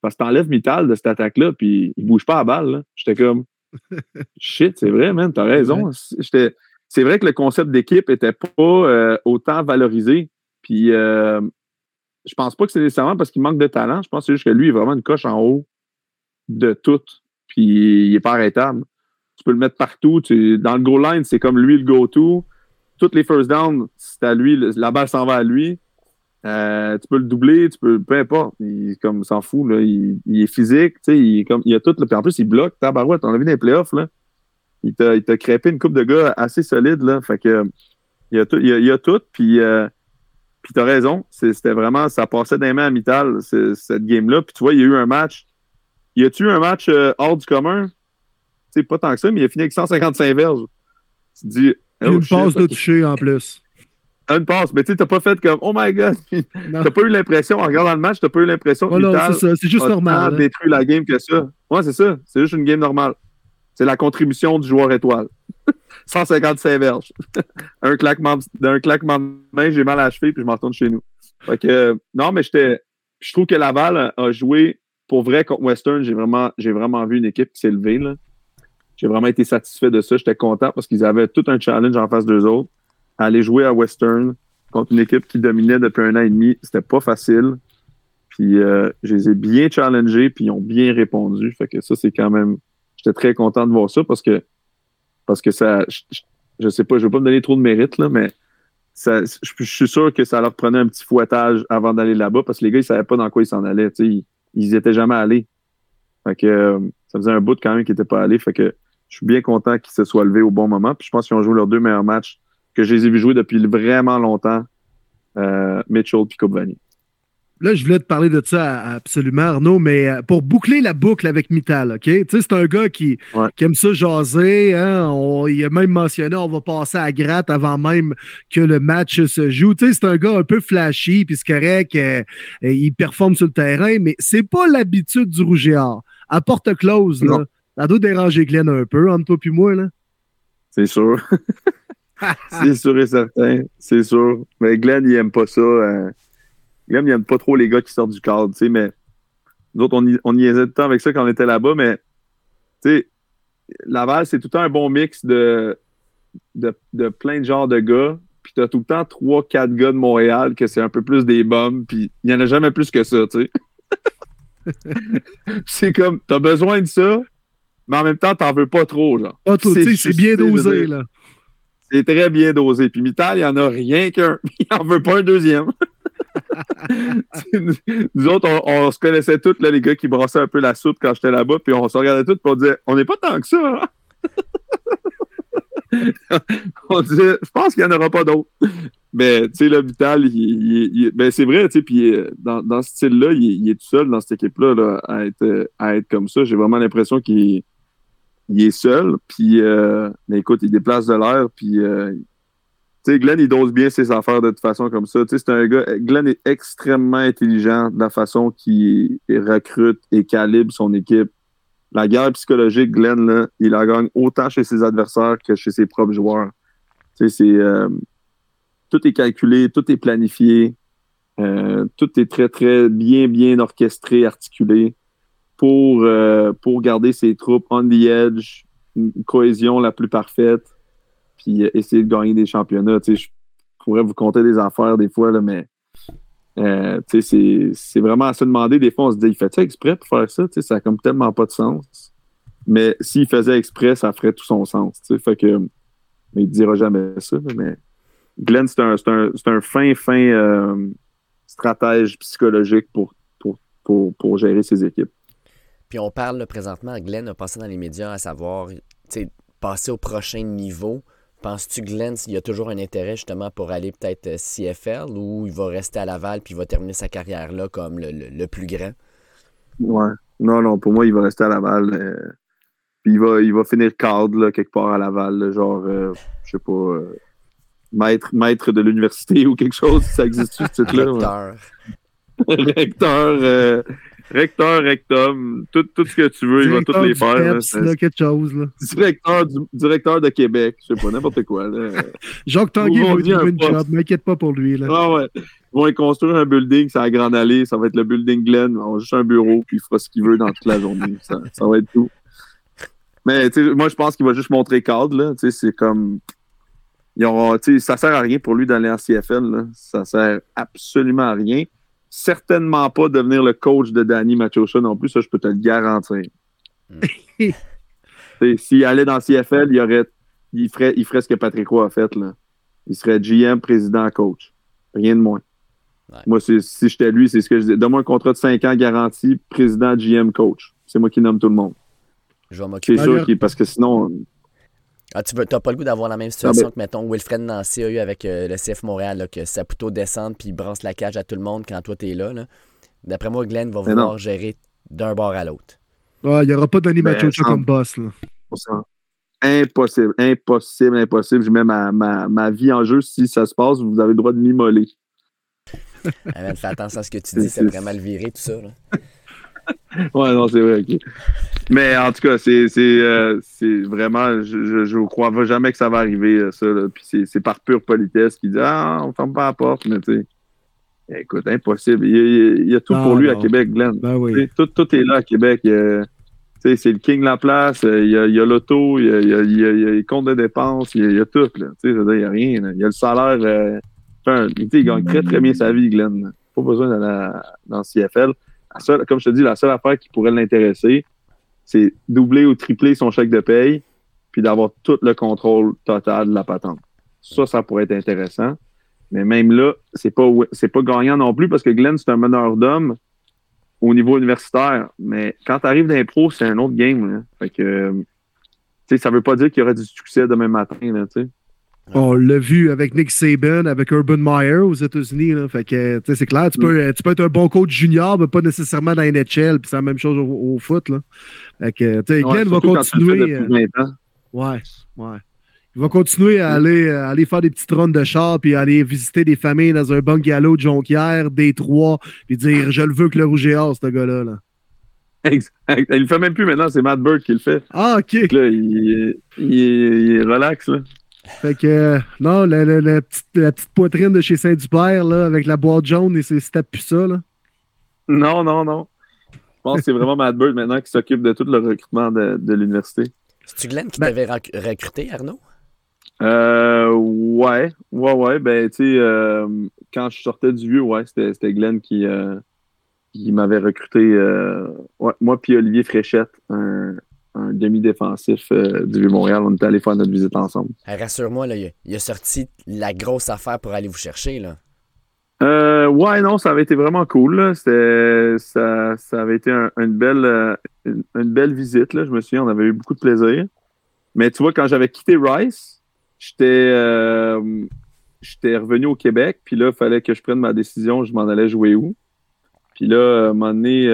parce que t'enlèves Mittal de cette attaque-là, puis il bouge pas à balle. J'étais comme, shit, c'est vrai, man, t'as raison. C'est vrai que le concept d'équipe était pas euh, autant valorisé. Puis, euh, je pense pas que c'est nécessairement parce qu'il manque de talent. Je pense que c'est juste que lui, il est vraiment une coche en haut de tout. Puis, il est pas arrêtable. Tu peux le mettre partout. dans le goal line, c'est comme lui le go-to toutes les first downs, c'est à lui, la balle s'en va à lui. Euh, tu peux le doubler, tu peux, peu importe. Il comme s'en fout, là. Il, est physique, tu sais, il, comme, il a tout. Puis en plus, il bloque. Tabarouette, on a vu dans les playoffs, là. Il t'a, il crêpé une coupe de gars assez solide, là. Fait que il a tout. Il a, tout puis, euh, puis t'as raison. C'était vraiment. Ça passait des mains à Mittal, cette game-là. Puis tu vois, il y a eu un match. Y a-tu eu un match euh, hors du commun? Tu sais, pas tant que ça, mais il a fini avec 155 verges. Tu te dis. Oh, une passe de toucher en plus une passe, mais tu sais, t'as pas fait comme Oh my god! T'as pas eu l'impression, en regardant le match, t'as pas eu l'impression que oh c'est juste normal. Hein. détruit la game que ça. Ouais, c'est ça. C'est juste une game normale. C'est la contribution du joueur étoile. 155 verges. un claquement, d'un claquement de main, j'ai mal à la cheville, puis je m'en retourne chez nous. Fait que, non, mais j'étais. Je trouve que Laval a joué pour vrai contre Western. J'ai vraiment, j'ai vraiment vu une équipe qui s'est levée. J'ai vraiment été satisfait de ça. J'étais content parce qu'ils avaient tout un challenge en face d'eux autres aller jouer à Western contre une équipe qui dominait depuis un an et demi. C'était pas facile. Puis euh, je les ai bien challengés, puis ils ont bien répondu. Fait que ça, c'est quand même. J'étais très content de voir ça parce que parce que ça. Je, sais pas, je veux pas me donner trop de mérite, là, mais ça, je, suis sûr que ça leur prenait un petit fouettage avant d'aller là-bas parce que les gars, ils savaient pas dans quoi ils s'en allaient. Ils, ils étaient jamais allés. Fait que euh, ça faisait un bout quand même qu'ils n'étaient pas allés. Fait que je suis bien content qu'ils se soient levés au bon moment. Puis je pense qu'ils ont joué leurs deux meilleurs matchs que je les ai vus jouer depuis vraiment longtemps, euh, Mitchell et. Là, je voulais te parler de ça absolument, Arnaud, mais euh, pour boucler la boucle avec Mittal, OK? Tu sais, c'est un gars qui, aime ça jaser. Hein? il a même mentionné on va passer à gratte avant même que le match se joue. Tu sais, c'est un gars un peu flashy, puis c'est correct, euh, il performe sur le terrain, mais c'est pas l'habitude du Rouge À porte close, là, ça doit déranger Glenn un peu, entre toi et moi. là. C'est sûr. c'est sûr et certain. C'est sûr. Mais Glenn, il aime pas ça. Euh, Glenn, il aime pas trop les gars qui sortent du cadre, tu sais, mais nous autres, on y, on y tout le temps avec ça quand on était là-bas, mais tu sais, Laval, c'est tout le temps un bon mix de, de, de plein de genres de gars. Puis t'as tout le temps trois, quatre gars de Montréal que c'est un peu plus des bombes, puis il y en a jamais plus que ça, tu sais. c'est comme, t'as besoin de ça, mais en même temps, t'en veux pas trop, genre. Ah, c'est bien dosé, là. C'est très bien dosé. Puis Mittal, il n'y en a rien qu'un. Il n'en veut pas un deuxième. nous autres, on, se connaissait tous, là, les gars qui brassaient un peu la soupe quand j'étais là-bas, puis on se regardait tous, puis on disait, on n'est pas tant que ça. Hein? on disait, je pense qu'il n'y en aura pas d'autres. Mais, tu sais, le Vital, il, ben, c'est vrai, tu sais, puis euh, dans, dans ce style-là, il, est tout seul dans cette équipe-là à, être, à être comme ça. J'ai vraiment l'impression qu'il il est seul, puis euh, mais écoute, il déplace de l'air, puis euh, tu sais, Glenn, il dose bien ses affaires de toute façon comme ça. Tu sais, c'est un gars, Glenn est extrêmement intelligent de la façon qu'il recrute et calibre son équipe. La guerre psychologique, Glenn, là, il la gagne autant chez ses adversaires que chez ses propres joueurs. Tu sais, c'est euh, tout est calculé, tout est planifié, tout est très, très bien, bien orchestré, articulé pour, euh, pour garder ses troupes on the edge, une cohésion la plus parfaite, puis essayer de gagner des championnats. je pourrais vous compter des affaires des fois, là, mais euh, c'est vraiment à se demander. Des fois, on se dit, il fait ça exprès pour faire ça? Ça n'a tellement pas de sens. Mais s'il faisait exprès, ça ferait tout son sens. Fait que, mais il ne dira jamais ça. Mais Glenn, c'est un, un, un, fin, fin euh, stratège psychologique pour, pour, pour, pour gérer ses équipes. Puis on parle présentement, Glenn a passé dans les médias à savoir, passer au prochain niveau. Penses-tu, Glenn, s'il y a toujours un intérêt justement pour aller peut-être euh, CFL ou il va rester à Laval puis il va terminer sa carrière là comme le, plus grand? Ouais. Non, non, pour moi, il va rester à Laval. Euh, puis il va, il va finir cadre là, quelque part à Laval, genre, euh, je sais pas, maître, maître de l'université ou quelque chose, ça existe ce titre-là. Recteur. Recteur. Recteur, rectum, tout, tout ce que tu veux, il va tous les faire. là, quelque chose, là. Directeur, du, directeur de Québec, je sais pas, n'importe quoi. Là. Jacques Tanguy va trouver une job, m'inquiète pas pour lui. Là. Ah ouais. Ils vont construire un building, c'est à Grande Allée, ça va être le building Glen, on a juste un bureau, puis il fera ce qu'il veut dans toute la journée. Ça, ça va être tout. Mais moi, je pense qu'il va juste montrer cadre, là. C'est comme. Il aura, ça sert à rien pour lui d'aller en CFL, là. Ça sert absolument à rien certainement pas devenir le coach de Danny Machocha non plus, ça je peux te le garantir. Hmm. S'il allait dans CFL, il, aurait, il, ferait, il ferait ce que Patrick Roy a fait. Là. Il serait GM, président, coach. Rien de moins. Moi, si j'étais lui, c'est ce que je dis. Donne-moi un contrat de 5 ans garanti, président, GM, coach. C'est moi qui nomme tout le monde. Je vais m'occuper. C'est sûr, parce que sinon. Ah, tu n'as pas le goût d'avoir la même situation que, mettons, Wilfred Nancy a eu avec euh, le CF Montréal, que Saputo descende puis il branche la cage à tout le monde quand toi, tu es là. D'après moi, Glenn va vouloir gérer d'un bord à l'autre. il n'y aura pas Danny ben, Machocha comme boss. Là. Impossible, impossible, impossible. Je mets ma, ma, ma, vie en jeu. Si ça se passe, vous avez le droit de m'immoler. fais attention à ce que tu dis, c'est vraiment le virer, tout ça. Là. Ouais, non, c'est vrai. Mais en tout cas, c'est euh, vraiment, je ne crois jamais que ça va arriver, euh, ça. Puis c'est par pure politesse qu'il dit Ah, on ferme pas la porte, mais tu sais. Écoute, impossible. Il y a, tout pour lui à Québec, Glenn. Ben oui. tout, tout, est là à Québec. c'est le king de la place. Il y a, l'auto, il, y a, les comptes de dépenses, il y a, tout. Là. Il n'y a rien. Il y a le salaire. Euh, enfin, il gagne très, très bien sa vie, Glenn. Pas besoin d'aller dans le CFL comme je te dis, la seule affaire qui pourrait l'intéresser, c'est doubler ou tripler son chèque de paye, puis d'avoir tout le contrôle total de la patente. Ça, ça pourrait être intéressant. Mais même là, c'est pas, c'est pas gagnant non plus parce que Glenn, c'est un meneur d'hommes au niveau universitaire. Mais quand tu arrives pros, c'est un autre game. Fait que, ça veut pas dire qu'il y aura du succès demain matin, sais. On l'a vu avec Nick Saban, avec Urban Meyer aux États-Unis. Fait que, c'est clair, tu peux, tu peux être un bon coach junior, mais pas nécessairement dans la NHL. Puis c'est la même chose au, foot. Là. Fait que, va continuer. Euh, ouais, ouais. Il va continuer à aller, aller faire des petites runs de char, puis aller visiter des familles dans un bungalow de Jonquière, Détroit, puis dire Je le veux que le rouge et or, ce gars-là. Là. Exact. Il le fait même plus maintenant, c'est Matt Burke qui le fait. Ah, ok. Là, il, il, il, relax. Là. Fait que, non, la, la, petite, la, petite, poitrine de chez Saint-Dupère, là, avec la boîte jaune et c'est plus ça, là. Non, non, non. Je pense que c'est vraiment Matt Bird maintenant qui s'occupe de tout le recrutement de, de l'université. C'est-tu Glenn qui ben t'avait recruté, Arnaud? Euh, ouais, ouais, ouais. Ben, tu sais, euh, quand je sortais du vieux, ouais, c'était Glenn qui, euh, qui m'avait recruté. Euh, ouais, moi, puis Olivier Fréchette, un, un demi-défensif euh, du Vieux-Montréal. On était allé faire notre visite ensemble. Rassure-moi, il, a sorti la grosse affaire pour aller vous chercher. Là. Euh, ouais, non, ça avait été vraiment cool. Ça, ça avait été une, belle, euh, une, belle visite. Là. Je me souviens, on avait eu beaucoup de plaisir. Mais tu vois, quand j'avais quitté Rice, j'étais j'étais revenu au Québec. Puis là, il fallait que je prenne ma décision. Je m'en allais jouer où. Puis là, à un moment donné,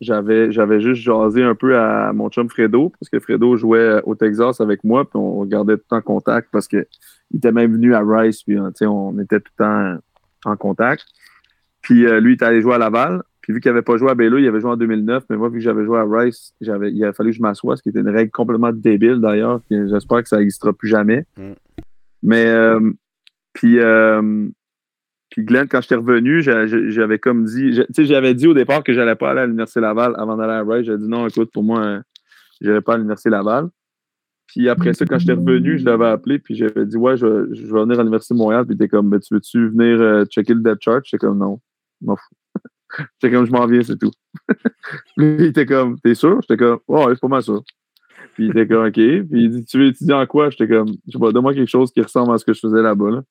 j'avais, j'avais juste jasé un peu à mon chum Fredo, parce que Fredo jouait au Texas avec moi, puis on gardait tout le temps en contact parce qu'il était même venu à Rice, puis on était tout le temps en contact. Puis euh, lui, il est allé jouer à Laval. Puis vu qu'il n'avait pas joué à Bello, il avait joué en 2009. Mais moi, vu que j'avais joué à Rice, j'avais, il a fallu que je m'assoie, ce qui était une règle complètement débile d'ailleurs. J'espère que ça n'existera plus jamais. Mm. Mais euh, puis euh, puis Glenn, quand j'étais revenu, j'avais comme dit, tu sais, j'avais dit au départ que j'allais pas aller à l'Université Laval avant d'aller à Rice. J'avais dit non, écoute, pour moi, je n'allais pas à l'Université Laval. Puis après ça, quand j'étais revenu, je l'avais appelé, puis j'avais dit ouais, je, vais venir à l'Université de Montréal. Puis était comme, ben, tu veux-tu venir euh, checker le depth chart? J'étais comme non, je m'en fous. J'étais comme, je m'en viens, c'est tout. il était comme, t'es sûr? J'étais comme, oh, c'est pas mal sûr. Puis il était comme, OK. Puis il dit, tu veux étudier en quoi? J'étais comme, je sais donne-moi quelque chose qui ressemble à ce que je faisais là-bas. Là.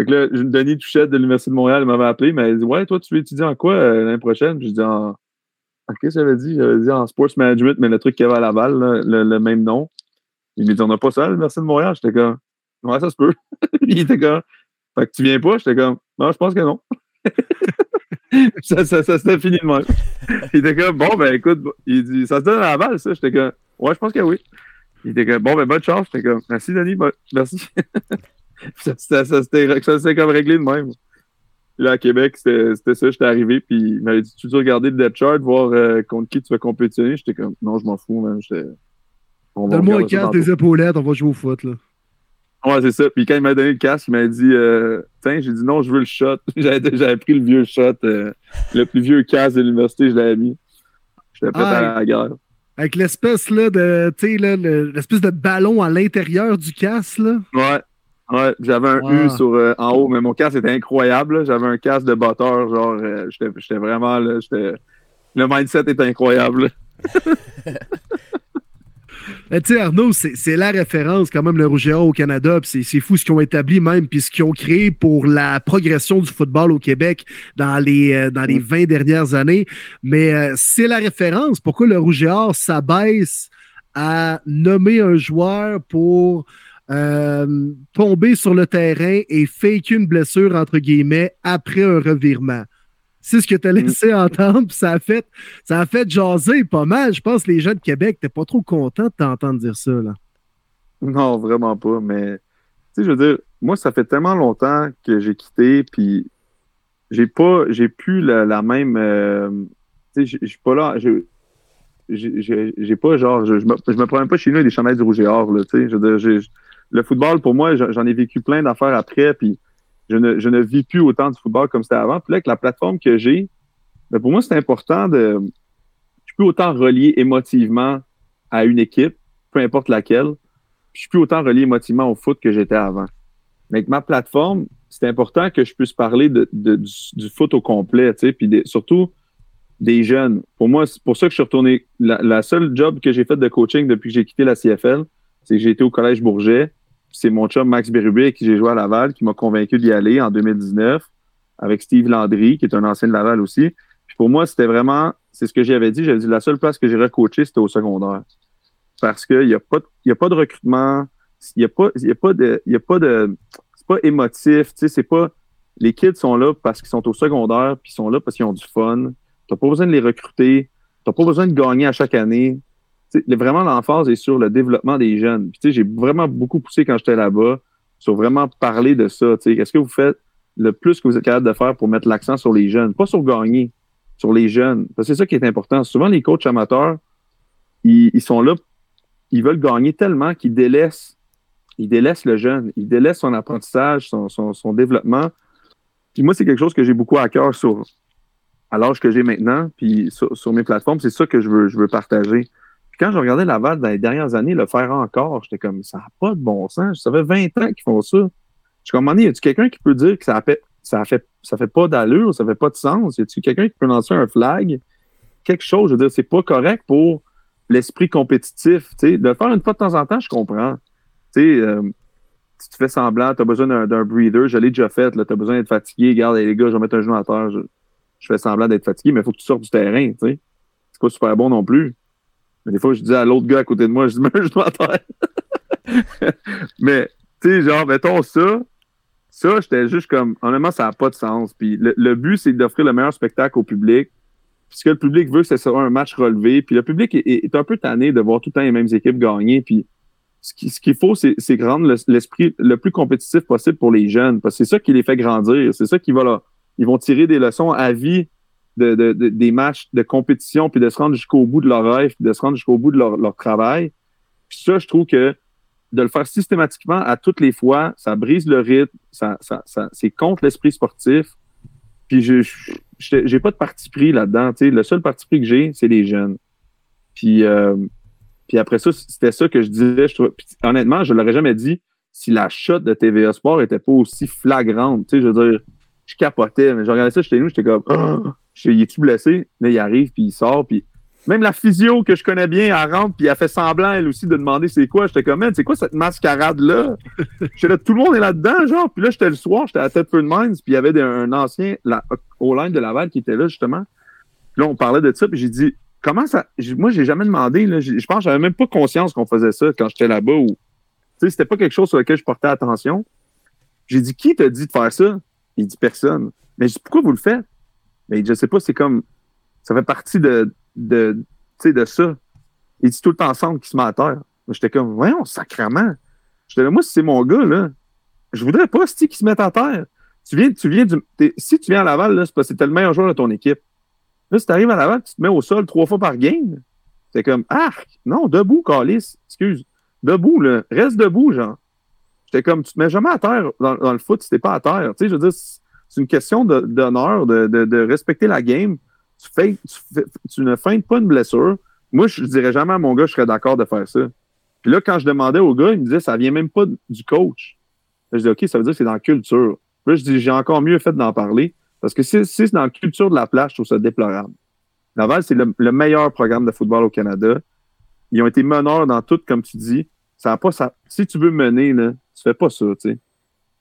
Fait que là, Denis Touchette de l'Université de Montréal m'avait appelé, il m'avait dit Ouais, toi, tu veux étudier en quoi euh, l'année prochaine? J'ai dit en. Qu'est-ce que j'avais dit? J'avais dit en sports management, mais le truc qu'il y avait à Laval, le, même nom. Il m'a dit On n'a pas ça à l'Université de Montréal? J'étais comme Ouais, ça se peut. il était comme Fait que tu viens pas? J'étais comme Non, je pense que non. ça, ça, s'était fini de moi. Il était comme Bon, ben écoute, il dit Ça se donne à Laval, ça? J'étais comme Ouais, je pense que oui. Il était comme Bon, ben bonne chance. J'étais comme Merci, Denis. merci ça, ça, ça s'était comme réglé de même. là, à Québec, c'était ça, j'étais arrivé, puis il m'avait dit Tu veux regarder le depth chart, voir euh, contre qui tu vas compétitionner? J'étais comme Non, je m'en fous, man. Donne-moi un casque des épaulettes, on va jouer au foot, là. Ouais, c'est ça. Puis quand il m'a donné le casque, il m'a dit euh, Tiens, j'ai dit non, je veux le shot. J'avais pris le vieux shot, euh, le plus vieux casque de l'université, je l'avais mis. J'étais prêt à la guerre. Avec l'espèce là de l'espèce de ballon à l'intérieur du casque là. Ouais. Ouais, j'avais un U sur, euh, en haut, mais mon casque était incroyable. J'avais un casque de batteur, genre, euh, j'étais vraiment là, le mindset est incroyable. tu sais, Arnaud, c'est la référence quand même, le Rouge et Or au Canada. C'est fou ce qu'ils ont établi même, puis ce qu'ils ont créé pour la progression du football au Québec dans les, euh, dans les 20 dernières années. Mais euh, c'est la référence. Pourquoi le Rouge et Or s'abaisse à nommer un joueur pour euh, tomber sur le terrain et fake une blessure, entre guillemets, après un revirement? C'est ce que tu as laissé mm. entendre, ça a fait ça a fait jaser pas mal. Je pense que les gens de Québec n'étaient pas trop contents de t'entendre dire ça. Là. Non, vraiment pas. Mais tu sais, je veux dire, moi, ça fait tellement longtemps que j'ai quitté, puis j'ai pas, j'ai plus la, même. Euh, tu sais, je suis pas là. J'ai pas genre, je, me, je me promène pas chez nous avec des chandails du rouge et or. Là, tu sais, je veux dire, le football, pour moi, j'en ai vécu plein d'affaires après, puis je ne, vis plus autant du football comme c'était avant. Puis là, avec la plateforme que j'ai, ben, pour moi, c'est important de. Je peux autant relier émotivement à une équipe, peu importe laquelle. Puis je peux autant relier émotivement au foot que j'étais avant. Mais avec ma plateforme, c'est important que je puisse parler de, du, foot au complet, tu sais, puis surtout des jeunes. Pour moi, c'est pour ça que je suis retourné. La, la seule job que j'ai fait de coaching depuis que j'ai quitté la CFL, c'est que j'ai été au Collège Bourget c'est mon chum Max Bérubé avec qui j'ai joué à Laval qui m'a convaincu d'y aller en 2019 avec Steve Landry, qui est un ancien de Laval aussi. Puis pour moi, c'était vraiment, c'est ce que j'avais dit, j'avais dit la seule place que j'irais coacher, c'était au secondaire. Parce qu'il n'y a, pas de, de recrutement, il n'y a pas, de. A pas c'est pas émotif, c'est pas. Les kids sont là parce qu'ils sont au secondaire, puis ils sont là parce qu'ils ont du fun. Tu n'as pas besoin de les recruter. Tu n'as pas besoin de gagner à chaque année vraiment, l'emphase est sur le développement des jeunes. j'ai vraiment beaucoup poussé quand j'étais là-bas sur vraiment parler de ça. Qu'est-ce que vous faites le plus que vous êtes capable de faire pour mettre l'accent sur les jeunes? Pas sur gagner, sur les jeunes. c'est ça qui est important. Souvent, les coachs amateurs, ils, sont là, ils veulent gagner tellement qu'ils délaissent, ils délaissent le jeune, ils délaissent son apprentissage, son, développement. Puis moi, c'est quelque chose que j'ai beaucoup à cœur sur à l'âge que j'ai maintenant, puis sur, mes plateformes, c'est ça que je veux, je veux partager quand je regardais Laval dans les dernières années le faire encore, j'étais comme, ça n'a pas de bon sens. Ça fait 20 ans qu'ils font ça. Je demandais, y a-tu quelqu'un qui peut dire que ça fait, ça fait, ça fait pas d'allure, ça fait pas de sens? Y a-tu quelqu'un qui peut lancer un flag? Quelque chose, je veux dire, c'est pas correct pour l'esprit compétitif. De le faire une fois de temps en temps, je comprends. Euh, si tu fais semblant, tu as besoin d'un breather, je l'ai déjà fait, tu as besoin d'être fatigué, regarde les gars, je vais mettre un genou à terre, je, fais semblant d'être fatigué, mais il faut que tu sortes du terrain. C'est pas super bon non plus. Des fois, je dis à l'autre gars à côté de moi, je dis, mais je dois Mais, tu sais, genre, mettons ça. Ça, j'étais juste comme, honnêtement, ça n'a pas de sens. Puis le, but, c'est d'offrir le meilleur spectacle au public. Puis ce que le public veut, c'est sera un match relevé. Puis le public est, un peu tanné de voir tout le temps les mêmes équipes gagner. Puis ce qu'il faut, c'est rendre l'esprit le, plus compétitif possible pour les jeunes. Parce que c'est ça qui les fait grandir. C'est ça qui va là. Ils vont tirer des leçons à vie de, des matchs de compétition, puis de se rendre jusqu'au bout de leur rêve, puis de se rendre jusqu'au bout de leur, travail. Puis ça, je trouve que de le faire systématiquement à toutes les fois, ça brise le rythme, ça, ça, c'est contre l'esprit sportif. Puis je j'ai pas de parti pris là-dedans. Le seul parti pris que j'ai, c'est les jeunes. Puis, euh, puis après ça, c'était ça que je disais. Je honnêtement, je l'aurais jamais dit si la shot de TVA Sport était pas aussi flagrante. Je veux dire, je capotais, mais je regardais ça chez nous, j'étais comme oh! Je il est-tu blessé? Là, il arrive, puis il sort, puis même la physio que je connais bien, elle rentre, puis elle fait semblant, elle aussi, de demander c'est quoi. J'étais comme, c'est quoi cette mascarade-là? j'étais là, tout le monde est là-dedans, genre. Puis là, j'étais le soir, j'étais à Tedford Mines, puis il y avait un ancien au line de Laval qui était là, justement. Puis là, on parlait de ça, puis j'ai dit, comment ça. Moi, j'ai jamais demandé, là. Je pense que j'avais même pas conscience qu'on faisait ça quand j'étais là-bas ou. Tu sais, c'était pas quelque chose sur lequel je portais attention. J'ai dit, qui t'a dit de faire ça? Il dit, personne. Mais je dis, pourquoi vous le faites? Mais je sais pas, c'est comme. Ça fait partie de, de, de ça. Il dit tout le temps ensemble qui se met à terre. J'étais comme, voyons, sacrement. J'étais là, moi, si c'est mon gars, là, je voudrais pas, ce qui se mette à terre. Tu viens, tu viens du. Si tu viens à Laval, c'est parce que t'es le meilleur joueur de ton équipe. Là, si tu arrives à Laval, tu te mets au sol trois fois par game. C'est comme, ah, non, debout, Calis. Excuse. Debout, là. Reste debout, genre. J'étais comme, tu te mets jamais à terre dans, dans le foot si t'es pas à terre. Tu sais, je veux dire, c'est une question d'honneur, de, respecter la game. Tu, ne feintes pas une blessure. Moi, je, ne dirais jamais à mon gars, je serais d'accord de faire ça. Puis là, quand je demandais au gars, il me disait, ça vient même pas du coach. je dis, OK, ça veut dire que c'est dans la culture. Puis là, je dis, j'ai encore mieux fait d'en parler. Parce que si, c'est dans la culture de la plage, je trouve ça déplorable. Laval, c'est le, meilleur programme de football au Canada. ils ont été meneurs dans tout, comme tu dis. Ça. Si tu veux mener, là, tu fais pas ça. Tu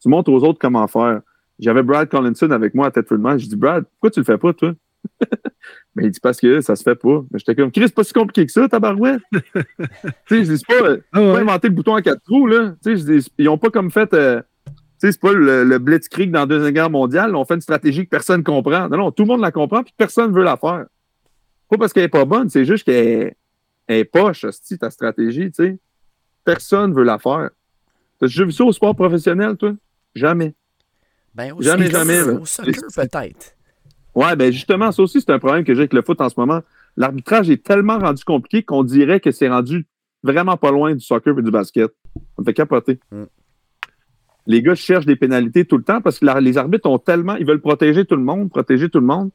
montres aux autres comment faire. J'avais Brad Collinson avec moi à tête de Je dis, Brad, pourquoi tu le fais pas, toi? mais il dit parce que ça se fait pas. Mais j'étais comme, Chris, c'est pas si compliqué que ça, tabarouette. tu sais, je dis, c'est pas, ah ouais. pas inventer le bouton à quatre trous, là. Tu sais, ils ont pas comme fait, euh, tu sais, c'est pas le, le, Blitzkrieg dans la Deuxième Guerre mondiale. On fait une stratégie que personne comprend. Non, non, tout le monde la comprend, puis personne veut la faire. Pas parce qu'elle est pas bonne, c'est juste qu'elle est poche, ta stratégie, tu sais. Personne veut la faire. T'as déjà vu ça au sport professionnel, toi? Jamais. Ben, au jamais, jamais. Au soccer, peut-être. Ouais, ben justement, ça aussi, c'est un problème que j'ai avec le foot en ce moment. L'arbitrage est tellement rendu compliqué qu'on dirait que c'est rendu vraiment pas loin du soccer et du basket. On me fait capoter. Mm. Les gars cherchent des pénalités tout le temps parce que les arbitres ont tellement. Ils veulent protéger tout le monde, protéger tout le monde.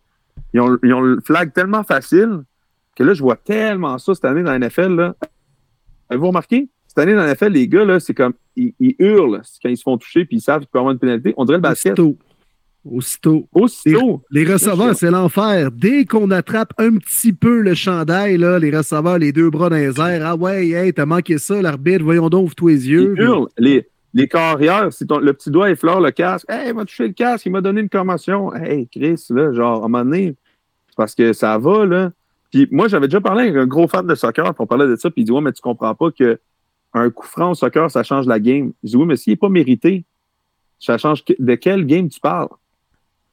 Ils ont, ils ont le flag tellement facile que là, je vois tellement ça cette année dans la NFL. Avez-vous remarqué? Cette année dans la NFL, les gars, là, c'est comme. Ils, hurlent quand ils se font toucher puis ils savent qu'ils peuvent avoir une pénalité. On dirait le basket. Aussitôt. Aussitôt. Les, receveurs, c'est l'enfer. Dès qu'on attrape un petit peu le chandail, là, les receveurs, les deux bras dans les airs, ah ouais, hey, t'as manqué ça, l'arbitre, voyons donc, ouvre tous les yeux. Les, les carrières, si ton, le petit doigt effleure le casque, hey, il m'a touché le casque, il m'a donné une commotion. Hey, Chris, là, genre, à un moment donné, parce que ça va, là. Puis moi, j'avais déjà parlé avec un gros fan de soccer, puis on parlait de ça, puis il dit, ouais, mais tu comprends pas que un coup franc au soccer, ça change la game. Je dis, oui, mais s'il n'est pas mérité, ça change de quelle game tu parles?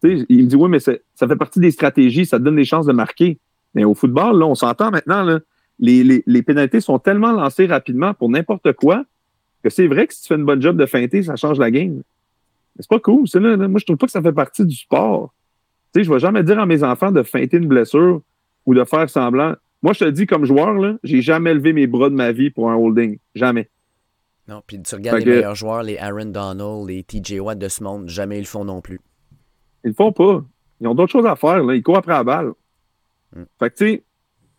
il me dit, oui, mais ça fait partie des stratégies, ça donne des chances de marquer. Mais au football, là, on s'entend maintenant, les, pénalités sont tellement lancées rapidement pour n'importe quoi que c'est vrai que si tu fais une bonne job de feinter, ça change la game. Mais c'est pas cool, ça, Moi, je trouve pas que ça fait partie du sport. Tu sais, je vais jamais dire à mes enfants de feinter une blessure ou de faire semblant. Moi, je te dis, comme joueur, là, j'ai jamais levé mes bras de ma vie pour un holding. Jamais. Non, puis tu regardes les meilleurs joueurs, les Aaron Donald, les TJ Watt de ce monde, jamais ils le font non plus. Ils le font pas. Ils ont d'autres choses à faire. Là. Ils courent après la balle. Hmm. Fait que, tu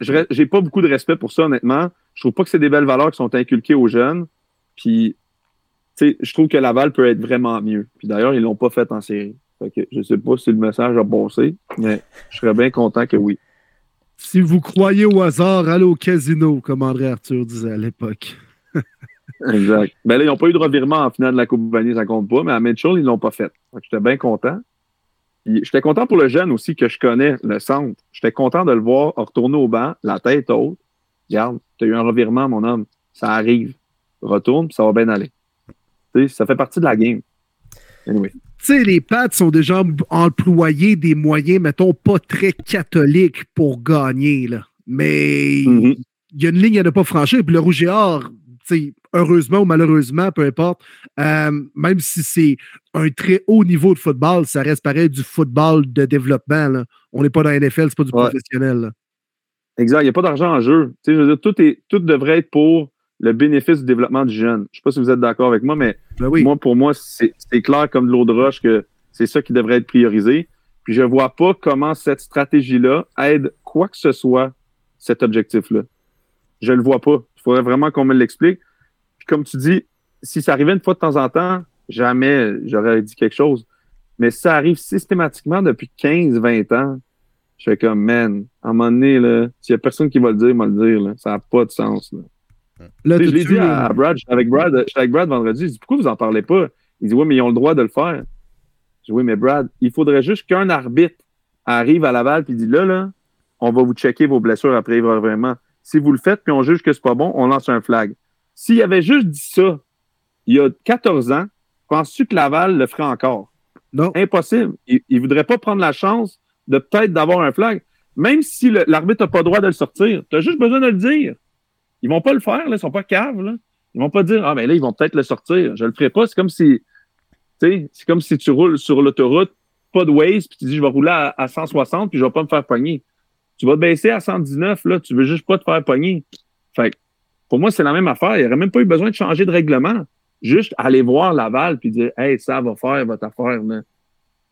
sais, j'ai pas beaucoup de respect pour ça, honnêtement. Je trouve pas que c'est des belles valeurs qui sont inculquées aux jeunes. Puis, tu sais, je trouve que Laval peut être vraiment mieux. Puis d'ailleurs, ils l'ont pas fait en série. Fait que je sais pas si le message a bossé, mais je serais bien content que oui. Si vous croyez au hasard, allez au casino, comme André Arthur disait à l'époque. exact. Ben là, ils n'ont pas eu de revirement en finale de la Coupe Vanier, ça compte pas, mais à Mitchell, ils l'ont pas fait. J'étais bien content. J'étais content pour le jeune aussi que je connais, le centre. J'étais content de le voir retourner au banc, la tête haute. Regarde, tu as eu un revirement, mon homme. Ça arrive. Retourne, puis ça va bien aller. ça fait partie de la game. Anyway. Tu sais, les Pats sont déjà employés des moyens, mettons, pas très catholiques pour gagner. Là. Mais mm-hmm. il y a une ligne à ne pas franchir. Puis le Rouge et Or, heureusement ou malheureusement, peu importe, euh, même si c'est un très haut niveau de football, ça reste pareil du football de développement. On n'est pas dans la NFL, c'est pas du professionnel. Exact, il n'y a pas d'argent en jeu. Je tout, est, tout devrait être pour le bénéfice du développement du jeune. Je ne sais pas si vous êtes d'accord avec moi, mais ben moi, pour moi, c'est clair comme de l'eau de roche que c'est ça qui devrait être priorisé. Puis je ne vois pas comment cette stratégie-là aide quoi que ce soit cet objectif-là. Je ne le vois pas. Il faudrait vraiment qu'on me l'explique. Puis comme tu dis, si ça arrivait une fois de temps en temps, jamais j'aurais dit quelque chose. Mais si ça arrive systématiquement depuis 15, 20 ans, je fais comme, man, à un moment donné, s'il n'y a personne qui va le dire, va le dire. Ça n'a pas de sens. Là. Je l'ai dit à, Brad, avec Brad, j'étais avec Brad vendredi, je dis, pourquoi vous n'en parlez pas? Il dit, oui, mais ils ont le droit de le faire. Je dis, oui, mais Brad, il faudrait juste qu'un arbitre arrive à Laval et dit, là, là, on va vous checker vos blessures après vraiment. Si vous le faites puis on juge que c'est pas bon, on lance un flag. S'il avait juste dit ça il y a 14 ans, penses-tu que Laval le ferait encore? Non. Impossible. Il ne voudrait pas prendre la chance de peut-être d'avoir un flag. Même si l'arbitre n'a pas le droit de le sortir, tu as juste besoin de le dire. Ils vont pas le faire, là, ils sont pas caves. Là. Ils vont pas dire Ah mais ben là, ils vont peut-être le sortir. Je le ferai pas. C'est comme si c'est comme si tu roules sur l'autoroute, pas de waste, puis tu dis je vais rouler à, à 160 puis je vais pas me faire pogner. Tu vas te baisser à 119, là, tu veux juste pas te faire pogner. Fait pour moi, c'est la même affaire. Il n'y aurait même pas eu besoin de changer de règlement. Juste aller voir Laval puis dire Hey, ça va faire votre affaire.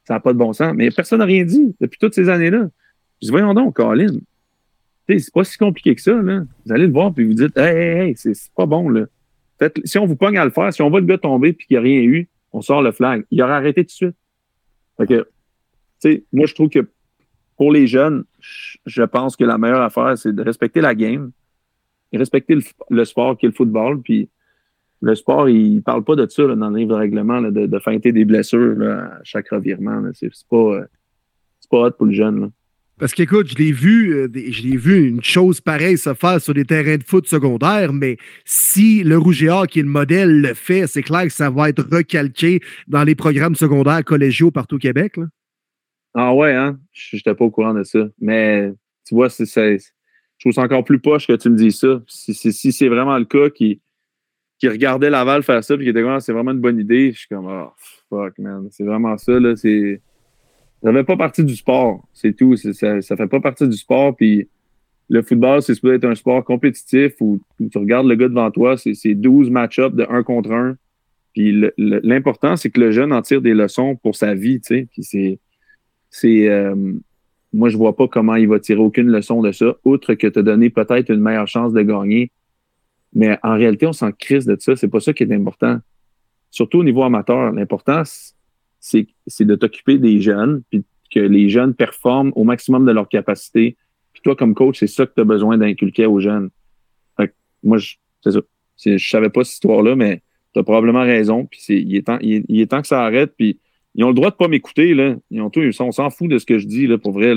Ça n'a pas de bon sens. Mais personne n'a rien dit depuis toutes ces années-là. Je dis Voyons donc, Colin. C'est pas si compliqué que ça. Là. Vous allez le voir puis vous dites Hey, hey, hey, c'est pas bon. Là. Si on vous pogne à le faire, si on voit le gars tomber puis qu'il n'y a rien eu, on sort le flag. Il aurait arrêté tout de suite. Moi, je trouve que pour les jeunes, je pense que la meilleure affaire, c'est de respecter la game. respecter le, sport qui est le football. Puis le sport, il parle pas de ça dans le livre de règlement, de, de, feinter des blessures à chaque revirement. C'est pas, pas hot pour le jeune. Parce qu'écoute, je l'ai vu, euh, je l'ai vu une chose pareille se faire sur des terrains de foot secondaires, mais si le Rouge et qui est le modèle, le fait, c'est clair que ça va être recalqué dans les programmes secondaires collégiaux partout au Québec. Ah ouais, hein? Je n'étais pas au courant de ça. Mais tu vois, je trouve ça encore plus poche que tu me dis ça. Si, c'est vraiment le cas qui, regardait Laval faire ça et qui était comme ah, c'est vraiment une bonne idée, je suis comme oh fuck man. C'est vraiment ça, là. C'est ça fait pas partie du sport, c'est tout. Ça, ça fait pas partie du sport. Puis le football, c'est supposé être un sport compétitif où, tu regardes le gars devant toi, c'est 12 match-ups de 1 contre 1. Puis l'important, c'est que le jeune en tire des leçons pour sa vie, tu sais. Puis c'est. euh, moi, je vois pas comment il va tirer aucune leçon de ça, outre que te donner peut-être une meilleure chance de gagner. Mais en réalité, on s'en crise de ça. C'est pas ça qui est important. Surtout au niveau amateur. L'important, c'est de t'occuper des jeunes, puis que les jeunes performent au maximum de leur capacité. Puis toi, comme coach, c'est ça que tu as besoin d'inculquer aux jeunes. Fait moi, c'est ça. Je savais pas cette histoire-là, mais tu as probablement raison. Puis il, est temps, il, est temps que ça arrête. Puis ils ont le droit de pas m'écouter. Ils ont tout, on s'en fout de ce que je dis, là, pour vrai.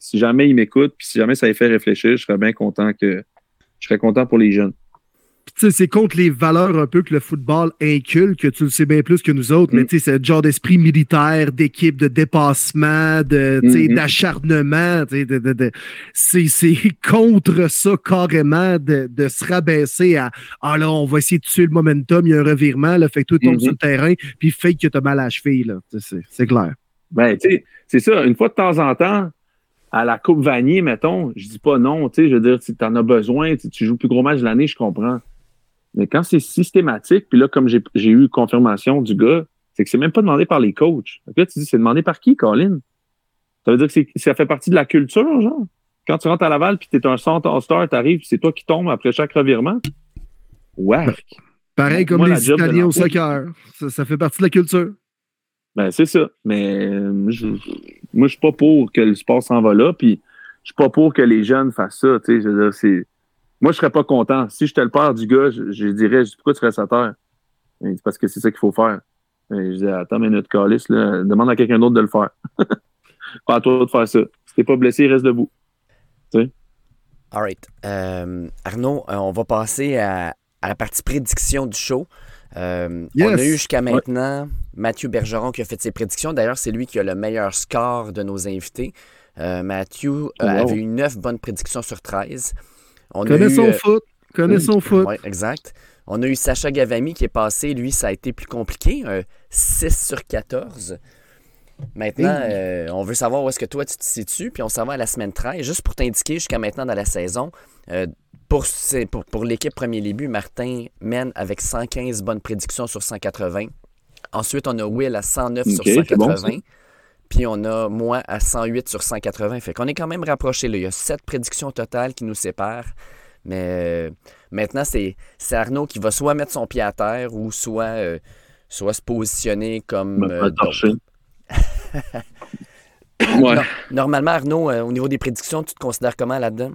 Si jamais ils m'écoutent, puis si jamais ça les fait réfléchir, je serais bien content que je serais content pour les jeunes c'est contre les valeurs un peu que le football inculque, que tu le sais bien plus que nous autres, mais mm. c'est le genre d'esprit militaire, d'équipe, de dépassement, de, mm-hmm. d'acharnement. c'est, contre ça carrément de, se rabaisser à Ah là, on va essayer de tuer le momentum, il y a un revirement, le fait que tout tombe sur le mm-hmm. terrain, puis fait que tu as mal à la cheville. Là. C'est, clair. Ben, c'est ça. Une fois de temps en temps, à la Coupe Vanier, mettons, je dis pas non, tu sais, je veux dire, tu en as besoin, tu joues le plus gros match de l'année, je comprends. Mais quand c'est systématique, puis là, comme j'ai eu confirmation du gars, c'est que c'est même pas demandé par les coachs. Là, tu dis, c'est demandé par qui, Colin? Ça veut dire que ça fait partie de la culture, genre? Quand tu rentres à Laval, puis tu es un centre star, t'arrives, c'est toi qui tombes après chaque revirement? Ouais. Pareil comme les Italiens au soccer. Ça, fait partie de la culture. Ben, c'est ça. Mais moi, je, moi, je suis pas pour que le sport s'en va là, puis je suis pas pour que les jeunes fassent ça. Tu sais, je veux dire, c'est moi, je serais pas content. Si j'étais le père du gars, je, dirais pourquoi tu restes à terre? parce que c'est ça qu'il faut faire. je dis Attends, mais notre calice, là, demande à quelqu'un d'autre de le faire. pas à toi de faire ça. Si t'es pas blessé, reste debout. Tu sais? All right. Euh, Arnaud, euh, on va passer à, la partie prédiction du show. Euh, on a eu jusqu'à maintenant Mathieu Bergeron qui a fait ses prédictions. D'ailleurs, c'est lui qui a le meilleur score de nos invités. Mathieu oh, avait eu 9 bonnes prédictions sur 13. On Connais son euh, foot. Connais son foot. Oui, exact. On a eu Sacha Gavami qui est passé. Lui, ça a été plus compliqué. Un 6 sur 14. Maintenant, euh, on veut savoir où est-ce que toi tu te situes, puis on s'en va à la semaine 13. Juste pour t'indiquer jusqu'à maintenant dans la saison, euh, pour, pour, pour l'équipe premier début, Martin mène avec 115 bonnes prédictions sur 180. Ensuite, on a Will à 109 sur 180. Puis on a moi à 108 sur 180. Fait qu'on est quand même rapproché. Il y a 7 prédictions totales qui nous séparent. Mais euh, maintenant, c'est Arnaud qui va soit mettre son pied à terre ou soit, euh, soit se positionner comme. Euh, ouais. normalement, Arnaud, au niveau des prédictions, tu te considères comment là-dedans?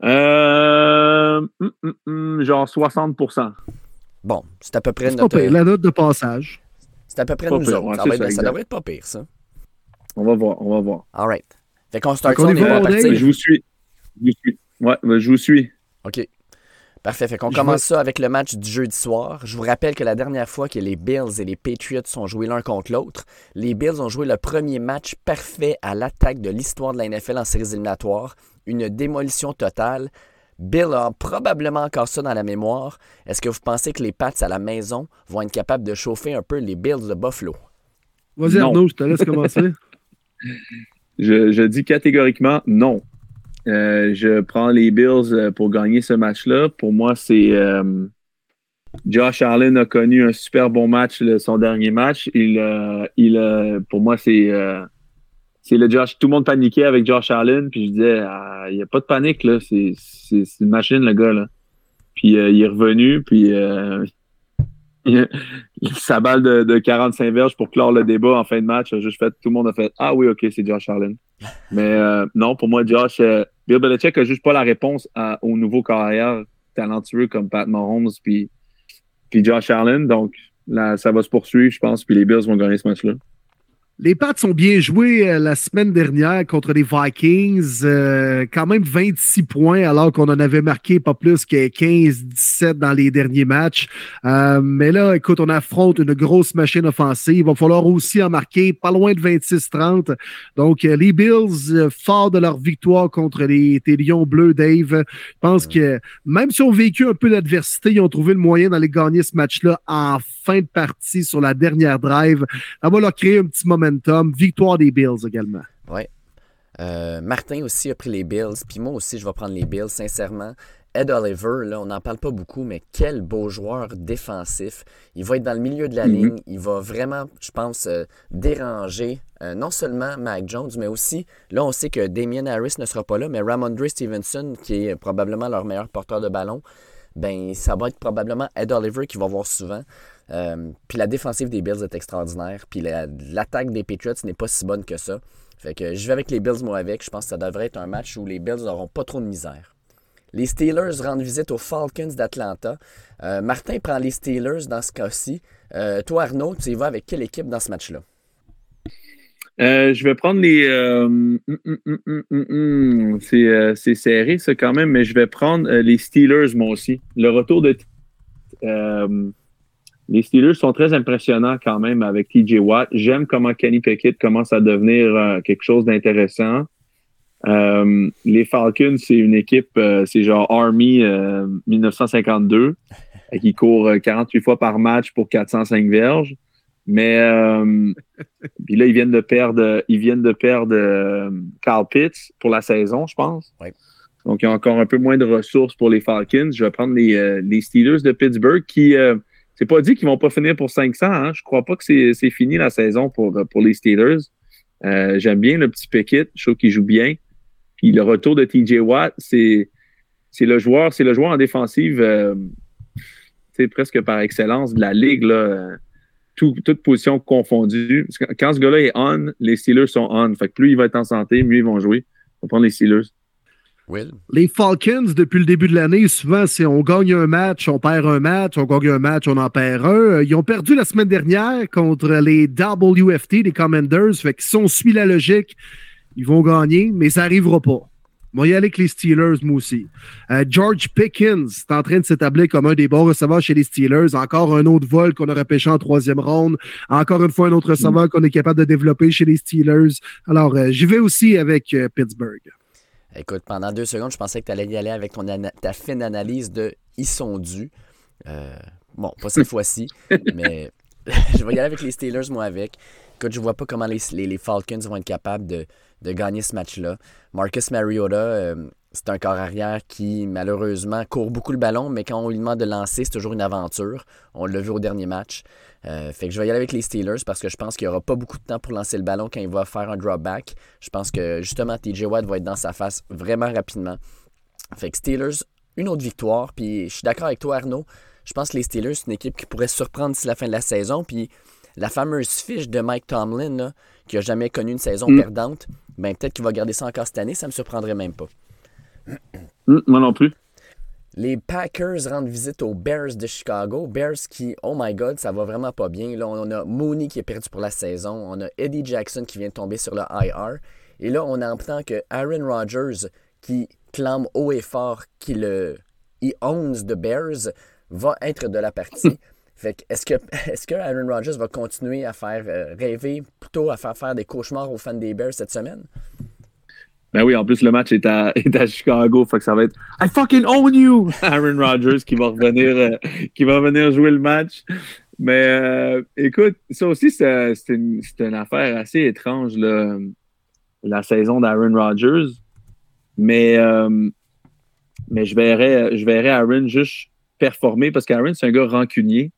Hum, hum, hum, genre 60% Bon, c'est à peu près notre. la note de passage. C'est à peu près nous autres. Ça, devrait être pas pire, ça. On va voir, on va voir. All right. Fait qu'on start on, est bon Je vous suis. Je vous suis. Ouais, ben, je vous suis. OK. Parfait. Fait qu'on commence ça avec le match du jeudi soir. Je vous rappelle que la dernière fois que les Bills et les Patriots sont joués l'un contre l'autre, les Bills ont joué le premier match parfait à l'attaque de l'histoire de la NFL en séries éliminatoires. Une démolition totale. Bill a probablement encore ça dans la mémoire. Est-ce que vous pensez que les Pats à la maison vont être capables de chauffer un peu les Bills de Buffalo? Vas-y, Arnaud, je te laisse commencer. je, dis catégoriquement non. Euh, je prends les Bills euh, pour gagner ce match-là. Pour moi, c'est. Euh, Josh Allen a connu un super bon match, son dernier match. Il, il, pour moi, c'est c'est le Josh. Tout le monde paniquait avec Josh Allen, puis je disais, ah, il n'y a pas de panique, là. C'est une machine, le gars, là. Puis euh, il est revenu, puis euh, sa balle de, 45 verges pour clore le débat en fin de match, juste fait, tout le monde a fait Ah oui, ok, c'est Josh Allen. Mais euh, non, pour moi, Josh, Bill Belichick a juste pas la réponse au nouveau carrière talentueux comme Pat Mahomes puis, puis Josh Allen. Donc, ça va se poursuivre, je pense, puis les Bills vont gagner ce match-là. Les Pats ont bien joué euh, la semaine dernière contre les Vikings. Euh, quand même 26 points alors qu'on en avait marqué pas plus que 15-17 dans les derniers matchs. Euh, mais là, écoute, on affronte une grosse machine offensive. Il va falloir aussi en marquer pas loin de 26-30. Donc, les Bills, forts de leur victoire contre les, les Lions bleus, Dave, je pense que même si on vécu un peu d'adversité, ils ont trouvé le moyen d'aller gagner ce match-là en fin de partie sur la dernière drive. Ça va leur créer un petit moment Victoire des Bills également. Oui. Euh, Martin aussi a pris les Bills, puis moi aussi je vais prendre les Bills, sincèrement. Ed Oliver, là, on n'en parle pas beaucoup, mais quel beau joueur défensif. Il va être dans le milieu de la mhm. ligne. Il va vraiment, je pense, euh, déranger euh, non seulement Mac Jones, mais aussi, là, on sait que Damien Harris ne sera pas là, mais Ramondre Stevenson, qui est probablement leur meilleur porteur de ballon, ben ça va être probablement Ed Oliver qui va voir souvent. Euh, puis la défensive des Bills est extraordinaire. Puis l'attaque des Patriots n'est pas si bonne que ça. Fait que je vais avec les Bills, moi, avec. Je pense que ça devrait être un match où les Bills n'auront pas trop de misère. Les Steelers rendent visite aux Falcons d'Atlanta. Euh, Martin prend les Steelers dans ce cas-ci. Euh, toi, Arnaud, tu y vas avec quelle équipe dans ce match-là? je vais prendre les. C'est serré, ça, quand même, mais je vais prendre les Steelers, moi aussi. Le retour de les Steelers sont très impressionnants quand même avec TJ Watt. J'aime comment Kenny Pickett commence à devenir euh, quelque chose d'intéressant. Euh, les Falcons, c'est une équipe, euh, c'est genre Army 1952, qui court 48 fois par match pour 405 verges. Mais puis là, ils viennent de perdre, ils viennent de perdre Carl Pitts pour la saison, je pense. Donc, il y a encore un peu moins de ressources pour les Falcons. Je vais prendre les, les Steelers de Pittsburgh qui c'est pas dit qu'ils vont pas finir pour 500. Hein. Je crois pas que c'est fini la saison pour, pour les Steelers. Euh, j'aime bien le petit Pickett. Je trouve qu'il joue bien. Puis le retour de TJ Watt, c'est le joueur, c'est le joueur en défensive, euh, presque par excellence de la ligue. Là, toute position confondue. Quand ce gars-là est on, les Steelers sont on. Fait que plus il va être en santé, mieux ils vont jouer. On va prendre les Steelers. Les Falcons, depuis le début de l'année, souvent, c'est on gagne un match, on perd un match, on gagne un match, on en perd un. Euh, ils ont perdu la semaine dernière contre les WFT, les Commanders. Fait que si on suit la logique, ils vont gagner, mais ça n'arrivera pas. Moi, y aller avec les Steelers, moi aussi. Euh, George Pickens est en train de s'établir comme un des bons receveurs chez les Steelers. Encore un autre vol qu'on aurait pêché en troisième ronde. Encore une fois, un autre receveur mm. qu'on est capable de développer chez les Steelers. Alors, euh, j'y vais aussi avec Pittsburgh. Écoute, pendant deux secondes, je pensais que tu allais y aller avec ton ta fine analyse de ils sont dus. Euh, bon, pas cette fois-ci, mais je vais y aller avec les Steelers, moi, avec. Écoute, je vois pas comment les, les, Falcons vont être capables de, de gagner ce match-là. Marcus Mariota, euh, c'est un corps arrière qui, malheureusement, court beaucoup le ballon, mais quand on lui demande de lancer, c'est toujours une aventure. On l'a vu au dernier match. Euh, fait que je vais y aller avec les Steelers parce que je pense qu'il n'y aura pas beaucoup de temps pour lancer le ballon quand il va faire un drop back. Je pense que justement TJ Watt va être dans sa face vraiment rapidement. Fait que Steelers, une autre victoire. Puis je suis d'accord avec toi, Arnaud. Je pense que les Steelers, c'est une équipe qui pourrait surprendre d'ici la fin de la saison. Puis la fameuse fiche de Mike Tomlin, qui n'a jamais connu une saison mm. perdante, ben peut-être qu'il va garder ça encore cette année. Ça ne me surprendrait même pas. Mm, moi non plus. Les Packers rendent visite aux Bears de Chicago. Bears qui, oh my god, ça va vraiment pas bien. Là, on a Mooney qui est perdu pour la saison. On a Eddie Jackson qui vient de tomber sur le IR. Et là, on entend que Aaron Rodgers, qui clame haut et fort qu'il he owns the Bears, va être de la partie. Fait est-ce que, est que Aaron Rodgers va continuer à faire euh, rêver, plutôt à faire faire des cauchemars aux fans des Bears cette semaine? Ben oui, en plus, le match est à, est à Chicago, fait que ça va être I fucking own you! Aaron Rodgers qui va revenir, euh, qui va venir jouer le match. Mais euh, écoute, ça aussi, c'est une, une, affaire assez étrange, là, la saison d'Aaron Rodgers. Mais, euh, mais je, verrais, je verrais Aaron juste performer parce qu'Aaron, c'est un gars rancunier.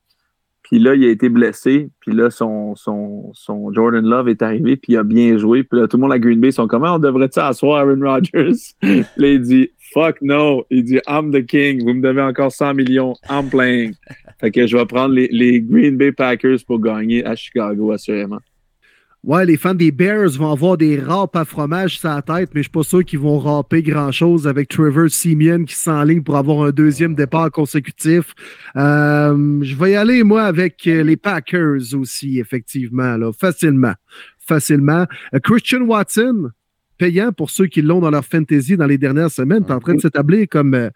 Puis là, il a été blessé. Puis là, son, son, son, Jordan Love est arrivé. Puis il a bien joué. Puis là, tout le monde à Green Bay sont comme, ah, on devrait-tu asseoir Aaron Rodgers? là, il dit, fuck no. Il dit, I'm the king. Vous me devez encore 100 millions. I'm playing. Fait que je vais prendre les, les Green Bay Packers pour gagner à Chicago, assurément. Ouais, les fans des Bears vont avoir des râpes à fromage sur la tête, mais je suis pas sûr qu'ils vont râper grand-chose avec Trevor Simeon qui s'enligne pour avoir un deuxième départ consécutif. Euh, je vais y aller, moi, avec les Packers aussi, effectivement, là, facilement. Facilement. Euh, Christian Watson, payant pour ceux qui l'ont dans leur fantasy dans les dernières semaines, est en train de s'établir comme euh,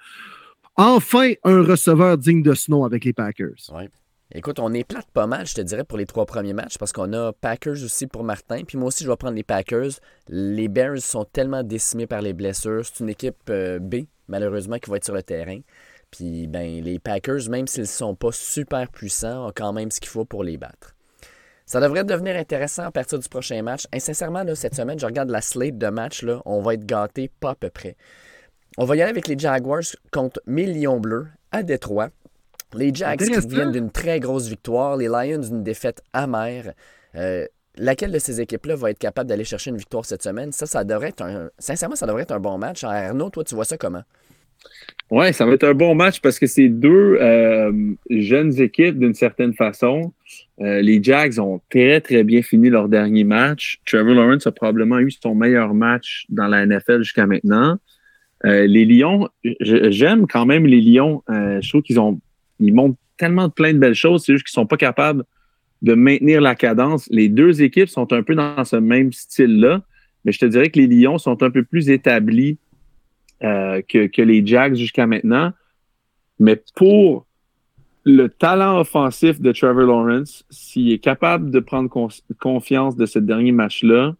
enfin un receveur digne de ce nom avec les Packers. Ouais. Écoute, on est plate pas mal, je te dirais, pour les trois premiers matchs parce qu'on a Packers aussi pour Martin. Puis moi aussi, je vais prendre les Packers. Les Bears sont tellement décimés par les blessures. C'est une équipe euh, B, malheureusement, qui va être sur le terrain. Puis ben, les Packers, même s'ils ne sont pas super puissants, ont quand même ce qu'il faut pour les battre. Ça devrait devenir intéressant à partir du prochain match. Et sincèrement, cette semaine, je regarde la slate de match. Là, on va être gâtés pas à peu près. On va y aller avec les Jaguars contre Millions Bleus à Détroit. Les Jags qui viennent d'une très grosse victoire, les Lions d'une défaite amère. Euh, laquelle de ces équipes-là va être capable d'aller chercher une victoire cette semaine? Ça, ça devrait être un. Sincèrement, ça devrait être un bon match. Arnaud, toi, tu vois ça comment? Oui, ça va être un bon match parce que c'est deux euh, jeunes équipes d'une certaine façon. Euh, les Jags ont très, très bien fini leur dernier match. Trevor Lawrence a probablement eu son meilleur match dans la NFL jusqu'à maintenant. les Lions, j'aime quand même les Lions. je trouve qu'ils ont ils montrent tellement plein de belles choses, c'est juste qu'ils ne sont pas capables de maintenir la cadence. Les deux équipes sont un peu dans ce même style-là, mais je te dirais que les Lions sont un peu plus établis euh, que, les Jags jusqu'à maintenant. Mais pour le talent offensif de Trevor Lawrence, s'il est capable de prendre confiance de ce dernier match-là,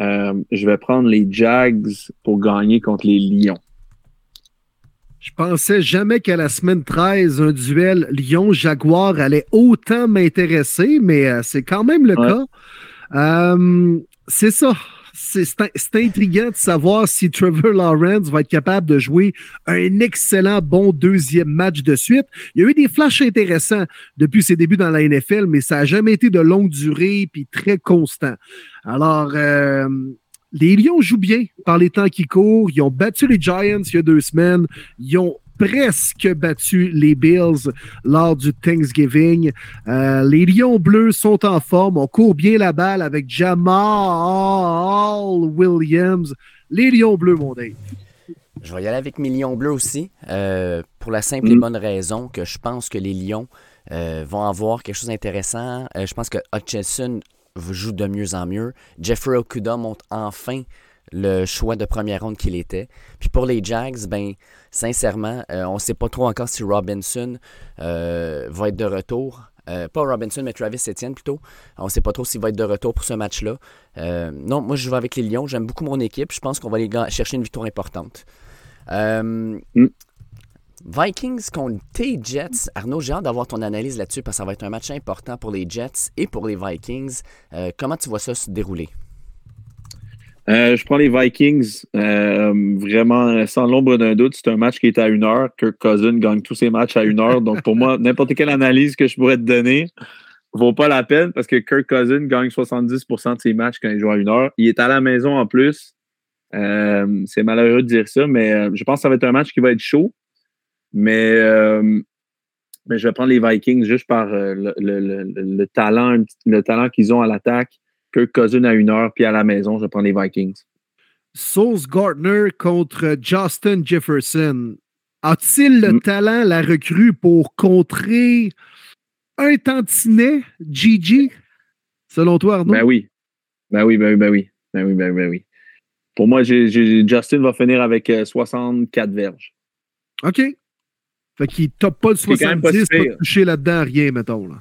euh, je vais prendre les Jags pour gagner contre les Lions. Je pensais jamais qu'à la semaine 13, un duel Lyon-Jaguar allait autant m'intéresser, mais euh, c'est quand même le cas. Euh, c'est ça. C'est intriguant de savoir si Trevor Lawrence va être capable de jouer un excellent bon deuxième match de suite. Il y a eu des flashs intéressants depuis ses débuts dans la NFL, mais ça n'a jamais été de longue durée puis très constant. Alors, euh, les Lions jouent bien par les temps qui courent. Ils ont battu les Giants il y a deux semaines. Ils ont presque battu les Bills lors du Thanksgiving. Euh, les Lions bleus sont en forme. On court bien la balle avec Jamal Williams. Les Lions bleus, mon Dave. Je vais y aller avec mes Lions bleus aussi, euh, pour la simple et mm. bonne raison que je pense que les Lions euh, vont avoir quelque chose d'intéressant. je pense que Hutchinson joue de mieux en mieux. Jeffrey Okuda montre enfin le choix de première ronde qu'il était. Puis pour les Jags, ben sincèrement, euh, on ne sait pas trop encore si Robinson euh, va être de retour. Euh, pas Robinson, mais Travis Etienne plutôt. On ne sait pas trop s'il va être de retour pour ce match-là. non, moi je vais avec les Lions. J'aime beaucoup mon équipe. Je pense qu'on va aller chercher une victoire importante. Mm. Vikings contre tes Jets. Arnaud, j'ai hâte d'avoir ton analyse là-dessus parce que ça va être un match important pour les Jets et pour les Vikings. Euh, comment tu vois ça se dérouler? Euh, je prends les Vikings euh, vraiment sans l'ombre d'un doute. C'est un match qui est à une heure. Kirk Cousin gagne tous ses matchs à une heure. Donc pour moi, n'importe quelle analyse que je pourrais te donner vaut pas la peine parce que Kirk Cousin gagne 70% de ses matchs quand il joue à une heure. Il est à la maison en plus. c'est malheureux de dire ça, mais je pense que ça va être un match qui va être chaud. Mais, euh, mais je vais prendre les Vikings juste par euh, le, talent, le talent qu'ils ont à l'attaque. Kirk Cousin à une heure, puis à la maison, je vais prendre les Vikings. Sauce Gardner contre Justin Jefferson. A-t-il le mm. talent, la recrue, pour contrer un tantinet, Gigi, selon toi, Arnaud? Ben oui. Ben oui, ben oui, ben oui. Ben oui, ben, ben oui. Pour moi, Justin va finir avec 64 euh, verges. OK. Fait qu'il top pas le 70, pas, pas toucher là-dedans, rien, mettons. Là.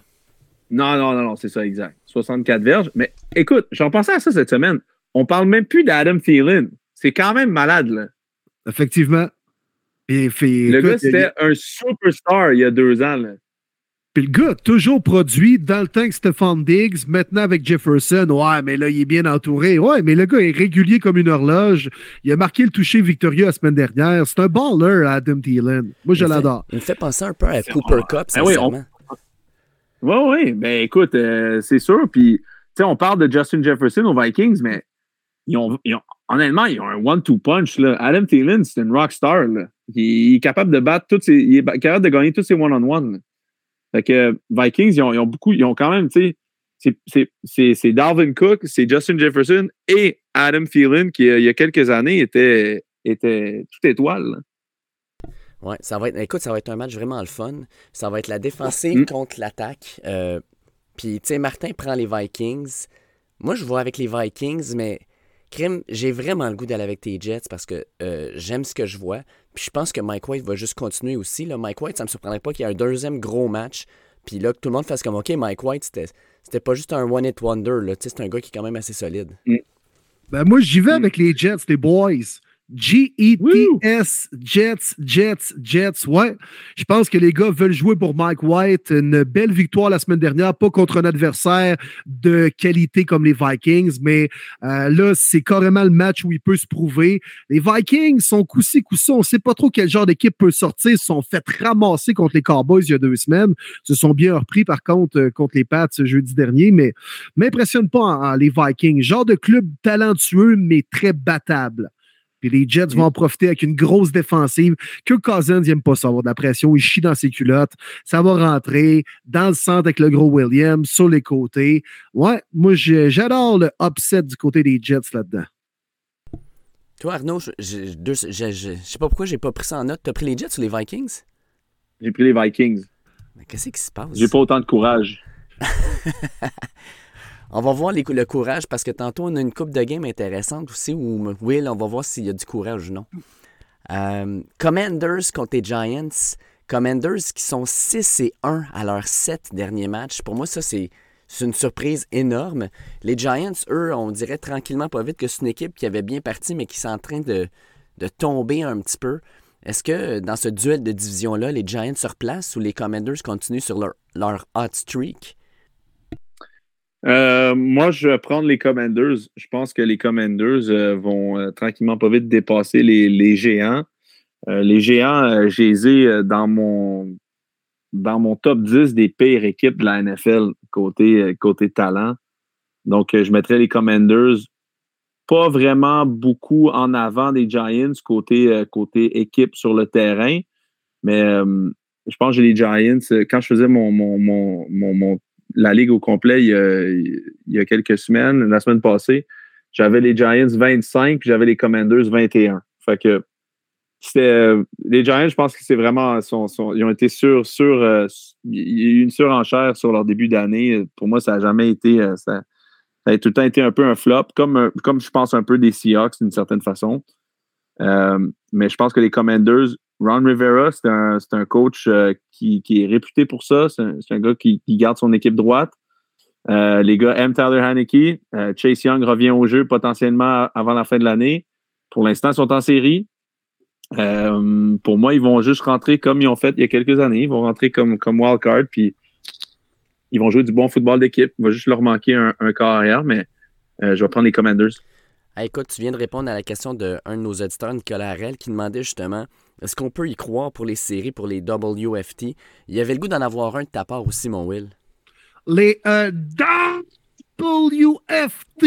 Non, non, non, non, c'est ça, exact. 64 verges. Mais écoute, j'en pensais à ça cette semaine. On parle même plus d'Adam Thielen. C'est quand même malade, là. Effectivement. le gars, c'était un superstar il y a deux ans, là. Puis le gars, toujours produit dans le temps que Stephon Diggs, maintenant avec Jefferson. Ouais, mais là, il est bien entouré. Ouais, mais le gars est régulier comme une horloge. Il a marqué le toucher victorieux la semaine dernière. C'est un baller, Adam Thielen. Moi, je l'adore. Il me fait penser un peu à Cooper Cup, ah sincèrement. Oui, oui. Ben écoute, euh, c'est sûr. Puis, tu sais, on parle de Justin Jefferson aux Vikings, mais ils ont, honnêtement, ils ont un one-two punch. Là. Adam Thielen, c'est une rockstar. Là. Il, est capable de battre toutes ses, il est capable de gagner tous ses one-on-one. Fait que Vikings, ils ont, beaucoup, ils ont quand même, tu sais, c'est Dalvin Cook, c'est Justin Jefferson et Adam Thielen qui, il y a quelques années, était, était toute étoile. Ouais, ça va être, écoute, ça va être un match vraiment le fun. Ça va être la défensive mm. contre l'attaque. Euh, puis, tu sais, Martin prend les Vikings. Moi, je vois avec les Vikings, mais Crime, j'ai vraiment le goût d'aller avec tes Jets parce que euh, j'aime ce que je vois. Puis je pense que Mike White va juste continuer aussi. Là. Mike White, ça me surprendrait pas qu'il y ait un deuxième gros match. Puis là, que tout le monde fasse comme OK, Mike White, c'était, c'était pas juste un one-hit wonder. Là. C'est un gars qui est quand même assez solide. Mm. Ben moi, j'y vais avec les Jets, les boys. G-E-T-S, Jets, Jets, Jets. Ouais, je pense que les gars veulent jouer pour Mike White. Une belle victoire la semaine dernière, pas contre un adversaire de qualité comme les Vikings, mais euh, là, c'est carrément le match où il peut se prouver. Les Vikings sont coussi coussés. On sait pas trop quel genre d'équipe peut sortir. Ils sont fait ramasser contre les Cowboys il y a deux semaines. Ils se sont bien repris, par contre, euh, contre les Pats jeudi dernier, mais m'impressionne pas les Vikings. Genre de club talentueux, mais très battable. Puis les Jets vont en profiter avec une grosse défensive. Que Cousins n'aime pas ça, avoir de la pression. Il chie dans ses culottes. Ça va rentrer dans le centre avec le gros Williams, sur les côtés. Ouais, moi, j'adore le upset du côté des Jets là-dedans. Toi, Arnaud, je, je, sais pas pourquoi j'ai pas pris ça en note. T'as pris les Jets ou les Vikings? J'ai pris les Vikings. Mais qu'est-ce qui se passe? J'ai pas autant de courage. On va voir le courage parce que tantôt, on a une coupe de game intéressante aussi où Will, on va voir s'il y a du courage ou non. Euh, Commanders contre les Giants. Commanders qui sont 6 et 1 à leurs 7 derniers matchs. Pour moi, ça, c'est une surprise énorme. Les Giants, eux, on dirait tranquillement pas vite que c'est une équipe qui avait bien parti, mais qui est en train de, tomber un petit peu. Est-ce que dans ce duel de division-là, les Giants se replacent ou les Commanders continuent sur leur, leur hot streak? Euh, moi, je vais prendre les Commanders. Je pense que les Commanders euh, vont euh, tranquillement pas vite dépasser les, géants. les géants, j'ai dans mon dans mon top 10 des pires équipes de la NFL côté, côté talent. Donc, je mettrais les Commanders pas vraiment beaucoup en avant des Giants côté, côté équipe sur le terrain. Mais je pense que j'ai les Giants. Quand je faisais mon, mon, mon la Ligue au complet il y, a, quelques semaines, la semaine passée, j'avais les Giants 25 puis j'avais les Commanders 21. Fait que c'était les Giants, je pense que c'est vraiment ils ont été sur sur euh, il y a eu une surenchère sur leur début d'année. Pour moi, ça n'a jamais été euh, ça, a tout le temps été un peu un flop, comme comme je pense un peu des Seahawks d'une certaine façon. Euh, mais je pense que les Commanders Ron Rivera, c'est un, coach euh, qui, est réputé pour ça. C'est un, gars qui, garde son équipe droite. Euh, les gars aiment Tyler Haneke. Euh, Chase Young revient au jeu potentiellement avant la fin de l'année. Pour l'instant, ils sont en série. pour moi, ils vont juste rentrer comme ils ont fait il y a quelques années. Ils vont rentrer comme, comme wildcard, puis ils vont jouer du bon football d'équipe. Il va juste leur manquer un, un corps arrière, mais je vais prendre les Commanders. écoute, tu viens de répondre à la question d'un de, de, nos auditeurs, Nicolas Harel, qui demandait justement est-ce qu'on peut y croire pour les séries, pour les WFT? Il y avait le goût d'en avoir un de ta part aussi, mon Will. Les euh, WFT!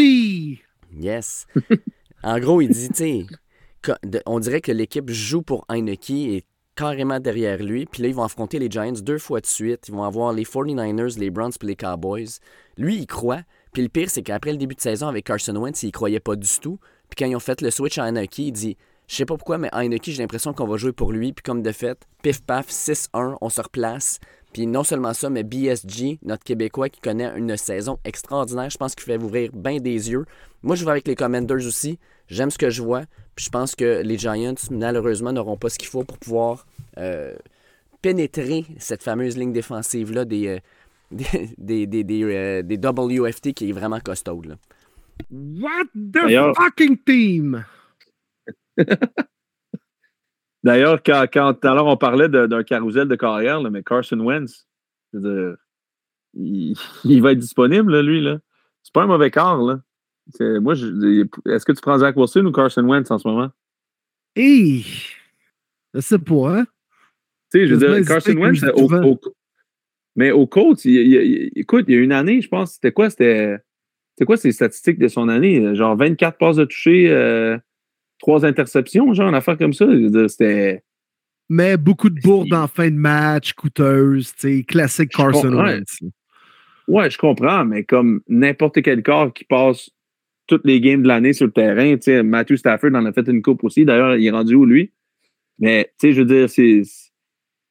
Yes. en gros, il dit, tu on dirait que l'équipe joue pour Heineke et carrément derrière lui. Puis là, ils vont affronter les Giants deux fois de suite. Ils vont avoir les 49ers, les Browns puis les Cowboys. Lui, il croit. Puis le pire, c'est qu'après le début de saison avec Carson Wentz, il croyait pas du tout. Puis quand ils ont fait le switch à Heineke, il dit je sais pas pourquoi, mais Heineke, j'ai l'impression qu'on va jouer pour lui. Puis comme de fait, pif paf, 6-1, on se replace. Puis non seulement ça, mais BSG, notre Québécois qui connaît une saison extraordinaire, je pense qu'il fait ouvrir bien des yeux. Moi, je vais avec les Commanders aussi. J'aime ce que je vois. Puis je pense que les Giants, malheureusement, n'auront pas ce qu'il faut pour pouvoir euh, pénétrer cette fameuse ligne défensive-là des, euh, des, des, euh, des, WFT qui est vraiment costaud. What the fucking team? D'ailleurs, quand, quand tout à l'heure on parlait d'un carrousel de carrière, mais Carson Wentz, il, va être disponible, lui. Là. C'est pas un mauvais quart. Là. Moi, est-ce que tu prends Zach Wilson ou Carson Wentz en ce moment? Hey! Je sais pas, hein? Tu sais, je veux dire, Carson Wentz, au, mais au coach, écoute, il y a une année, je pense, c'était quoi? C'était quoi ses statistiques de son année? Genre 24 passes de toucher, euh, trois interceptions, genre une affaire comme ça. C'était. Mais beaucoup de bourdes en fin de match, coûteuses, classique Carson Wentz. Ouais, je comprends, mais comme n'importe quel corps qui passe toutes les games de l'année sur le terrain, tu sais, Matthew Stafford en a fait une coupe aussi. D'ailleurs, il est rendu où, lui? Mais, tu sais, je veux dire, c'est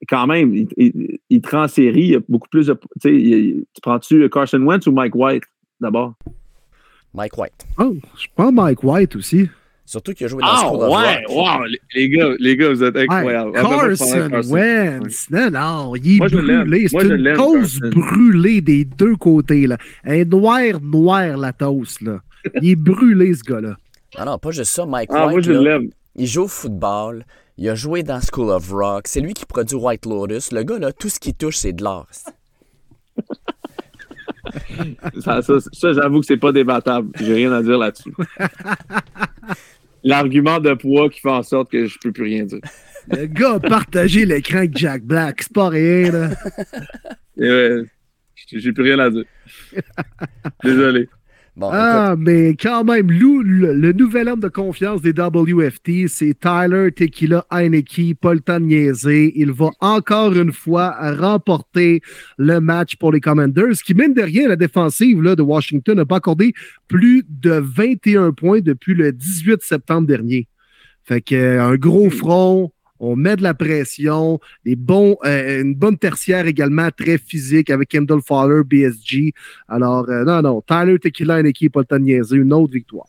quand même, il, il, il, te rend en série, il y a beaucoup plus de. Tu prends-tu Carson Wentz ou Mike White d'abord? Mike White. Oh, je prends Mike White aussi. Surtout qu'il a joué dans Ah, School of ouais, Rock. wow, les, gars, les gars, vous êtes incroyables. Carson Wentz. Non, non, il est Moi, brûlé. C'est une cause Carson. brûlée des deux côtés. Là. Est noire, noire, la toast. Là. Il est brûlé, ce gars-là. Ah non, pas juste ça. Mike Ah, White, moi, je là, l'aime. il joue au football. Il a joué dans School of Rock. C'est lui qui produit White Lotus. Le gars, là, tout ce qu'il touche, c'est de l'or. Ça, ça, ça, j'avoue que c'est pas débattable. J'ai rien à dire là-dessus. L'argument de poids qui fait en sorte que je peux plus rien dire. Le gars a partagé l'écran avec Jack Black. C'est pas rien, là. Ouais, j'ai plus rien à dire. Désolé. Bon, Ah, mais quand même, Lou, le, le nouvel homme de confiance des WFT, c'est Tyler Tequila Heineke, pas le temps de niaiser. Il va encore une fois remporter le match pour les Commanders, qui, mine de rien, la défensive là, de Washington n'a pas accordé plus de 21 points depuis le 18 septembre dernier. Fait que, euh, un gros front, on met de la pression, bons, euh, une bonne tertiaire également, très physique avec Kendall Fowler, BSG. Alors, euh, non, non, Tyler Tequila, une équipe, pas une autre victoire.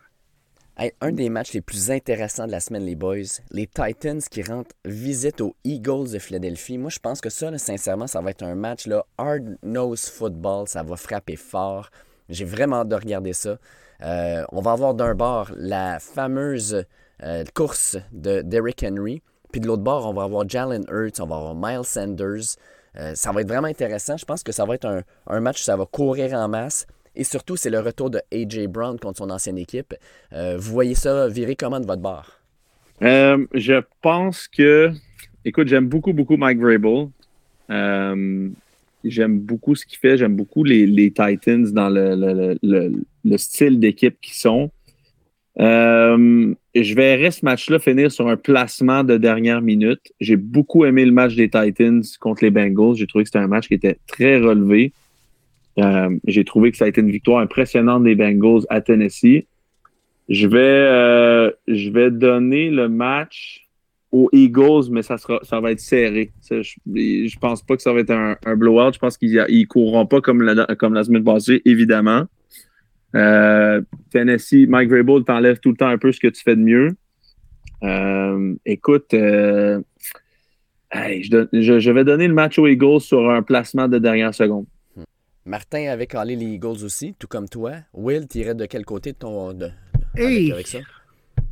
Un des matchs les plus intéressants de la semaine, les boys. Les Titans qui rendent visite aux Eagles de Philadelphie. Moi, je pense que ça, sincèrement, ça va être un match là, hard-nose football. Ça va frapper fort. J'ai vraiment hâte de regarder ça. Euh, on va avoir d'un bord la fameuse euh, course de Derrick Henry. Puis de l'autre bord, on va avoir Jalen Hurts, on va avoir Miles Sanders. Euh, ça va être vraiment intéressant. Je pense que ça va être un, un match où ça va courir en masse. Et surtout, c'est le retour de A.J. Brown contre son ancienne équipe. Euh, vous voyez ça virer comment de votre bord? Euh, je pense que, écoute, j'aime beaucoup, beaucoup Mike Vrabel. J'aime beaucoup ce qu'il fait. J'aime beaucoup les, les Titans dans le, le, le, le style d'équipe qu'ils sont. Euh, je verrais ce match-là finir sur un placement de dernière minute. J'ai beaucoup aimé le match des Titans contre les Bengals. J'ai trouvé que c'était un match qui était très relevé. Euh, J'ai trouvé que ça a été une victoire impressionnante des Bengals à Tennessee. Je vais, euh, je vais donner le match aux Eagles, mais ça, sera, ça va être serré. Je, je pense pas que ça va être un, blowout. Je pense qu'ils ne courront pas comme comme la semaine passée, évidemment. Euh, Tennessee, Mike Vrabel t'enlève tout le temps un peu ce que tu fais de mieux. Euh, écoute, euh, hey, je, donne- je- je vais donner le match aux Eagles sur un placement de dernière seconde. Martin avait collé les Eagles aussi, tout comme toi. Will, t'irais de quel côté de ton. De, avec, Hey! avec ça?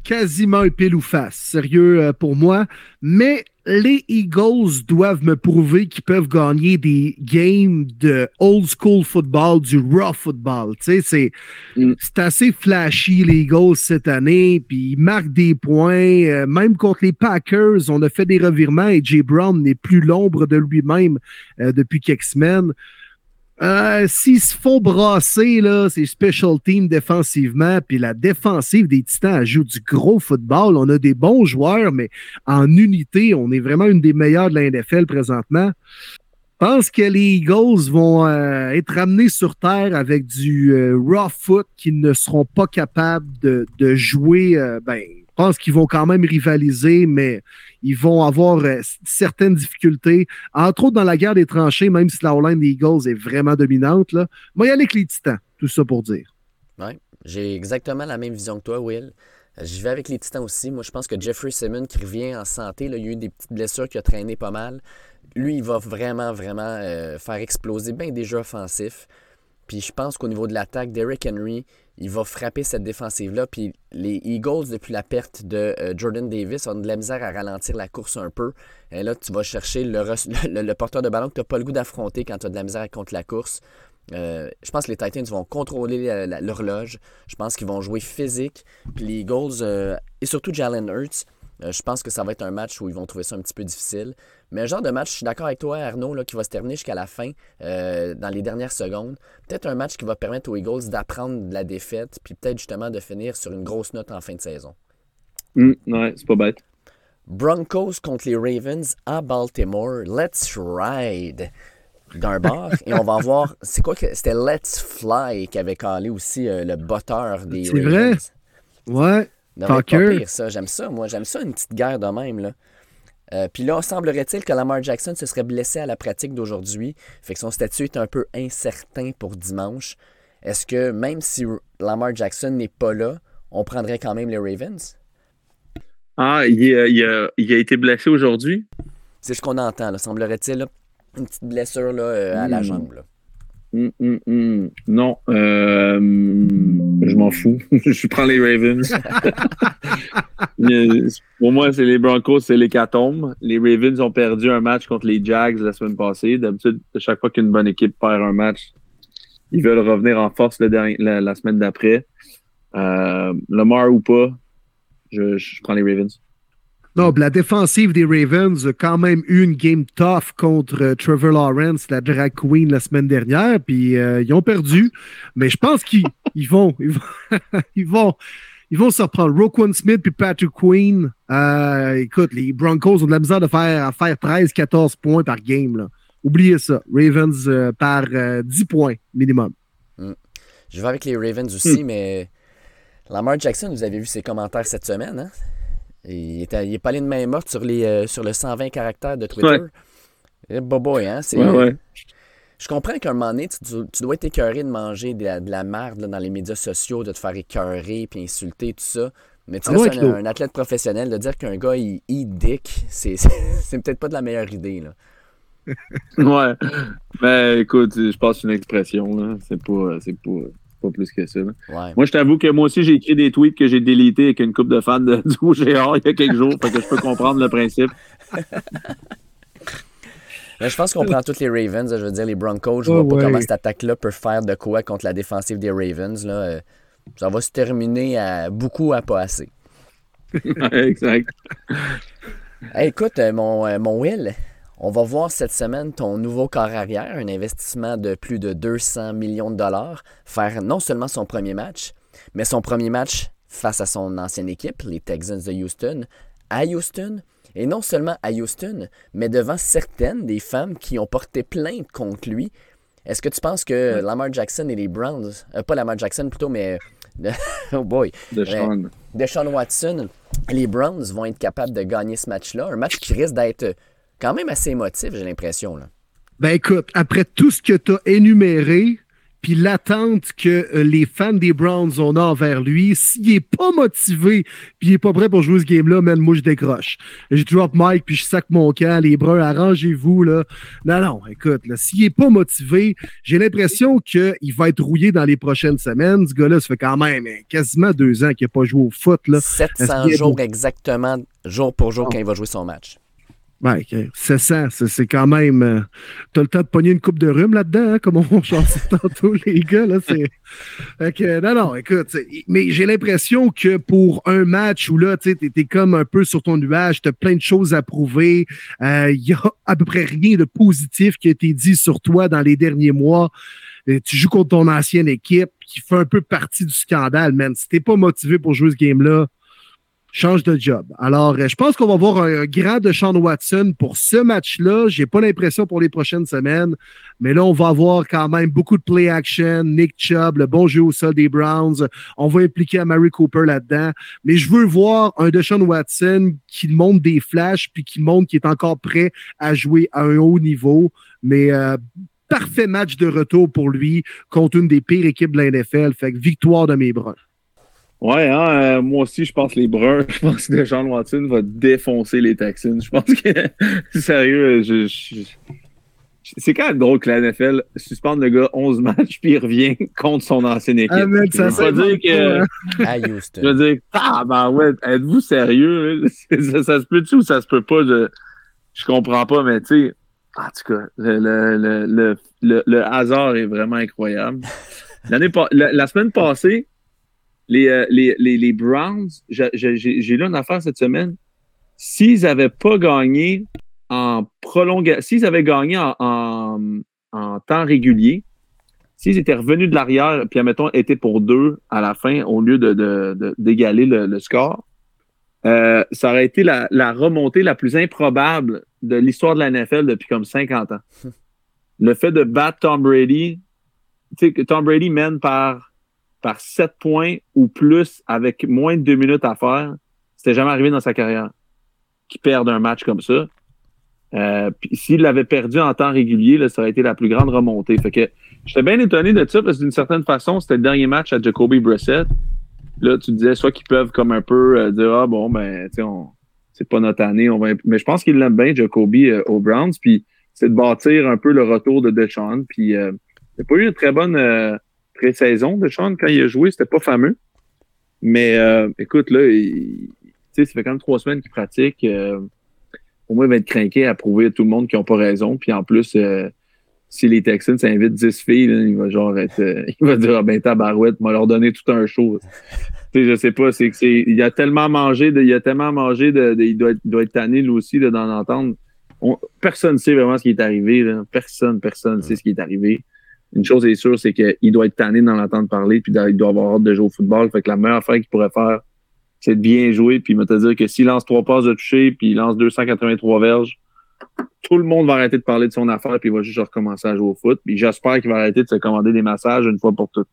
Quasiment un pile ou face, sérieux euh, pour moi. Mais les Eagles doivent me prouver qu'ils peuvent gagner des games de old school football, du raw football. Tu sais, c'est Mm. c'est assez flashy, les Eagles, cette année. Puis ils marquent des points. Euh, même contre les Packers, on a fait des revirements et Jay Brown n'est plus l'ombre de lui-même euh, depuis quelques semaines. Euh, S'ils se font brasser, là, ces special teams défensivement, puis la défensive des Titans joue du gros football. On a des bons joueurs, mais en unité, on est vraiment une des meilleures de la NFL présentement. Je pense que les Eagles vont euh, être ramenés sur terre avec du euh, raw foot qu'ils ne seront pas capables de, jouer. ben, je pense qu'ils vont quand même rivaliser, mais ils vont avoir euh, certaines difficultés. Entre autres, dans la guerre des tranchées, même si la O-line des Eagles est vraiment dominante, là, moi, y aller avec les Titans. Tout ça pour dire. J'ai exactement la même vision que toi, Will. J'y vais avec les Titans aussi. Moi, je pense que Jeffrey Simmons, qui revient en santé, là, il y a eu des petites blessures qui a traîné pas mal. Lui, il va vraiment, vraiment euh, faire exploser bien des jeux offensifs. Puis je pense qu'au niveau de l'attaque, Derrick Henry, il va frapper cette défensive-là. Puis les Eagles, depuis la perte de euh, Jordan Davis, ont de la misère à ralentir la course un peu. Et là, tu vas chercher le, porteur de ballon que tu n'as pas le goût d'affronter quand tu as de la misère contre la course. Euh, je pense que les Titans vont contrôler l'horloge. Je pense qu'ils vont jouer physique. Puis les Eagles, euh, et surtout Jalen Hurts, euh, je pense que ça va être un match où ils vont trouver ça un petit peu difficile. Mais un genre de match, je suis d'accord avec toi, Arnaud, là, qui va se terminer jusqu'à la fin, euh, dans les dernières secondes. Peut-être un match qui va permettre aux Eagles d'apprendre de la défaite, puis peut-être justement de finir sur une grosse note en fin de saison. Hum, ouais, c'est pas bête. Broncos contre les Ravens à Baltimore. Let's ride! d'un bar. et on va voir. C'est quoi que. C'était Let's Fly qui avait calé aussi euh, le botteur des C'est vrai? Ouais. Non, pire, ça. J'aime ça. Moi, j'aime ça, une petite guerre de même. Là. Euh, Puis là, semblerait-il que Lamar Jackson se serait blessé à la pratique d'aujourd'hui. Fait que son statut est un peu incertain pour dimanche. Est-ce que même si Lamar Jackson n'est pas là, on prendrait quand même les Ravens? Ah, il, a- il a, il a été blessé aujourd'hui? C'est ce qu'on entend, là. Semblerait-il, là, une petite blessure là, euh, à la Hmm. jambe. là. Hum, hum, hum. Non, euh, je m'en fous. je prends les Ravens. Pour moi, c'est les Broncos, c'est l'hécatombe. Les Ravens ont perdu un match contre les Jags la semaine passée. D'habitude, à chaque fois qu'une bonne équipe perd un match, ils veulent revenir en force le dernier- la, la semaine d'après. Euh, Lamar ou pas, je, je prends les Ravens. Non, la défensive des Ravens a quand même eu une game tough contre euh, Trevor Lawrence, la drag queen, la semaine dernière, puis euh, ils ont perdu. Mais je pense qu'ils ils vont, ils vont, ils vont, ils vont se reprendre. Roquan Smith puis Patrick Queen. euh, écoute, les Broncos ont de la misère de faire, à faire 13-14 points par game. Là. Oubliez ça. Ravens par euh, 10 points minimum. Je vais avec les Ravens aussi, mais Lamar Jackson, vous avez vu ses commentaires cette semaine, hein? Il est, il est pas allé de main morte sur, les, euh, sur le 120 caractères de Twitter. Ouais. Eh, boboy, hein? C'est, Ouais, ouais. Je comprends qu'à un moment donné, tu, tu dois être écœuré de manger de la, de la merde là, dans les médias sociaux, de te faire écœurer puis insulter, tout ça. Mais tu Ah restes un, athlète professionnel, de dire qu'un gars, il eat dick, c'est, c'est, peut-être pas de la meilleure idée. Là. Ouais. Mais écoute, je c'est une expression. là. C'est pas, c'est pas, pas plus que ça. Ouais. Moi, je t'avoue que moi aussi, j'ai écrit des tweets que j'ai délités avec une couple de fans de, du OGR il y a quelques jours, fait que je peux comprendre le principe. Mais je pense qu'on prend toutes les Ravens. Je veux dire, les Broncos, je vois pas ouais. comment cette attaque-là peut faire de quoi contre la défensive des Ravens. Là. Euh, Ça va se terminer à beaucoup à pas assez. exact. Hey, écoute, euh, mon, euh, mon Will, on va voir cette semaine ton nouveau corps arrière, un investissement de plus de 200 millions de dollars, faire non seulement son premier match, mais son premier match face à son ancienne équipe, les Texans de Houston, à Houston, et non seulement à Houston, mais devant certaines des femmes qui ont porté plainte contre lui. Est-ce que tu penses que Lamar Jackson et les Browns, euh, pas Lamar Jackson plutôt, mais oh boy, De Sean. Deshaun Watson, les Browns vont être capables de gagner ce match-là. Un match qui risque d'être quand même assez émotif, j'ai l'impression. là. Ben écoute, après tout ce que tu as énuméré, puis l'attente que euh, les fans des Browns ont envers lui, s'il est pas motivé, puis il est pas prêt pour jouer ce game-là, man, moi je décroche. Je drop Mike, puis je sac mon camp, les Bruns, arrangez-vous, là. Non, non, écoute, là, s'il est pas motivé, j'ai l'impression qu'il va être rouillé dans les prochaines semaines. Ce gars-là, ça fait quand même euh, quasiment deux ans qu'il n'a pas joué au foot, là. 700 Est-ce qu'il est jours exactement, jour pour jour, Oh. quand il va jouer son match. Ouais, ok. c'est ça, c'est quand même. euh, T'as le temps de pogner une coupe de rhume là-dedans, hein, comme on chantait tantôt, les gars. Là, que, non, non, écoute, mais j'ai l'impression que pour un match où là, tu t'es t'es comme un peu sur ton nuage, t'as plein de choses à prouver, il y a à peu près rien de positif qui a été dit sur toi dans les derniers mois. Euh, Tu joues contre ton ancienne équipe qui fait un peu partie du scandale, man. Si t'es pas motivé pour jouer ce game-là, change de job. Alors, euh, je pense qu'on va voir un, grand de Sean Watson pour ce match-là. J'ai pas l'impression pour les prochaines semaines, mais là, on va avoir quand même beaucoup de play action, Nick Chubb, le bon jeu au sol des Browns. On va impliquer Mary Cooper là-dedans. Mais je veux voir un Deshaun Watson qui montre des flashs puis qui montre qu'il est encore prêt à jouer à un haut niveau. Mais euh, parfait match de retour pour lui contre une des pires équipes de la NFL. Fait que victoire de mes Bruns. Ouais, hein, euh, moi aussi, je pense les Bruns. Je pense que Deshaun Watson va défoncer les Texans. Je pense que, sérieux, je, je- c'est quand même drôle que la NFL suspende le gars 11 matchs puis il revient contre son ancienne équipe. Ah, man, je ça veux dire que, hein. Je veux dire, ah, ben ouais, êtes-vous sérieux? là? Ça, ça se peut-tu ou ça se peut pas? Je, je comprends pas, mais tu sais, en tout cas, le, le, le, le, le- le hasard est vraiment incroyable. L'année la semaine passée, les, euh, les, les, les Browns, j'ai lu une affaire cette semaine. S'ils n'avaient pas gagné en prolongation, s'ils avaient gagné en, en, en temps régulier, s'ils étaient revenus de l'arrière, puis admettons, étaient pour deux à la fin au lieu de, de- de- d'égaler le, le score, euh, ça aurait été la, la remontée la plus improbable de l'histoire de la NFL depuis comme 50 ans. le fait de battre Tom Brady, tu sais, que Tom Brady mène par, par 7 points ou plus avec moins de 2 minutes à faire, c'était jamais arrivé dans sa carrière. Qu'il perde un match comme ça. Euh, s'il l'avait perdu en temps régulier, là, ça aurait été la plus grande remontée. Fait que j'étais bien étonné de ça parce que d'une certaine façon, c'était le dernier match à Jacoby Brissett. Là, tu disais soit qu'ils peuvent comme un peu euh, dire Ah bon, ben, tu c'est pas notre année. On va... Mais je pense qu'il l'aime bien, Jacoby euh, aux Browns. Puis c'est de bâtir un peu le retour de Deshaun. Puis euh, il n'a pas eu une très bonne euh, pré-saison, Deshaun, quand il a joué. C'était pas fameux. Mais euh, écoute, là, il, ça fait quand même trois semaines qu'il pratique. au moins, il va être craqué à prouver à tout le monde qu'ils n'ont pas raison. Puis en plus, si les Texans s'invitent 10 filles, il va genre être. il va dire ah, ben tabarouette, il va leur donner tout un show. sais, je sais pas, c'est que c'est. Il a tellement mangé de. Il a tellement mangé de. il, doit être, doit être tanné lui aussi d'en entendre. personne ne sait vraiment ce qui est arrivé. Là. Personne, personne ne sait ce qui est arrivé. Une chose est sûre, c'est qu'il doit être tanné d'en entendre parler, puis il doit avoir hâte de jouer au football. Fait que la meilleure affaire qu'il pourrait faire, c'est de bien jouer, puis me te dire que s'il lance trois passes de toucher, puis il lance 283 verges, tout le monde va arrêter de parler de son affaire, puis il va juste recommencer à jouer au foot. Puis j'espère qu'il va arrêter de se commander des massages une fois pour toutes.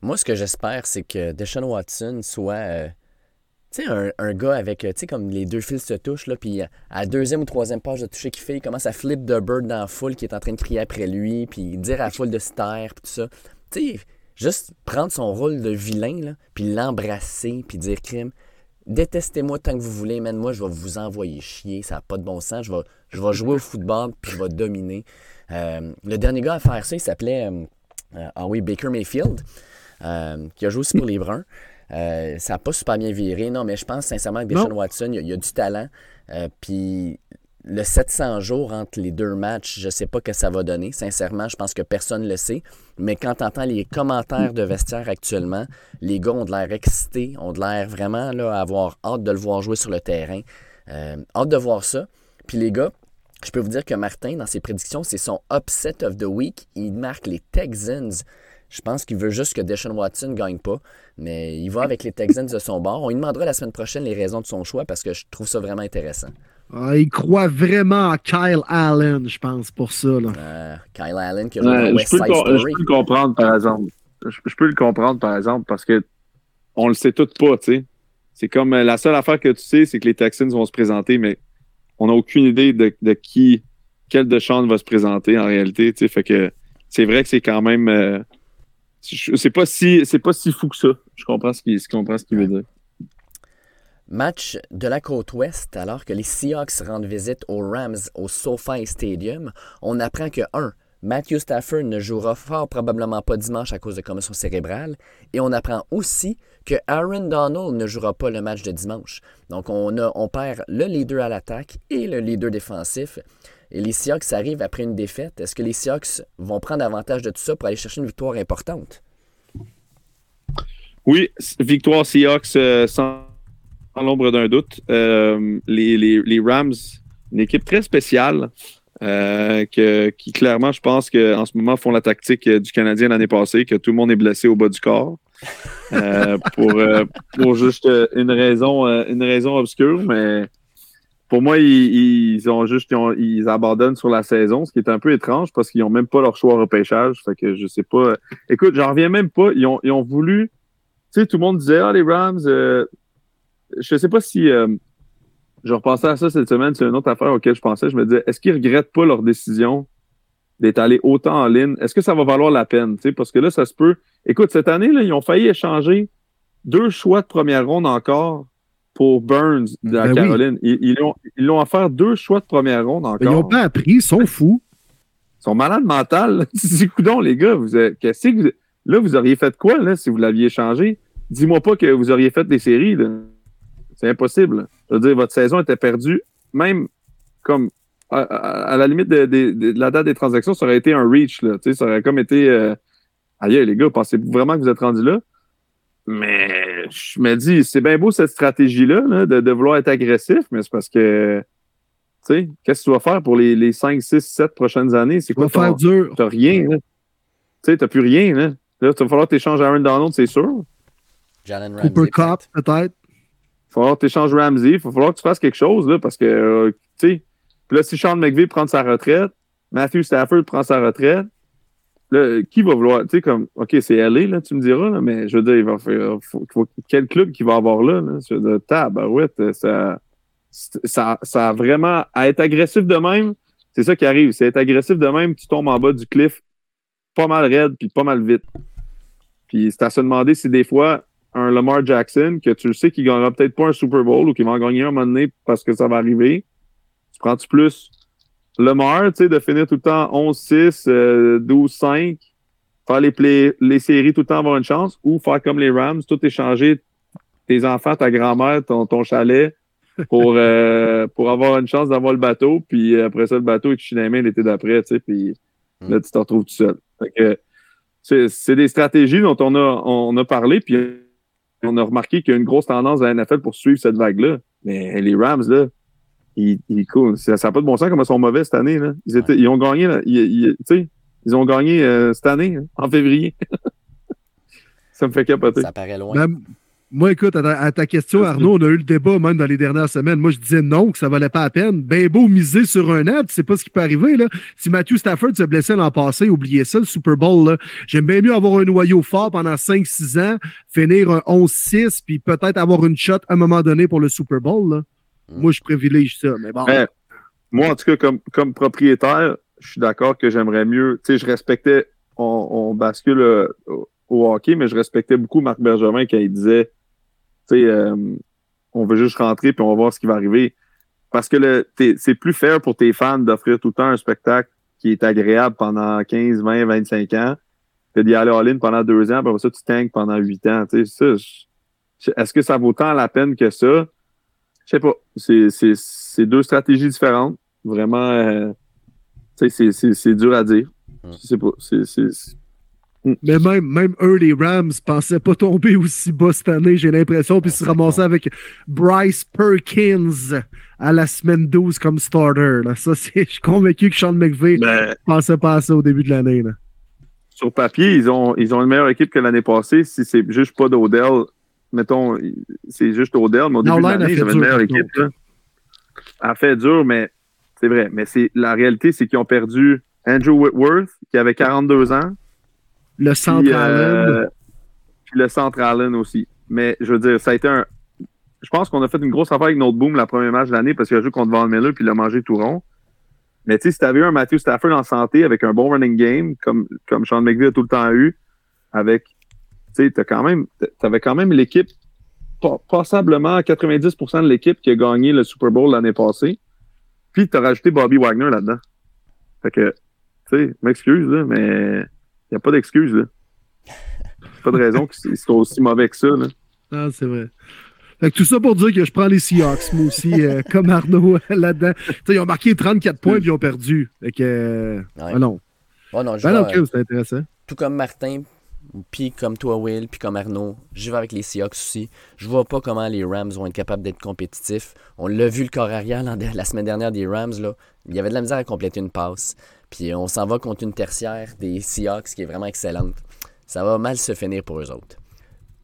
Moi, ce que j'espère, c'est que Deshaun Watson soit. Euh, tu sais, un, un, gars avec, tu sais, comme les deux fils se touchent, là, puis à la deuxième ou troisième page de toucher qu'il fait, il commence à flip de bird dans la foule qui est en train de crier après lui, puis dire à la foule de se taire, puis tout ça. Tu sais, juste prendre son rôle de vilain, là, puis l'embrasser, puis dire crime. Détestez-moi tant que vous voulez, man. Moi, je vais vous envoyer chier. Ça n'a pas de bon sens. Je vais, je vais jouer au football, puis je vais dominer. Euh, le dernier gars à faire ça, il s'appelait. Euh, ah oui, Baker Mayfield. Euh, qui a joué aussi pour les Bruns. Euh, ça n'a pas super bien viré, non, mais je pense sincèrement que Deshaun Watson, il y, a, du talent. Euh, puis le 700 jours entre les deux matchs, je ne sais pas ce que ça va donner. Sincèrement, je pense que personne ne le sait. Mais quand tu entends les commentaires de vestiaire actuellement, les gars ont de l'air excités, ont de l'air vraiment là, avoir hâte de le voir jouer sur le terrain. hâte de voir ça. Puis les gars, je peux vous dire que Martin, dans ses prédictions, c'est son upset of the week. Il marque les Texans je pense qu'il veut juste que Deshaun Watson ne gagne pas, mais il va avec les Texans de son bord. On lui demandera la semaine prochaine les raisons de son choix parce que je trouve ça vraiment intéressant. Ah, il croit vraiment à Kyle Allen, je pense, pour ça. Là. Euh, Kyle Allen qui a ouais, West Side Story. Je peux le comprendre, par exemple. Je, peux le comprendre, par exemple, parce que on le sait tout pas, tu sais. C'est comme euh, la seule affaire que tu sais, c'est que les Texans vont se présenter, mais on n'a aucune idée de, qui, quel de Sean va se présenter en réalité, tu sais. Fait que c'est vrai que c'est quand même. Euh, c'est pas si fou que ça. Je comprends ce qu'il ce veut dire. Match de la côte ouest, alors que les Seahawks rendent visite aux Rams au SoFi Stadium, on apprend que 1. Matthew Stafford ne jouera fort probablement pas dimanche à cause de commotion cérébrale. Et on apprend aussi que Aaron Donald ne jouera pas le match de dimanche. Donc on, a, on perd le leader à l'attaque et le leader défensif. Et les Seahawks arrivent après une défaite. Est-ce que les Seahawks vont prendre avantage de tout ça pour aller chercher une victoire importante? Oui, victoire Seahawks euh, sans, l'ombre d'un doute. Euh, les, Rams, une équipe très spéciale. Euh, qui clairement, je pense qu'en ce moment font la tactique du Canadien l'année passée, que tout le monde est blessé au bas du corps. pour, juste une raison, une raison obscure, mais pour moi, ils, ont juste ils, abandonnent sur la saison, ce qui est un peu étrange parce qu'ils n'ont même pas leur choix au repêchage. Fait que je sais pas. Écoute, j'en reviens même pas. Ils ont, voulu. Tu sais, tout le monde disait Ah, les Rams, euh, je sais pas si euh, je repensais à ça cette semaine, c'est une autre affaire auquel je pensais. Je me disais, est-ce qu'ils regrettent pas leur décision d'être allés autant en ligne? Est-ce que ça va valoir la peine? Parce que là, ça se peut. Écoute, cette année, là, ils ont failli échanger deux choix de première ronde encore pour Burns de la ben Caroline. Ils, ont, ils l'ont offert deux choix de première ronde encore. ils n'ont pas appris, ils sont fous. Ils sont malades mentales. Écoutons, les gars, vous, qu'est-ce que vous, là, vous auriez fait quoi là, si vous l'aviez changé? Dis-moi pas que vous auriez fait des séries. C'est impossible. Je veux dire, votre saison était perdue, même comme à, la limite de, la date des transactions, ça aurait été un reach. Là, ça aurait comme été. Euh, aïe, les gars, pensez-vous vraiment que vous êtes rendus là? Mais je me dis, c'est bien beau cette stratégie-là, de, vouloir être agressif, mais c'est parce que, tu sais, qu'est-ce que tu vas faire pour les, les 5, 6, 7 prochaines années? C'est quoi? faire dur. T'as rien, Tu sais, t'as plus rien, là. Là, il va falloir que tu échanges Aaron Donald, c'est sûr. Jalen Ramsey. Cooper Cup, peut-être. Il va falloir que tu échanges Ramsey. Il va falloir que tu fasses quelque chose, là, parce que, euh, tu sais, puis là, si Sean McVay prend sa retraite, Matthew Stafford prend sa retraite. Qui va vouloir, tu sais, comme, OK, c'est LA, là, tu me diras, mais je veux dire, il va faire, faut- quel club qui va avoir là, là? Je veux dire, ça, ça, ça a vraiment, à être agressif de même, c'est ça qui arrive, c'est être agressif de même, tu tombes en bas du cliff pas mal raide, puis pas mal vite. Puis c'est à se demander si des fois, un Lamar Jackson, que tu le sais qu'il gagnera peut-être pas un Super Bowl ou qu'il va en gagner un moment donné parce que ça va arriver, tu prends-tu plus Lamar, tu sais, de finir tout le temps 11-6, euh, 12-5, faire les, play- les séries tout le temps avoir une chance, ou faire comme les Rams, tout échanger tes enfants, ta grand-mère, ton, ton chalet, pour, euh, pour avoir une chance d'avoir le bateau, puis après ça, le bateau, les mains l'été d'après, tu sais, puis là, tu te retrouves tout seul. C'est des stratégies dont on a, on a parlé, puis on a remarqué qu'il y a une grosse tendance à la NFL pour suivre cette vague-là. Mais les Rams, là, ils, ils cool. Ça n'a pas de bon sens comme ils sont mauvais cette année. Là. Ils, étaient, ils ont gagné, là, ils, ils- tu sais, ils ont gagné euh, cette année, hein, en février. ça me fait capoter. Ça paraît loin. Ben, moi, écoute, à ta, à ta question. Arnaud, on a eu le débat même dans les dernières semaines. Moi, je disais non, que ça valait pas la peine. Ben beau miser sur un an, tu sais pas ce qui peut arriver. Là. Si Matthew Stafford se blessait l'an passé, oubliez ça, le Super Bowl. J'aime bien mieux avoir un noyau fort pendant 5-6 ans, finir un 11-6, puis peut-être avoir une shot à un moment donné pour le Super Bowl. là. Mm. Moi, je privilège ça. Mais bon. Ouais. Moi, en tout cas, comme, comme propriétaire, je suis d'accord que j'aimerais mieux. Tu sais, je respectais, on, on bascule euh, au, hockey, mais je respectais beaucoup Marc Bergevin quand il disait, tu sais, euh, on veut juste rentrer puis on va voir ce qui va arriver. Parce que c'est plus fair pour tes fans d'offrir tout le temps un spectacle qui est agréable pendant 15, 20, 25 ans que d'y aller all-in pendant deux ans, puis après ça, tu tanks pendant huit ans. Tu sais, est-ce que ça vaut tant la peine que ça? Je sais pas. C'est, c'est, c'est deux stratégies différentes. Vraiment, euh, tu sais, c'est, c'est, c'est dur à dire. Je sais pas. C'est, c'est, c'est- Mais même, même eux, les Rams, pensaient pas tomber aussi bas cette année, j'ai l'impression, puis se ramasser avec Bryce Perkins à la semaine 12 comme starter. là. Ça, c'est, je suis convaincu que Sean McVay Ben, pensait pas à ça au début de l'année. là. sur papier, ils ont, ils ont une meilleure équipe que l'année passée. Si c'est juste pas d'Odell, mettons, c'est juste Odell, mais au début de l'année, dur, une meilleure équipe. Elle a fait dur, mais c'est vrai. Mais c'est, la réalité, c'est qu'ils ont perdu Andrew Whitworth, qui avait 42 ans. Le Central euh, puis le Central Allen aussi. Mais je veux dire, ça a été un. Je pense qu'on a fait une grosse affaire avec notre boom la première match de l'année parce qu'il a joué contre Van Miller puis il a mangé tout rond. Mais tu sais, si tu avais eu un Matthew Stafford en santé avec un bon running game, comme, comme Sean McVay a tout le temps eu, avec. Tu sais, t'as quand même. T'avais quand même l'équipe, pa- passablement 90% de l'équipe qui a gagné le Super Bowl l'année passée. Puis t'as rajouté Bobby Wagner là-dedans. Fait que, tu sais, m'excuse, là, mais il n'y a pas d'excuse, là. Pas de raison qu'ils soient aussi mauvais que ça, là. Ah, c'est vrai. Fait que tout ça pour dire que je prends les Seahawks, moi aussi, euh, comme Arnaud là-dedans. Tu sais, ils ont marqué 34 points puis ils ont perdu. Fait que. euh, Ouais. ah non. Oh non, je Ben non, vois, intéressant. tout comme Martin, puis comme toi, Will, puis comme Arnaud, je vais avec les Seahawks aussi. Je vois pas comment les Rams vont être capables d'être compétitifs. On l'a vu le corps arrière la semaine dernière des Rams, là. Il y avait de la misère à compléter une passe. Puis on s'en va contre une tertiaire des Seahawks qui est vraiment excellente. Ça va mal se finir pour eux autres.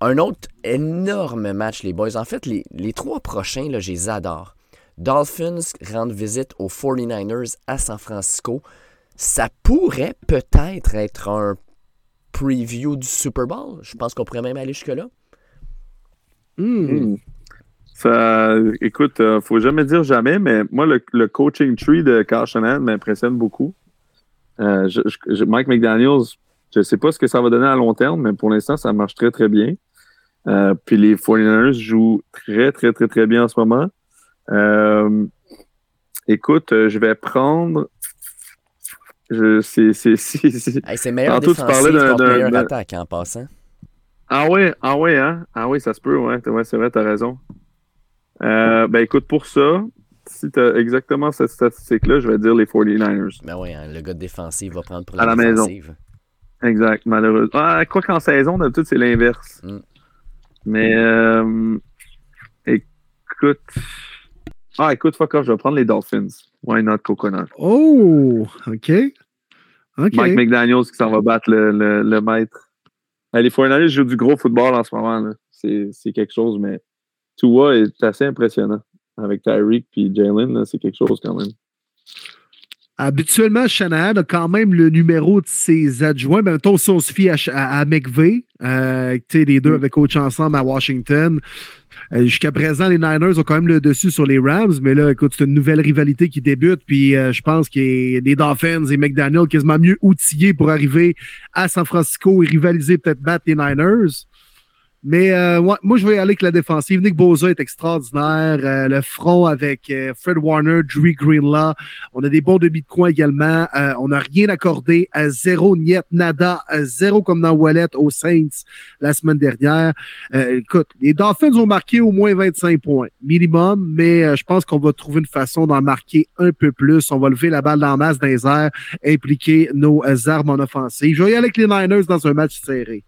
Un autre énorme match, les boys. En fait, les, les trois prochains, là, je les adore. Dolphins rendent visite aux 49ers à San Francisco. Ça pourrait peut-être être un preview du Super Bowl. Je pense qu'on pourrait même aller jusque-là. Hmm. Ça, écoute, euh, faut jamais dire jamais, mais moi, le, le coaching tree de Carl Shanahan m'impressionne beaucoup. Euh, je- je- je- Mike McDaniels, je sais pas ce que ça va donner à long terme, mais pour l'instant, ça marche très, très bien. Euh, puis les 49ers jouent très, très, très, très bien en ce moment. Euh, écoute, je vais prendre. Je, c'est, c'est, c'est- Hey, c'est meilleur Tantôt, tu parlais d'un- d'un- attaque en passant. Ah ouais, ah ouais, hein? Ah oui, ça se peut, ouais. Ouais, c'est vrai, t'as raison. Euh, ben écoute, pour ça, si t'as exactement cette statistique-là, je vais dire les 49ers. Mais oui, hein, le gars de défensif va prendre pour À la, maison. Exact, malheureusement. Ah, quoi qu'en saison, d'habitude, c'est l'inverse. Mm. Mais euh, écoute. Ah, écoute, fuck off, je vais prendre les Dolphins. Why not Coconut? Oh, OK. Mike McDaniels qui s'en va battre le, le, le maître. Les 49ers jouent du gros football en ce moment. C'est quelque chose, mais Tua est assez impressionnant. Avec Tyreek puis Jalen, c'est quelque chose quand même. Habituellement, Shanahan a quand même le numéro de ses adjoints. Ben, mettons, si on se fie à, à, McVeigh, euh, les deux mm. avec coach ensemble à Washington. Euh, jusqu'à présent, les Niners ont quand même le dessus sur les Rams, mais là, écoute, c'est une nouvelle rivalité qui débute, puis euh, je pense que les Dolphins et McDaniel quasiment mieux outillés pour arriver à San Francisco et rivaliser, peut-être battre les Niners. Mais euh, moi, je vais aller avec la défensive. Nick Boza est extraordinaire. Euh, le front avec euh, Fred Warner, Drew Greenlaw. On a des bons demi de coin également. on n'a rien accordé à zéro niet, nada, à zéro comme dans Wallet aux Saints la semaine dernière. écoute, les Dolphins ont marqué au moins 25 points minimum, mais je pense qu'on va trouver une façon d'en marquer un peu plus. On va lever la balle dans masse dans les airs, impliquer nos armes en offensive. Je vais y aller avec les Niners dans un match serré.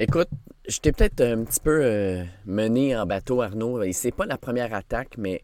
Écoute, je t'ai peut-être un petit peu euh, mené en bateau, Arnaud. Et c'est pas la première attaque, mais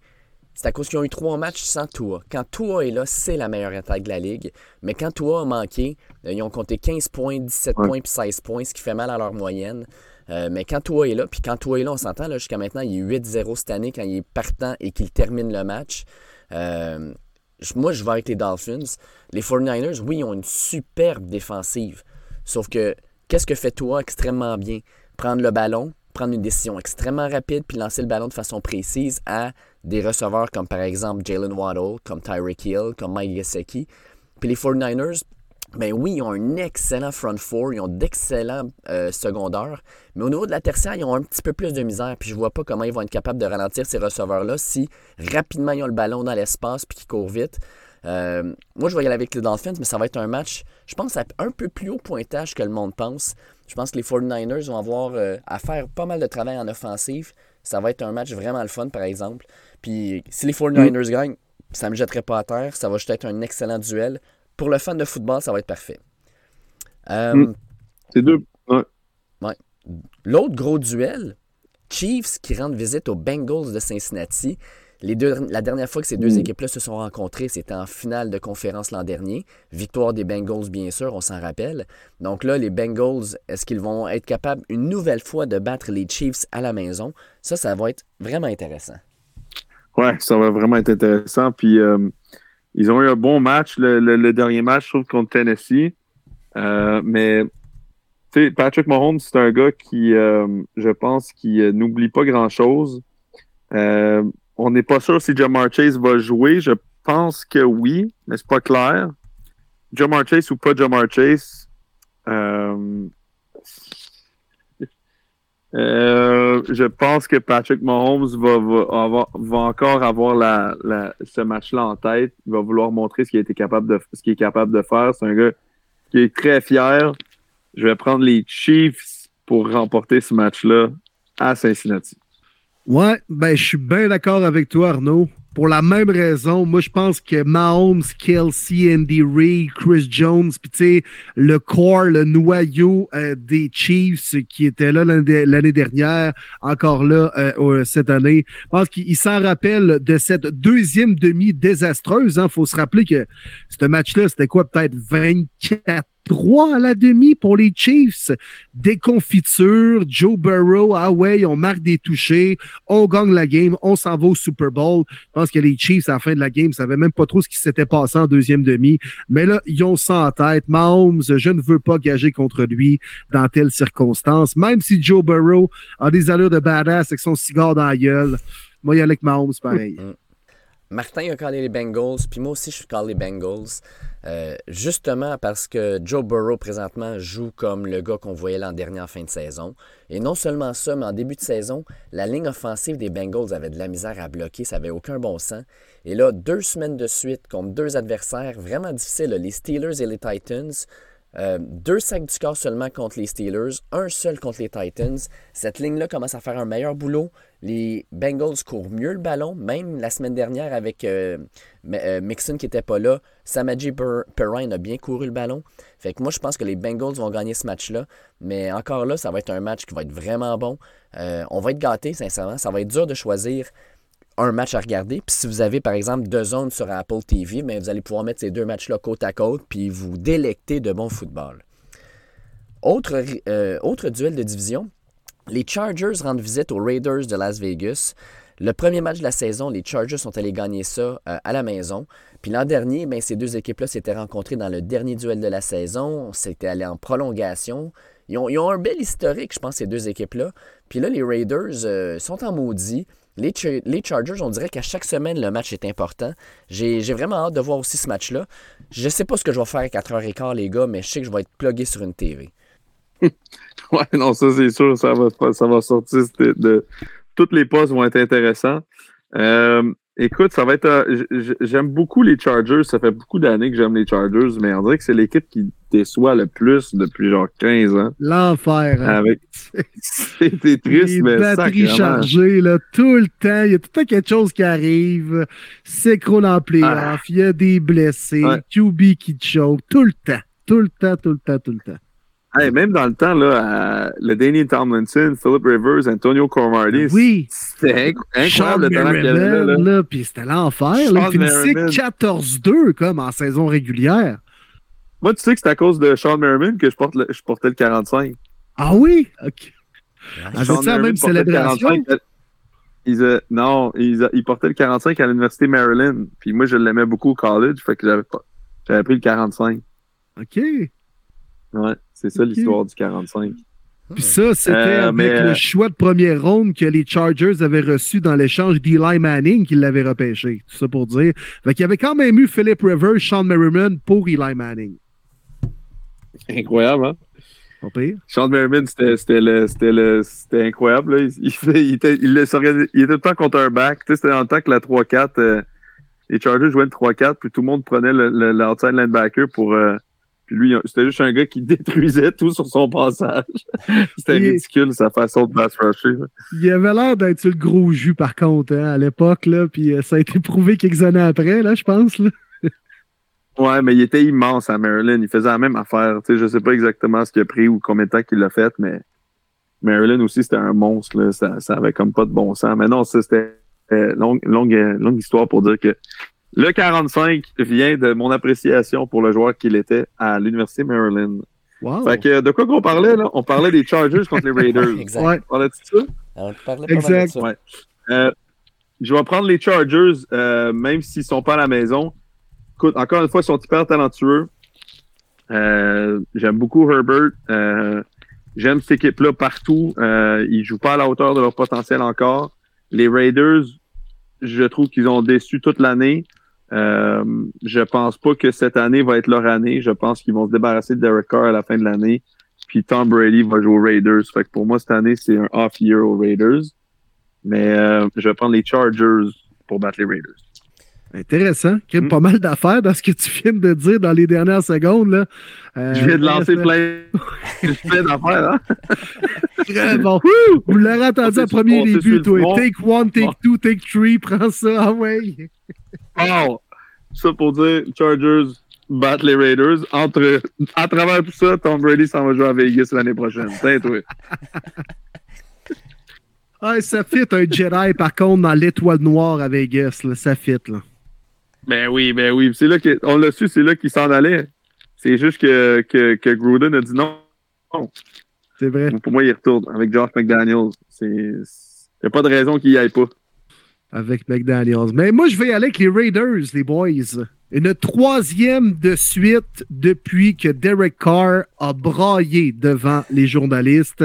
c'est à cause qu'ils ont eu trois matchs sans Tua. Quand Tua est là, c'est la meilleure attaque de la ligue. Mais quand Tua a manqué, euh, ils ont compté 15 points, 17 points puis 16 points, ce qui fait mal à leur moyenne. Euh, mais quand Tua est là, puis quand Tua est là, on s'entend, jusqu'à maintenant, il est 8-0 cette année quand il est partant et qu'il termine le match. moi, je vais avec les Dolphins. Les 49ers, oui, ils ont une superbe défensive. Sauf que Qu'est-ce que fait toi extrêmement bien? Prendre le ballon, prendre une décision extrêmement rapide, puis lancer le ballon de façon précise à des receveurs comme par exemple Jalen Waddle, comme Tyreek Hill, comme Mike Gesicki. Puis les 49ers, ben oui, ils ont un excellent front four, ils ont d'excellents euh, secondaires, mais au niveau de la tertiaire, ils ont un petit peu plus de misère, puis je vois pas comment ils vont être capables de ralentir ces receveurs-là si rapidement ils ont le ballon dans l'espace puis qu'ils courent vite. Euh, moi, je vais y aller avec les Dolphins, mais ça va être un match, je pense, à un peu plus haut pointage que le monde pense. Je pense que les 49ers vont avoir euh, à faire pas mal de travail en offensive. Ça va être un match vraiment le fun, par exemple. Puis si les 49ers gagnent, ça ne me jetterait pas à terre. Ça va juste être un excellent duel. Pour le fan de football, ça va être parfait. Euh, mm. C'est deux. Ouais. L'autre gros duel, Chiefs qui rendent visite aux Bengals de Cincinnati la dernière fois que ces deux mm. équipes-là se sont rencontrées, c'était en finale de conférence l'an dernier. Victoire des Bengals, bien sûr, on s'en rappelle. Donc là, les Bengals, est-ce qu'ils vont être capables une nouvelle fois de battre les Chiefs à la maison? Ça, ça va être vraiment intéressant. Ouais, ça va vraiment être intéressant. Puis euh, ils ont eu un bon match, le, dernier match, je trouve, contre Tennessee. Euh, mais Patrick Mahomes, c'est un gars qui, euh, je pense, qui n'oublie pas grand-chose. On n'est pas sûr si Jamar Chase va jouer. Je pense que oui, mais c'est pas clair. Jamar Chase ou pas Jamar Chase. Euh, euh, je pense que Patrick Mahomes va, encore avoir ce match-là en tête. Il va vouloir montrer ce qu'il, capable de, ce qu'il est capable de faire. C'est un gars qui est très fier. Je vais prendre les Chiefs pour remporter ce match-là à Cincinnati. Ouais, ben je suis bien d'accord avec toi, Arnaud. Pour la même raison, moi je pense que Mahomes, Kelsey, Andy Reid, Chris Jones, puis tu sais, le corps, le noyau euh, des Chiefs qui était là l'année dernière, encore là euh, cette année, je pense qu'il s'en rappelle de cette deuxième demi désastreuse. Il hein. faut se rappeler que ce match-là, c'était quoi, peut-être 24 3 à la demi pour les Chiefs. Déconfiture, Joe Burrow, ah ouais, on marque des touchés, on gagne la game, on s'en va au Super Bowl. Je pense que les Chiefs, à la fin de la game, ne savaient même pas trop ce qui s'était passé en deuxième demi. Mais là, ils ont ça en tête. Mahomes, je ne veux pas gager contre lui dans telle circonstance. Même si Joe Burrow a des allures de badass avec son cigare dans la gueule, moi, il y a avec Mahomes, pareil. Martin a calé les Bengals, puis moi aussi je suis calé les Bengals. Euh, justement parce que Joe Burrow présentement joue comme le gars qu'on voyait l'an dernier en fin de saison. Et non seulement ça, mais en début de saison, la ligne offensive des Bengals avait de la misère à bloquer, ça n'avait aucun bon sens. Et là, deux semaines de suite contre deux adversaires vraiment difficiles, les Steelers et les Titans. Euh, deux sacs du corps seulement contre les Steelers, un seul contre les Titans. Cette ligne-là commence à faire un meilleur boulot. Les Bengals courent mieux le ballon, même la semaine dernière avec euh, euh, Mixon qui n'était pas là. Samaji Perrine a bien couru le ballon. Fait que moi, je pense que les Bengals vont gagner ce match-là. Mais encore là, ça va être un match qui va être vraiment bon. on va être gâtés, sincèrement. Ça va être dur de choisir un match à regarder. Puis si vous avez, par exemple, deux zones sur Apple TV, vous allez pouvoir mettre ces deux matchs-là côte à côte, puis vous délecter de bon football. Euh, autre duel de division, les Chargers rendent visite aux Raiders de Las Vegas. Le premier match de la saison, les Chargers sont allés gagner ça euh, à la maison. Puis l'an dernier, ben, ces deux équipes-là s'étaient rencontrées dans le dernier duel de la saison. C'était allé en prolongation. Ils ont, un bel historique, je pense, ces deux équipes-là. Puis là, les Raiders euh, sont en maudit. Les, les, Chargers, on dirait qu'à chaque semaine, le match est important. J'ai vraiment hâte de voir aussi ce match-là. Je ne sais pas ce que je vais faire à 4h15, les gars, mais je sais que je vais être plugué sur une TV. ouais, non, ça c'est sûr, ça va, ça va sortir de, Toutes les postes vont être intéressants. Euh, Écoute, ça va être. Euh, j'aime beaucoup les Chargers. Ça fait beaucoup d'années que j'aime les Chargers, mais on dirait que c'est l'équipe qui déçoit le plus depuis genre 15 ans. L'enfer. Hein? Avec... c'est triste, les mais batteries chargées, là, tout le temps. Il y a tout le temps quelque chose qui arrive. S'écroule en playoff. Ah. Il y a des blessés. QB qui choke. Tout le temps. Tout le temps, tout le temps, tout le temps même dans le temps, là, le Danny Tomlinson, Philip Rivers, Antonio Cromartie, oui. c'était incroyable le talent avait. Là, puis c'était l'enfer. Il finissait 14-2 comme en saison régulière. Moi, tu sais que c'est à cause de Sean Merriman que je, porte je portais le 45. Ah oui? OK. La même célébration? non, il, portait le 45 à l'Université Maryland. Puis moi, je l'aimais beaucoup au college, fait que j'avais pris le 45. OK. Ouais. C'est ça l'histoire du 45. Puis ça, c'était euh, avec le euh, choix de première ronde que les Chargers avaient reçu dans l'échange d'Eli Manning qui l'avait repêché. Tout ça pour dire. Fait qu'il y avait quand même eu Philip Rivers, Sean Merriman pour Eli Manning. Incroyable, hein? pire. Sean Merriman, c'était incroyable. Il, il, était, il, était, tout le temps contre un back. C'était dans le temps que la 3-4, euh, les Chargers jouaient une 3-4, puis tout le monde prenait l'outside linebacker pour, puis lui, c'était juste un gars qui détruisait tout sur son passage. c'était ridicule, sa façon de pass rusher. Il avait l'air d'être le gros jus, par contre, hein, à l'époque. Là, puis euh, ça a été prouvé quelques années après, là, je pense. Là. ouais, mais il était immense à Maryland. Il faisait la même affaire. Je sais pas exactement ce qu'il a pris ou combien de temps qu'il l'a fait, mais Maryland aussi, c'était un monstre. Là. Ça, ça avait comme pas de bon sens. Mais non, ça, c'était euh, longue, longue, longue histoire pour dire que le 45 vient de mon appréciation pour le joueur qu'il était à l'Université Maryland. Wow. Fait que de quoi qu'on parlait, là? On parlait des Chargers contre les Raiders. exact. Ouais. On parlait de ça? On parlait exact. De ça. Ouais. Euh, je vais prendre les Chargers, euh, même s'ils ne sont pas à la maison. Écoute, encore une fois, ils sont hyper talentueux. Euh, j'aime beaucoup Herbert. J'aime cette équipe-là partout. ils ne jouent pas à la hauteur de leur potentiel encore. Les Raiders, je trouve qu'ils ont déçu toute l'année. Euh, je pense pas que cette année va être leur année. Je pense qu'ils vont se débarrasser de Derek Carr à la fin de l'année. Puis Tom Brady va jouer aux Raiders. Fait que pour moi, cette année, c'est un off-year aux Raiders. Mais euh, je vais prendre les Chargers pour battre les Raiders. Intéressant. Il y a pas mal d'affaires dans ce que tu viens de dire dans les dernières secondes. Là. Euh, je viens de lancer plein, plein d'affaires. Hein? Très bon. Vous l'aurez entendu à premier début, toi. Take one, take two, take three. Prends ça. Ah ouais. Oh, ça pour dire Chargers battent les Raiders. Entre, à travers tout ça, Tom Brady s'en va jouer à Vegas l'année prochaine. C'est toi. ah, ça fit un Jedi, par contre, dans l'étoile noire à Vegas. Là. Ça fit, là. Ben oui, ben oui. C'est là que, on l'a su, c'est là qu'il s'en allait. C'est juste que, que, que, Gruden a dit non. C'est vrai. Pour moi, il retourne avec Josh McDaniels. Il n'y a pas de raison qu'il n'y aille pas avec McDaniels. Mais moi, je vais aller avec les Raiders, les boys. Une troisième de suite depuis que Derek Carr a braillé devant les journalistes.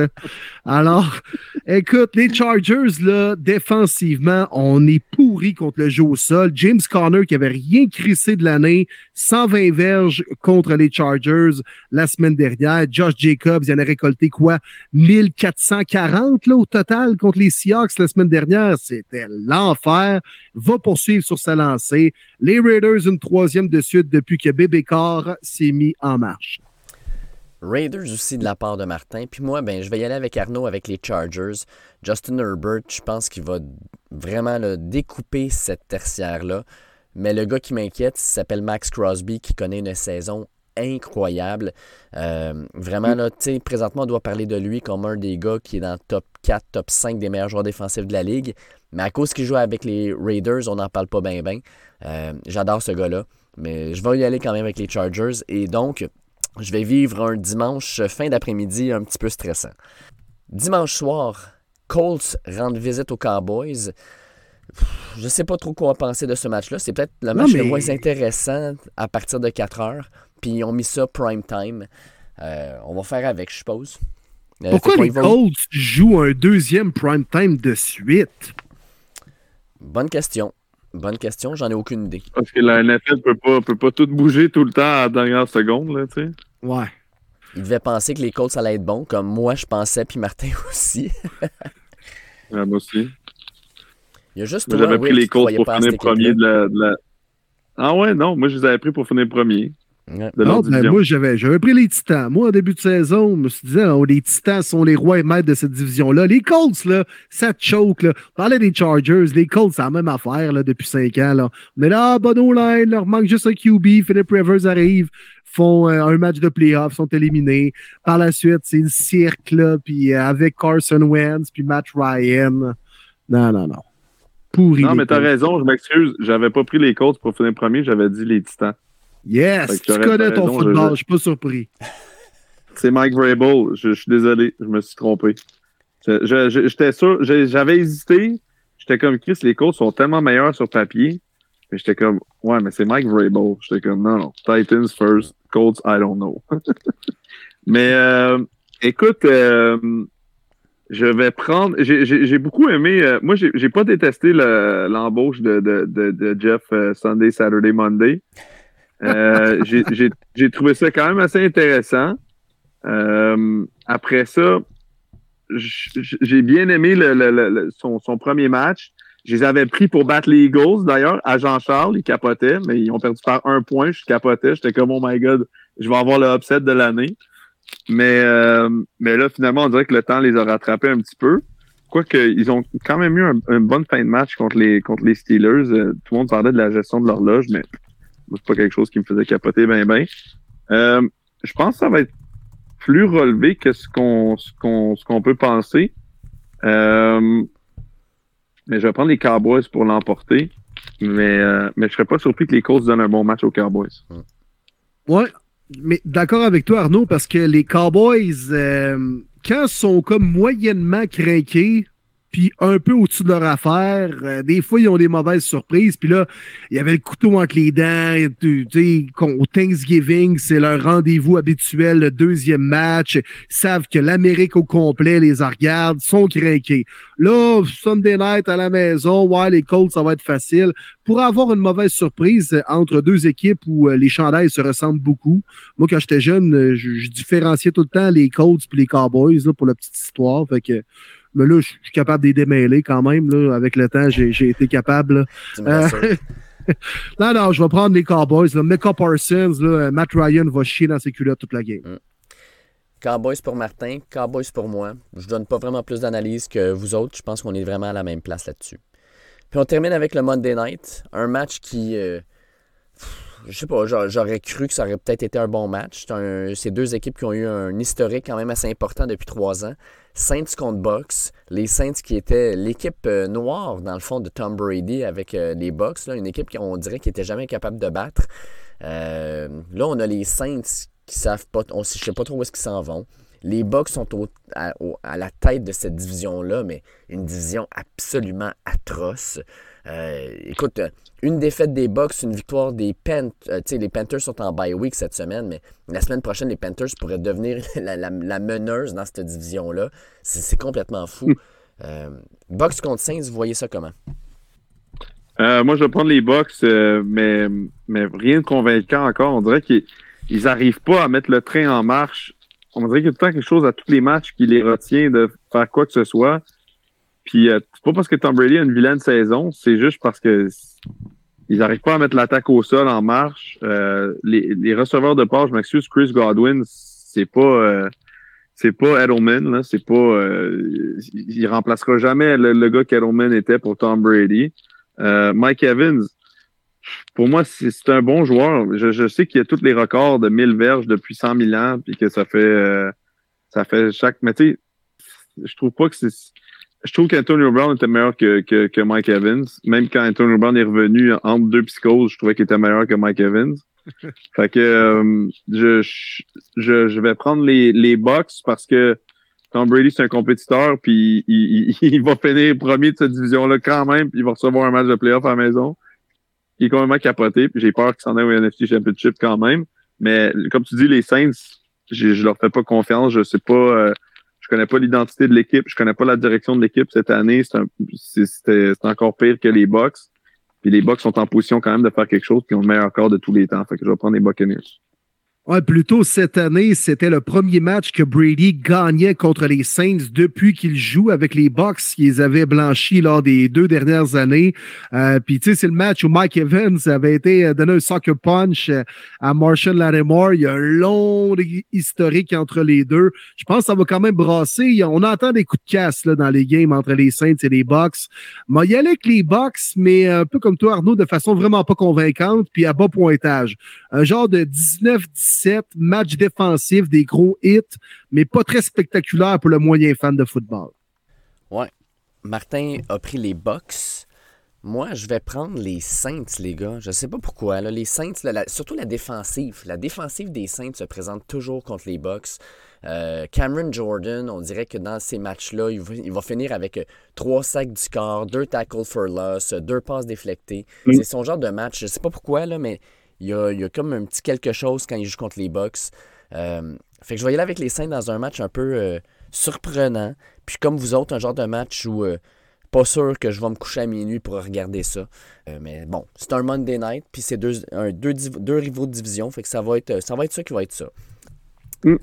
Alors, écoute, les Chargers, là, défensivement, on est pourri contre le jeu au sol. James Conner, qui avait rien crissé de l'année, 120 verges contre les Chargers la semaine dernière. Josh Jacobs, il en a récolté quoi? 1440 là, au total contre les Seahawks la semaine dernière. C'était l'enfer. Va poursuivre sur sa lancée. Les Raiders, une troisième de suite depuis que Bébé Carr s'est mis en marche. Raiders aussi de la part de Martin. Puis moi, ben, je vais y aller avec Arnaud avec les Chargers. Justin Herbert, je pense qu'il va vraiment découper cette tertiaire-là. Mais le gars qui m'inquiète, s'appelle Max Crosby, qui connaît une saison incroyable. Euh, vraiment, là, présentement, on doit parler de lui comme un des gars qui est dans le top 4, top 5 des meilleurs joueurs défensifs de la ligue. Mais à cause qu'il joue avec les Raiders, on n'en parle pas bien, bien. Euh, j'adore ce gars-là. Mais je vais y aller quand même avec les Chargers. Et donc, je vais vivre un dimanche fin d'après-midi un petit peu stressant. Dimanche soir, Colts rendent visite aux Cowboys. Je sais pas trop quoi penser de ce match-là. C'est peut-être le match le moins intéressant à partir de 4 heures. Puis ils ont mis ça prime time. Euh, on va faire avec, je suppose. Euh, Pourquoi les Colts jouent un deuxième prime time de suite? Bonne question. Bonne question, j'en ai aucune idée. Parce que la NFL peut pas, peut pas tout bouger tout le temps à la dernière seconde, là, tu sais. Ouais. Il devait penser que les Colts allaient être bons, comme moi je pensais, puis Martin aussi. moi aussi. Il y a juste J'avais pris les Colts pour finir premier de la, Ah ouais, non, moi je les avais pris pour finir premier. Non, ben, moi, j'avais, j'avais pris les Titans. Moi, en début de saison, je me suis dit, oh, les Titans sont les rois et maîtres de cette division-là. Les Colts, là, ça choke. Là. On parlait des Chargers. Les Colts, c'est la même affaire là, depuis cinq ans. Là. Est là, bon line, leur manque juste un QB. Philip Rivers arrive, font euh, un match de playoff, sont éliminés. Par la suite, c'est le cirque, là, puis euh, avec Carson Wentz, puis Matt Ryan. Non, non, non. Pourri. Non, mais t'as raison, je m'excuse. J'avais pas pris les Colts pour finir premier, j'avais dit les Titans. Yes, tu connais ton football, je suis pas surpris. C'est Mike Vrabel, je, suis désolé, je me suis trompé. J'étais sûr, j'avais hésité. J'étais comme Chris, les Colts sont tellement meilleurs sur papier. Mais j'étais comme, ouais, mais c'est Mike Vrabel. J'étais comme, non, non, Titans first, Colts, I don't know. mais euh, écoute, euh, je vais prendre. J'ai beaucoup aimé. Euh, moi, j'ai pas détesté l'embauche de, de, de, Jeff Sunday, Saturday, Monday. Euh, j'ai trouvé ça quand même assez intéressant. Euh, après ça, j'ai bien aimé le, son, son, premier match. Je les avais pris pour battre les Eagles, d'ailleurs, à Jean-Charles. Ils capotaient, mais ils ont perdu par un point. Je capotais. J'étais comme, oh my God, je vais avoir le upset de l'année. Mais, euh, mais là, finalement, on dirait que le temps les a rattrapés un petit peu. Quoique, ils ont quand même eu une bonne fin de match contre les, contre les Steelers. tout le monde parlait de la gestion de l'horloge, mais c'est pas quelque chose qui me faisait capoter bien, bien. Euh, je pense que ça va être plus relevé que ce qu'on ce qu'on peut penser. Euh, mais je vais prendre les Cowboys pour l'emporter. Mais, euh, mais je serais pas surpris que les Colts donnent un bon match aux Cowboys. Ouais, mais d'accord avec toi, Arnaud, parce que les Cowboys, quand ils sont comme moyennement craqués, puis un peu au-dessus de leur affaire. Euh, des fois, ils ont des mauvaises surprises. Puis là, il y avait le couteau entre les dents. Tu sais, au Thanksgiving, c'est leur rendez-vous habituel, le deuxième match. Ils savent que l'Amérique au complet les regarde, sont craqués. Là, Sunday night à la maison, ouais, les Colts, ça va être facile. Pour avoir une mauvaise surprise entre deux équipes où euh, les chandails se ressemblent beaucoup. Moi, quand j'étais jeune, je, je, différenciais tout le temps les Colts puis les Cowboys là, pour la petite histoire. Fait que mais là, je suis capable de les démêler quand même. Là. Avec le temps, j'ai été capable. Euh, non, non, je vais prendre les Cowboys. Là. Mecca Parsons, là, Matt Ryan va chier dans ses culottes toute la game. Mm. Cowboys pour Martin, Cowboys pour moi. Je donne pas vraiment plus d'analyse que vous autres. Je pense qu'on est vraiment à la même place là-dessus. Puis on termine avec le Monday Night. Un match qui. Euh, je sais pas, j'aurais cru que ça aurait peut-être été un bon match. C'est deux équipes qui ont eu un historique quand même assez important depuis trois ans. Saints contre Bucks. Les Saints qui étaient l'équipe euh, noire, dans le fond, de Tom Brady avec euh, les Bucks. Là, une équipe qu'on dirait qui n'était jamais capable de battre. Euh, là, on a les Saints qui savent pas, on, je sais pas trop où est-ce qu'ils s'en vont. Les Bucks sont à, la tête de cette division-là, mais une division absolument atroce. Écoute, une défaite des Bucks, une victoire des Panthers. Euh, les Panthers sont en bye week cette semaine, mais la semaine prochaine, les Panthers pourraient devenir la, meneuse dans cette division-là. C'est complètement fou. Euh, Bucks contre Saints, vous voyez ça comment? Euh, moi, je vais prendre les Bucks, mais, mais rien de convaincant encore. On dirait qu'ils n'arrivent pas à mettre le train en marche. On dirait qu'il y a tout le temps quelque chose à tous les matchs qui les retient de faire quoi que ce soit. Puis, c'est pas parce que Tom Brady a une vilaine saison, c'est juste parce que ils n'arrivent pas à mettre l'attaque au sol en marche. Euh, les, receveurs de part, je m'excuse, Chris Godwin, c'est pas euh, c'est pas Edelman, là, c'est pas euh, il remplacera jamais le, gars qu'Edelman était pour Tom Brady. Mike Evans, pour moi, c'est un bon joueur. Je, sais qu'il a tous les records de 1000 verges depuis 100 000 ans, puis que ça fait ça fait chaque. Mais tu sais, je trouve pas que c'est je trouve qu'Antonio Brown était meilleur que, que, que, Mike Evans. Même quand Antonio Brown est revenu entre deux psychoses, je trouvais qu'il était meilleur que Mike Evans. fait que euh, je, je, je vais prendre les, les Bucks parce que Tom Brady, c'est un compétiteur, puis il, il, va finir premier de cette division-là quand même, puis il va recevoir un match de playoff à la maison. Il est complètement capoté, puis j'ai peur qu'il s'en aille au NFC Championship quand même. Mais comme tu dis, les Saints, je, je leur fais pas confiance. Je sais pas, euh, connais pas l'identité de l'équipe, je connais pas la direction de l'équipe cette année. C'est encore pire que les Bucks. Puis les Bucks sont en position quand même de faire quelque chose, puis ont le meilleur corps de tous les temps. Fait que je vais prendre les Buccaneers. Ouais, plutôt cette année, c'était le premier match que Brady gagnait contre les Saints depuis qu'il joue avec les Bucks qu'ils avaient blanchis lors des deux dernières années. Euh, Puis tu sais, c'est le match où Mike Evans avait été euh, donné un soccer punch euh, à Marshall Lattimore. Il y a un long historique entre les deux. Je pense que ça va quand même brasser. On entend des coups de casse là, dans les games entre les Saints et les Bucks. Mais il y allait avec les Bucks, mais un peu comme toi, Arnaud, de façon vraiment pas convaincante, puis à bas pointage. Un genre de 19-17 match défensif, des gros hits, mais pas très spectaculaire pour le moyen fan de football. Ouais. Martin a pris les Bucks. Moi, je vais prendre les Saints, les gars. Je sais pas pourquoi. Les Saints, surtout la défensive. La défensive des Saints se présente toujours contre les Bucks. Euh, Cameron Jordan, on dirait que dans ces matchs-là, il, va finir avec euh, trois sacs du corps, deux tackles for loss, deux passes déflectées. C'est son genre de match. Je sais pas pourquoi, là, mais il y, a, comme un petit quelque chose quand il joue contre les Bucks. Euh, fait que je vais y aller avec les Saints dans un match un peu euh, surprenant. Puis comme vous autres, un genre de match où euh, pas sûr que je vais me coucher à minuit pour regarder ça. mais bon, c'est un Monday night, puis c'est deux, deux, rivaux de division. Fait que ça va être ça, va être ça qui va être ça. Mm.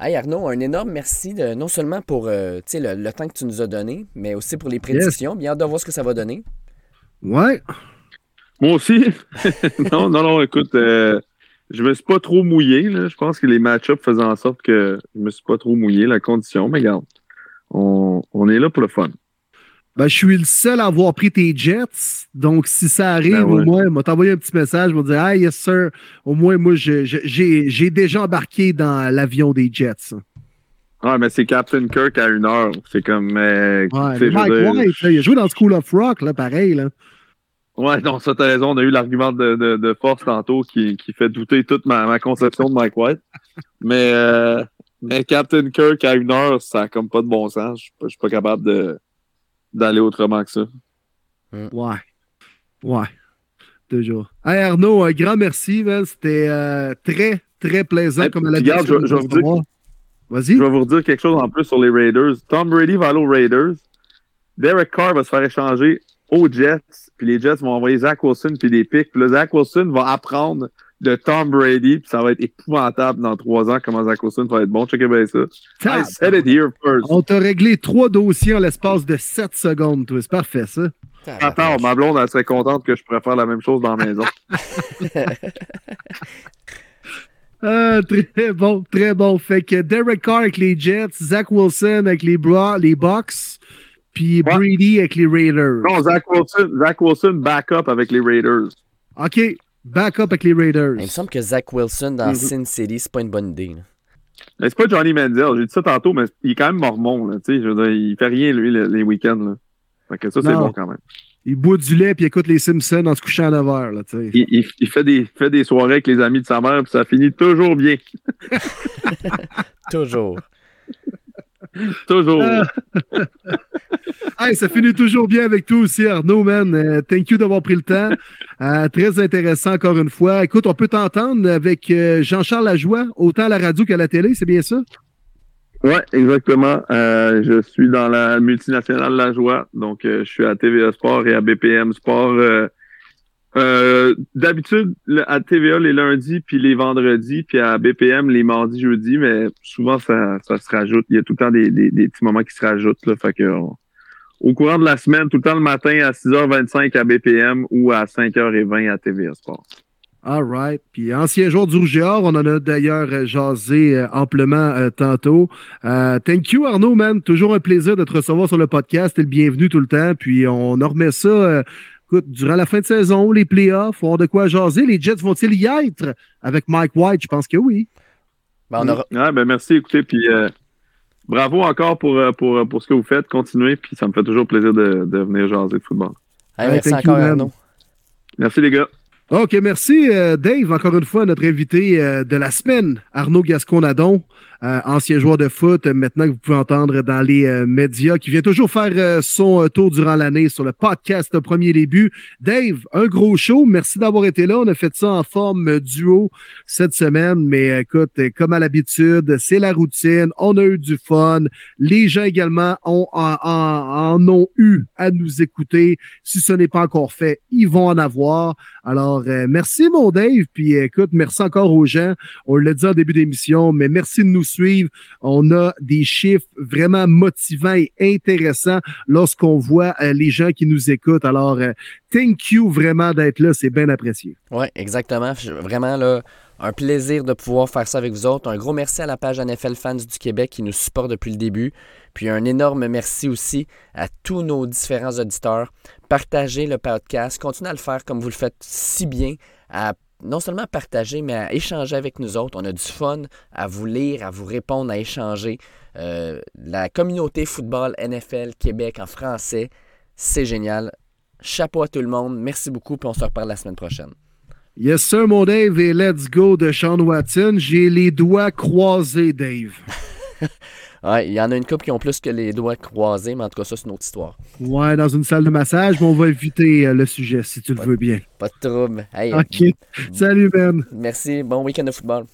Hey Arnaud, un énorme merci de, non seulement pour le, le, temps que tu nous as donné, mais aussi pour les prédictions. Bien hâte de voir ce que ça va donner. Ouais. Moi aussi? non, non, non, écoute, euh, je me suis pas trop mouillé. Là. Je pense que les match-ups faisaient en sorte que je me suis pas trop mouillé, la condition. Mais regarde, on, on est là pour le fun. Ben, je suis le seul à avoir pris tes jets. Donc, si ça arrive, ben au moins, m'a envoyé un petit message, m'a dit Ah, yes, sir. Au moins, moi, j'ai déjà embarqué dans l'avion des jets. Ouais, mais c'est Captain Kirk à une heure. C'est comme. ouais, Mike White, il a joué dans School of Rock, là, pareil. Là. Ouais, non, ça, t'as raison. On a eu l'argument de, de, force tantôt qui, qui fait douter toute ma, ma conception de Mike White. Mais, euh, mais Captain Kirk à une heure, ça a comme pas de bon sens. Je suis pas, capable de, d'aller autrement que ça. Ouais. Ouais. Toujours. Hey Arnaud, un grand merci, C'était euh, très, très plaisant comme la Regarde, je, je, Vas-y. Je vais vous redire quelque chose en plus sur les Raiders. Tom Brady va aller aux Raiders. Derek Carr va se faire échanger aux Jets, puis les Jets vont envoyer Zach Wilson puis des pics. Puis le Zach Wilson va apprendre de Tom Brady, puis ça va être épouvantable dans trois ans comment Zach Wilson va être bon. Checkez bien ça. I said it here first. On t'a réglé trois dossiers en l'espace de sept secondes, toi. C'est parfait, ça. Attends, ma blonde, elle serait contente que je pourrais faire la même chose dans la maison. Ah, très bon, très bon. Fait que Derek Carr avec les Jets, Zach Wilson avec les, Bra les Bucks, puis Brady avec les Raiders. Non, Zach Wilson, Zach Wilson backup avec les Raiders. OK, backup avec les Raiders. Il me semble que Zach Wilson dans mm-hmm. Sin City, c'est pas une bonne idée. Mais c'est pas Johnny Mandel. J'ai dit ça tantôt, mais il est quand même mormon. Là, je veux dire, il fait rien, lui, les, week-ends. Là. Fait que ça, c'est bon quand même. Il boit du lait puis écoute les Simpsons en se couchant à 9 heures. Là, il, il, il, fait des, fait des soirées avec les amis de sa mère puis ça finit toujours bien. toujours. toujours. hey, ça finit toujours bien avec toi aussi, Arnaud, man. Euh, thank you d'avoir pris le temps. Euh, très intéressant encore une fois. Écoute, on peut t'entendre avec euh, Jean-Charles Lajoie, autant à la radio qu'à la télé, c'est bien ça? Oui, exactement. je suis dans la multinationale Lajoie, donc je suis à TVA Sport et à BPM Sport. D'habitude, à TVA les lundis puis les vendredis, puis à BPM les mardis, jeudis, mais souvent ça, ça se rajoute. Il y a tout le temps des, des, petits moments qui se rajoutent. Là, fait que au courant de la semaine, tout le temps le matin à 6h25 à BPM ou à 5h20 à TVA Sport. All right. Puis ancien joueur du Rouge on en a d'ailleurs euh, jasé euh, amplement euh, tantôt. thank you Arnaud, man. Toujours un plaisir de te recevoir sur le podcast. T'es le bienvenu tout le temps. Puis on remet ça. Écoute, durant la fin de saison, les playoffs, on de quoi jaser. Les Jets vont-ils y être avec Mike White? Je pense que oui. Ben, on aura... ben merci. Écoutez, puis bravo encore pour, euh, pour, euh, pour ce que vous faites. Continuez, puis ça me fait toujours plaisir de, de venir jaser de football. merci encore, Arnaud. Merci, les gars. OK, merci euh, Dave. Encore une fois, notre invité euh, de la semaine, Arnaud Gasconadon. Euh, ancien joueur de foot, maintenant que vous pouvez entendre dans les euh, médias, qui vient toujours faire euh, son tour durant l'année sur le podcast Premier Début. Dave, un gros show. Merci d'avoir été là. On a fait ça en forme duo cette semaine, mais écoute, comme à l'habitude, c'est la routine. On a eu du fun. Les gens également ont, en, en ont eu à nous écouter. Si ce n'est pas encore fait, ils vont en avoir. Alors, merci mon Dave. Puis écoute, merci encore aux gens. On l'a dit en début d'émission, mais merci de nous suivre. On a des chiffres vraiment motivants et intéressants lorsqu'on voit euh, les gens qui nous écoutent. Alors, euh, thank you vraiment d'être là. C'est bien apprécié. Oui, exactement. Vraiment, là, un plaisir de pouvoir faire ça avec vous autres. Un gros merci à la page NFL Fans du Québec qui nous supporte depuis le début. Puis un énorme merci aussi à tous nos différents auditeurs. Partagez le podcast, continuez à le faire comme vous le faites si bien, non seulement partager, mais à échanger avec nous autres. On a du fun à vous lire, à vous répondre, à échanger. Euh, la communauté football NFL Québec en français, c'est génial. Chapeau à tout le monde. Merci beaucoup, puis on se reparle la semaine prochaine. Yes, sir, mon Dave, et let's go de Sean Watson. J'ai les doigts croisés, Dave. Ouais, il y en a une couple qui ont plus que les doigts croisés, mais en tout cas, ça, c'est une autre histoire. Ouais, dans une salle de massage, mais on va éviter euh, le sujet si tu le veux bien. Pas de trouble. OK. Salut, Ben. Merci. Bon week-end de football.